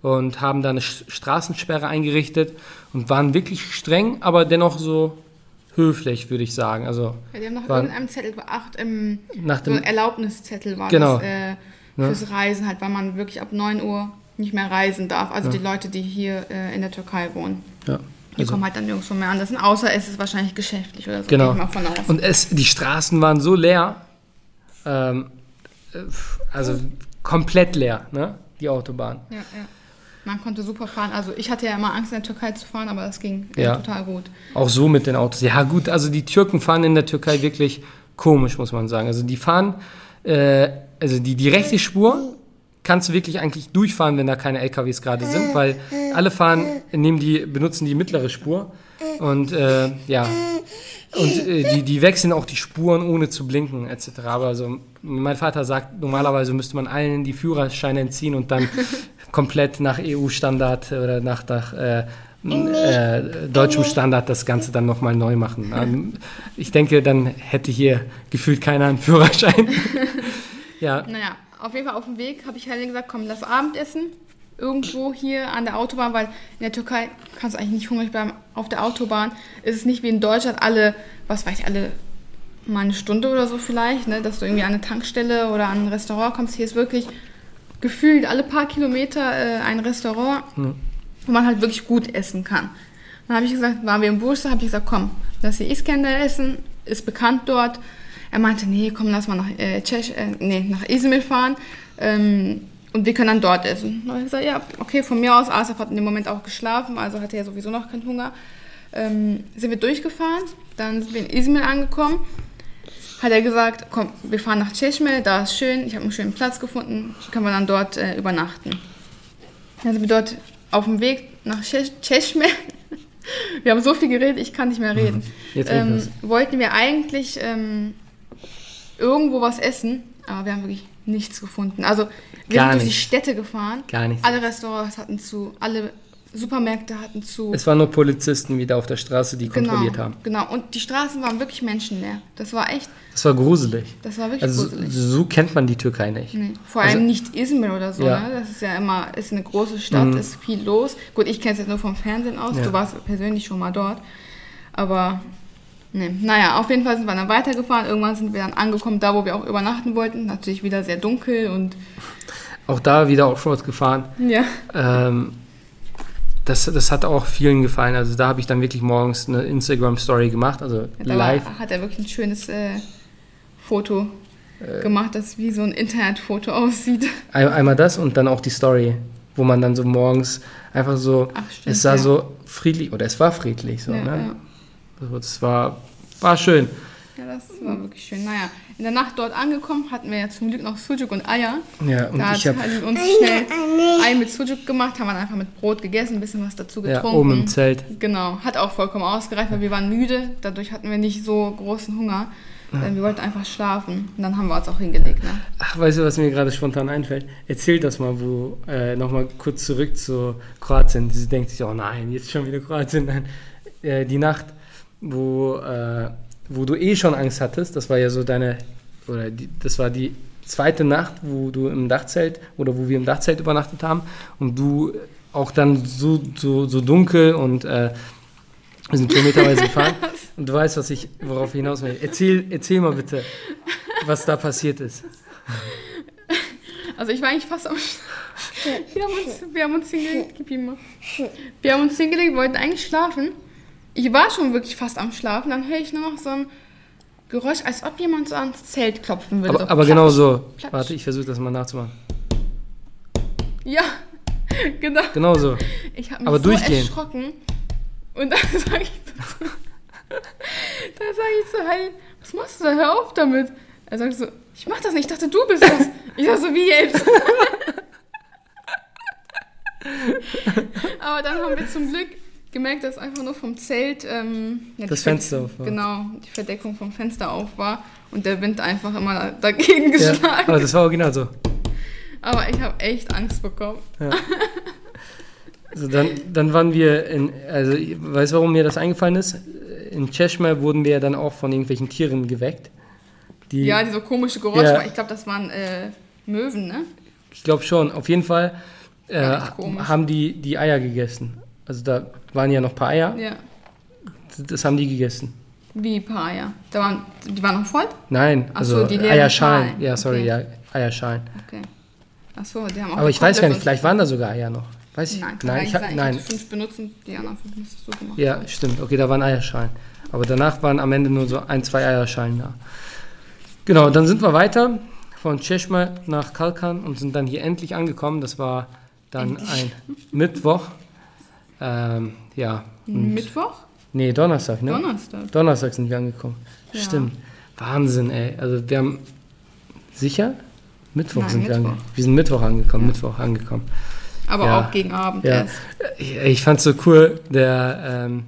und haben da eine Straßensperre eingerichtet und waren wirklich streng, aber dennoch so höflich, würde ich sagen. Also Ja, die haben nach Waren- irgendeinem Zettel beacht, im nach so dem ein Erlaubniszettel war Genau. das äh, fürs Reisen halt, weil man wirklich ab 9 Uhr nicht mehr reisen darf. Also die Leute, die hier äh, in der Türkei wohnen. ja, Die also, kommen halt dann nirgendwo mehr anders. Außer es ist wahrscheinlich geschäftlich oder so. Genau. Und es, die Straßen waren so leer, ähm, äh, also komplett leer, ne? die Autobahn. ja, ja. Man konnte super fahren. Also ich hatte ja immer Angst, in der Türkei zu fahren, aber das ging Ja. total gut. Auch so mit den Autos. Ja gut, also die Türken fahren in der Türkei wirklich komisch, muss man sagen. Also die fahren, äh, also die, die rechte Spur kannst du wirklich eigentlich durchfahren, wenn da keine LKWs gerade sind, weil alle fahren, nehmen die, benutzen die mittlere Spur und äh, ja, Und äh, die, die wechseln auch die Spuren ohne zu blinken etc. Aber also, mein Vater sagt, normalerweise müsste man allen die Führerscheine entziehen und dann komplett nach EU-Standard oder nach, nach äh, äh, deutschem Standard das Ganze dann nochmal neu machen. Ähm, ich denke, dann hätte hier gefühlt keiner einen Führerschein. ja. Naja, auf jeden Fall auf dem Weg habe ich Helen gesagt, komm, lass Abendessen irgendwo hier an der Autobahn, weil in der Türkei kannst du eigentlich nicht hungrig bleiben. Auf der Autobahn ist es nicht wie in Deutschland alle, was weiß ich, alle mal eine Stunde oder so vielleicht, ne, dass du irgendwie an eine Tankstelle oder an ein Restaurant kommst. Hier ist wirklich gefühlt alle paar Kilometer äh, ein Restaurant, mhm. wo man halt wirklich gut essen kann. Dann habe ich gesagt, waren wir im Bursa, habe ich gesagt, komm, lass hier Iskender essen, ist bekannt dort. Er meinte, nee, komm, lass mal nach, äh, Tschech, äh, nee, nach Izmir fahren. Ähm, und wir können dann dort essen. Und ich gesagt, ja, okay, von mir aus, Asaf hat in dem Moment auch geschlafen, also hatte er sowieso noch keinen Hunger. Ähm, sind wir durchgefahren, dann sind wir in Izmir angekommen. Hat er gesagt, komm, wir fahren nach Cheshme, da ist schön, ich habe einen schönen Platz gefunden, können wir dann dort äh, übernachten. Dann sind wir dort auf dem Weg nach Cheshme. wir haben so viel geredet, ich kann nicht mehr reden. Mhm. Ähm, wollten wir eigentlich ähm, irgendwo was essen, aber wir haben wirklich nichts gefunden. Also wir Gar sind durch die Städte gefahren. Gar nichts. Alle Restaurants hatten zu, alle Supermärkte hatten zu. Es waren nur Polizisten wieder auf der Straße, die genau, kontrolliert haben. Genau, und die Straßen waren wirklich menschenleer. Das war echt. Das war gruselig. Das war wirklich also gruselig. So kennt man die Türkei nicht. Nee. Vor allem also, nicht Izmir oder so. Ja. Ne? Das ist ja immer ist eine große Stadt, mhm. ist viel los. Gut, ich kenne es jetzt nur vom Fernsehen aus. Ja. Du warst persönlich schon mal dort. Aber Nee. Naja, auf jeden Fall sind wir dann weitergefahren. Irgendwann sind wir dann angekommen, da wo wir auch übernachten wollten. Natürlich wieder sehr dunkel und. Auch da wieder Offroad gefahren. Ja. Ähm, das, das hat auch vielen gefallen. Also da habe ich dann wirklich morgens eine Instagram-Story gemacht, also ja, live. Hat er wirklich ein schönes äh, Foto äh, gemacht, das wie so ein Internetfoto aussieht. einmal das und dann auch die Story, wo man dann so morgens einfach so, Ach, stimmt, es sah ja. so friedlich, oder es war friedlich so, ja, ne? Das war, war schön. Ja, das war wirklich schön. Naja, in der Nacht dort angekommen hatten wir ja zum Glück noch Sujuk und Eier. Ja, und da ich habe uns schnell Ei mit Sujuk gemacht, haben wir einfach mit Brot gegessen, ein bisschen was dazu getrunken. Ja, oben im Zelt. Genau, hat auch vollkommen ausgereicht, weil wir waren müde. Dadurch hatten wir nicht so großen Hunger. Ja. Wir wollten einfach schlafen und dann haben wir uns auch hingelegt. Ne? Ach, weißt du, was mir gerade spontan einfällt? Erzähl das mal, wo, äh, nochmal kurz zurück zu Kroatien. Sie denkt sich, oh nein, jetzt schon wieder Kroatien. Nein. Äh, die Nacht, wo, äh, wo du eh schon Angst hattest. Das war ja so deine, oder die, das war die zweite Nacht, wo du im Dachzelt oder wo wir im Dachzelt übernachtet haben und du auch dann so, so, so dunkel und äh, wir sind kilometerweise gefahren und du weißt, was ich, worauf ich hinaus will. Erzähl, erzähl mal bitte, was da passiert ist. Also ich war eigentlich fast am wir haben uns, wir haben uns hingelegt, wir haben uns hingelegt, wollten eigentlich schlafen ich war schon wirklich fast am Schlafen, dann höre ich nur noch so ein Geräusch, als ob jemand so ans Zelt klopfen würde. Aber, so aber genau so. Platsch. Warte, ich versuche das mal nachzumachen. Ja, genau. Genau so. Ich habe mich aber so durchgehen. erschrocken. Und dann sage ich dazu, da sage ich so, hey, was machst du da? Hör auf damit. Er sagt so, ich mach das nicht, ich dachte, du bist das. Ich sag so, wie jetzt? aber dann haben wir zum Glück gemerkt, dass einfach nur vom Zelt ähm, ja, das Fenster auf war. Genau, die Verdeckung vom Fenster auf war und der Wind einfach immer dagegen geschlagen. Ja, aber das war original so. Aber ich habe echt Angst bekommen. Ja. Also dann, dann waren wir in, also ich weiß, warum mir das eingefallen ist. In Cheshire wurden wir dann auch von irgendwelchen Tieren geweckt. Die, ja, diese komische Geräusche. Ja, ich glaube, das waren äh, Möwen, ne? Ich glaube schon. Auf jeden Fall äh, haben die die Eier gegessen. Also da waren ja noch ein paar Eier. Ja. Das haben die gegessen. Wie ein paar Eier? Da waren, die waren noch voll? Nein, also so, die Eierschalen. Ja, sorry, okay. ja, Eierschalen. Okay. Achso, die haben auch Aber ich weiß gar nicht, vielleicht waren da sogar Eier noch. Weiß ich? Nein, nein, ich, hab, nein. fünf benutzen, die anderen fünf hast du gemacht. Ja, stimmt. Okay, da waren Eierschalen. Aber danach waren am Ende nur so ein, zwei Eierschalen da. Genau, dann sind wir weiter von Cheshme nach Kalkan und sind dann hier endlich angekommen. Das war dann endlich. ein Mittwoch. Ähm, ja. Mittwoch? Nee, Donnerstag, ne? Donnerstag. Donnerstag sind wir angekommen. Ja. Stimmt. Wahnsinn, ey. Also wir haben sicher? Mittwoch Nein, sind Mittwoch. wir angekommen. Wir sind Mittwoch angekommen, ja. Mittwoch angekommen. Aber ja. auch gegen Abend ja. erst. Ich, ich fand es so cool, der, ähm,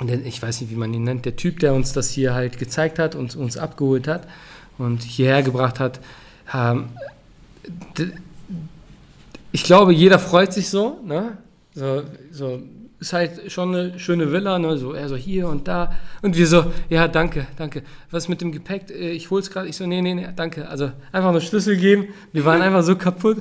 der, ich weiß nicht, wie man ihn nennt, der Typ, der uns das hier halt gezeigt hat und uns abgeholt hat und hierher gebracht hat, ähm, ich glaube, jeder freut sich so, ne? So, so ist halt schon eine schöne Villa, ne? so er so hier und da. Und wir so, ja, danke, danke. Was mit dem Gepäck? Äh, ich hol's gerade. Ich so, nee, nee, nee, danke. Also einfach nur Schlüssel geben. Wir waren einfach so kaputt.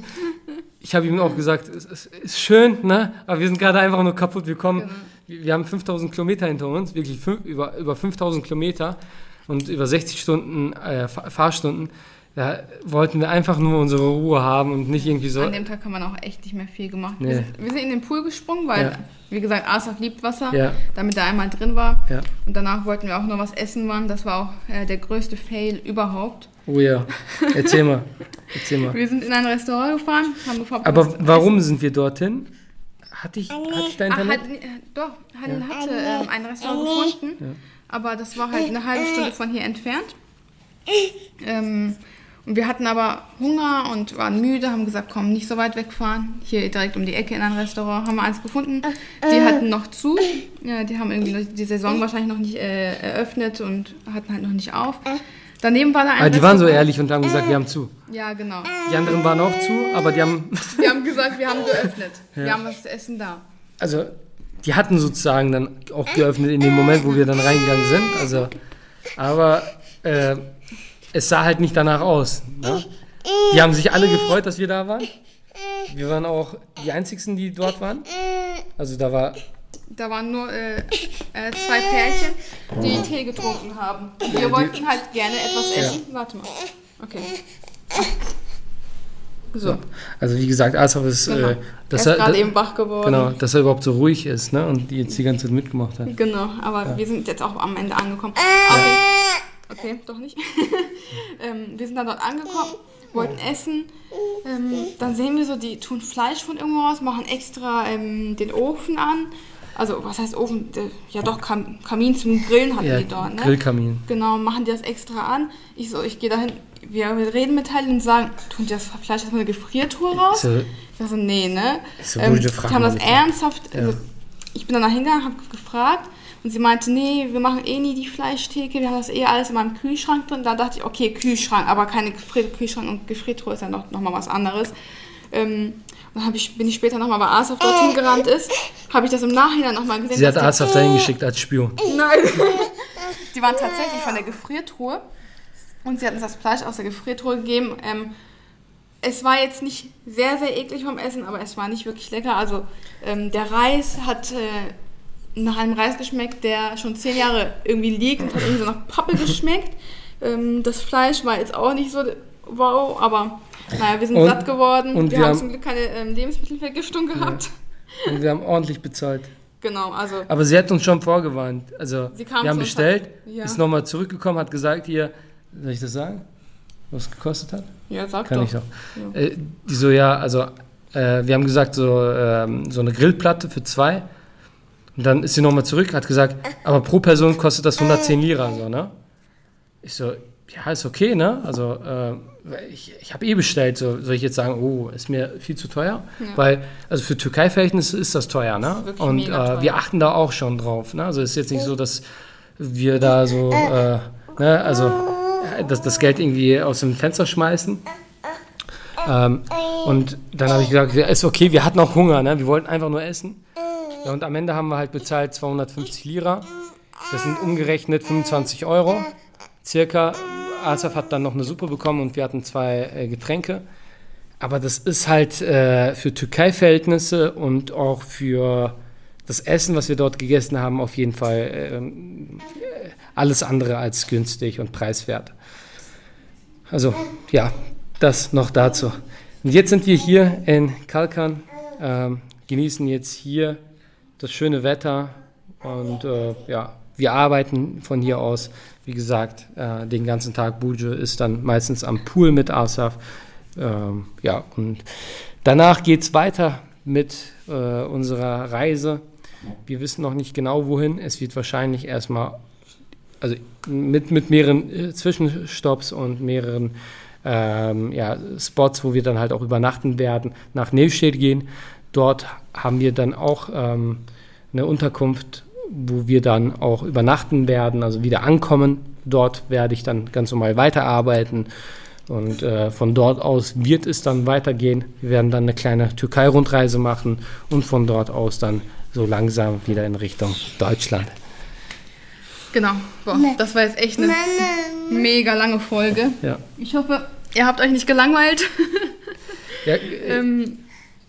Ich habe ihm auch gesagt, es, es, ist schön, ne? aber wir sind gerade einfach nur kaputt. Wir kommen, genau. wir haben 5000 Kilometer hinter uns, wirklich fünf, über, über 5000 Kilometer und über 60 Stunden äh, Fahrstunden. Da wollten wir einfach nur unsere Ruhe haben und nicht irgendwie so. An dem Tag haben wir auch echt nicht mehr viel gemacht. Nee. Wir, sind, wir, sind, in den Pool gesprungen, weil, ja. wie gesagt, Asaf liebt Wasser, ja. damit er einmal drin war. Ja. Und danach wollten wir auch noch was essen waren. Das war auch äh, der größte Fail überhaupt. Oh ja, erzähl mal. Erzähl mal. Wir sind in ein Restaurant gefahren, haben gefragt, Aber warum essen. sind wir dorthin? Hatte ich, hatte ich Internet? Ach, hat, äh, doch, Halil hatte ähm, ein Restaurant gefunden, aber das war halt eine halbe Stunde von hier entfernt. Ähm, wir hatten aber Hunger und waren müde, haben gesagt, komm, nicht so weit wegfahren. Hier direkt um die Ecke in ein Restaurant haben wir eins gefunden. Die äh. hatten noch zu. Ja, die haben irgendwie die Saison wahrscheinlich noch nicht äh, eröffnet und hatten halt noch nicht auf. Daneben war da ein aber die waren so ehrlich und haben gesagt, wir haben zu. Ja, genau. Die anderen waren auch zu, aber die haben... Die haben gesagt, wir haben geöffnet. Ja. Wir haben was zu essen da. Also, die hatten sozusagen dann auch geöffnet in dem Moment, wo wir dann reingegangen sind. Also, aber... Äh, es sah halt nicht danach aus. Ne? Die haben sich alle gefreut, dass wir da waren. Wir waren auch die Einzigen, die dort waren. Also da war. Da waren nur äh, äh, zwei Pärchen, die Tee getrunken haben. Wir wollten halt gerne etwas essen. Ja. Warte mal. Okay. So. Also wie gesagt, Asaf ist, genau. äh, dass er ist gerade eben wach geworden. Genau, dass er überhaupt so ruhig ist, ne? Und die jetzt die ganze Zeit mitgemacht hat. Genau, aber ja. wir sind jetzt auch am Ende angekommen. Aber Okay, doch nicht. ähm, wir sind dann dort angekommen, wollten essen. Ähm, dann sehen wir so, die tun Fleisch von irgendwo raus, machen extra ähm, den Ofen an. Also, was heißt Ofen? Ja, doch, Kam Kamin zum Grillen hatten ja, die dort, ne? Grillkamin. Genau, machen die das extra an. Ich so, ich gehe dahin, wir reden mit Teilen und sagen, tun die das Fleisch aus einer Gefriertruhe raus? So, ich so, nee, ne? So ähm, die haben das ernsthaft, ja. also, ich bin dann hingegangen, habe gefragt und sie meinte, nee, wir machen eh nie die Fleischtheke, wir haben das eh alles in meinem Kühlschrank drin. Da dachte ich, okay, Kühlschrank, aber keine Kühlschrank und Gefriertruhe ist ja noch, noch mal was anderes. Ähm, dann ich, bin ich später nochmal, weil Asaf dorthin gerannt ist, habe ich das im Nachhinein nochmal gesehen. Sie hat Asaf dahin geschickt als Spion. Nein. die waren tatsächlich von der Gefriertruhe und sie hatten uns das Fleisch aus der Gefriertruhe gegeben. Ähm, es war jetzt nicht sehr, sehr eklig vom Essen, aber es war nicht wirklich lecker. Also ähm, der Reis hat äh, nach einem Reis geschmeckt, der schon zehn Jahre irgendwie liegt und hat irgendwie so nach Pappe geschmeckt. Ähm, das Fleisch war jetzt auch nicht so wow, aber naja, wir sind und, satt geworden. Und wir, wir haben zum Glück keine ähm, Lebensmittelvergiftung gehabt. Ja. Und wir haben ordentlich bezahlt. Genau, also. Aber sie hat uns schon vorgewarnt. Also, wir haben bestellt, ja. ist nochmal zurückgekommen, hat gesagt, hier, soll ich das sagen? Was es gekostet hat? Ja, sag Kann doch. ich doch. Ja. Äh, die so, ja, also, äh, wir haben gesagt, so, äh, so eine Grillplatte für zwei und dann ist sie nochmal zurück, hat gesagt, aber pro Person kostet das 110 Lira, so, ne? Ich so, ja, ist okay, ne? Also, äh, ich, ich habe eh bestellt, so soll ich jetzt sagen, oh, ist mir viel zu teuer? Ja. Weil, also für Türkei-Verhältnisse ist das teuer, ne? Und äh, wir achten da auch schon drauf, ne? Also, es ist jetzt nicht so, dass wir da so, äh, ne, also, dass das Geld irgendwie aus dem Fenster schmeißen. Ähm, und dann habe ich gesagt, ist okay, wir hatten auch Hunger, ne? Wir wollten einfach nur essen. Ja, und am Ende haben wir halt bezahlt 250 Lira. Das sind umgerechnet 25 Euro. Circa. Asaf hat dann noch eine Suppe bekommen und wir hatten zwei äh, Getränke. Aber das ist halt äh, für Türkei-Verhältnisse und auch für das Essen, was wir dort gegessen haben, auf jeden Fall äh, alles andere als günstig und preiswert. Also ja, das noch dazu. Und jetzt sind wir hier in Kalkan, ähm, genießen jetzt hier das schöne Wetter und äh, ja, wir arbeiten von hier aus. Wie gesagt, äh, den ganzen Tag. Bujo ist dann meistens am Pool mit Asaf. Ähm, ja, und danach geht es weiter mit äh, unserer Reise. Wir wissen noch nicht genau wohin. Es wird wahrscheinlich erstmal, also mit, mit mehreren äh, Zwischenstopps und mehreren ähm, ja, Spots, wo wir dann halt auch übernachten werden, nach Nevşehir gehen. Dort haben wir dann auch ähm, eine Unterkunft, wo wir dann auch übernachten werden, also wieder ankommen. Dort werde ich dann ganz normal weiterarbeiten. Und äh, von dort aus wird es dann weitergehen. Wir werden dann eine kleine Türkei-Rundreise machen und von dort aus dann so langsam wieder in Richtung Deutschland. Genau. Boah, das war jetzt echt eine mega lange Folge. Ja. Ich hoffe, ihr habt euch nicht gelangweilt. Ja, äh, ähm,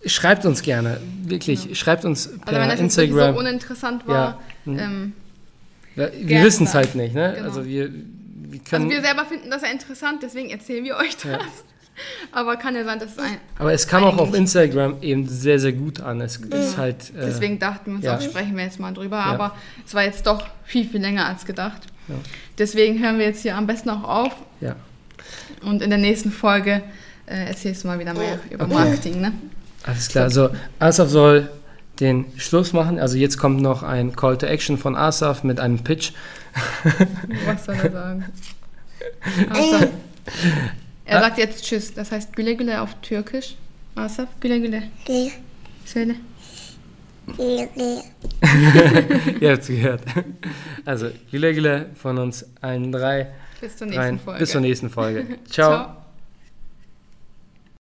schreibt uns gerne, wirklich. Schreibt uns also per wenn das Instagram. so uninteressant war. Ja. Mhm. Ähm, Ja, wir Gerne wissen es halt nicht, ne? Genau. Also wir, wir also können. wir selber finden das ja interessant, deswegen erzählen wir euch das. Ja. Aber kann ja sein, dass es ein. aber es kam auch auf Instagram eben sehr, sehr gut an. Es ist halt. Äh, Deswegen dachten wir uns ja. auch, sprechen wir jetzt mal drüber. Aber es war jetzt doch viel, viel länger als gedacht. Deswegen hören wir jetzt hier am besten auch auf. ja. Und in der nächsten Folge äh, erzählst du mal wieder mehr über Marketing, ne? Alles klar. Also Asaf soll den Schluss machen. Also jetzt kommt noch ein Call to Action von Asaf mit einem Pitch. Was soll er sagen? Asaf. Er sagt jetzt Tschüss. Das heißt Güle Güle auf Türkisch. Asaf, Güle Güle. Söyle. Ihr habt es gehört. Also, Güle Güle von uns allen drei. Bis zur nächsten Rein. Folge. Bis zur nächsten Folge. Ciao. Ciao.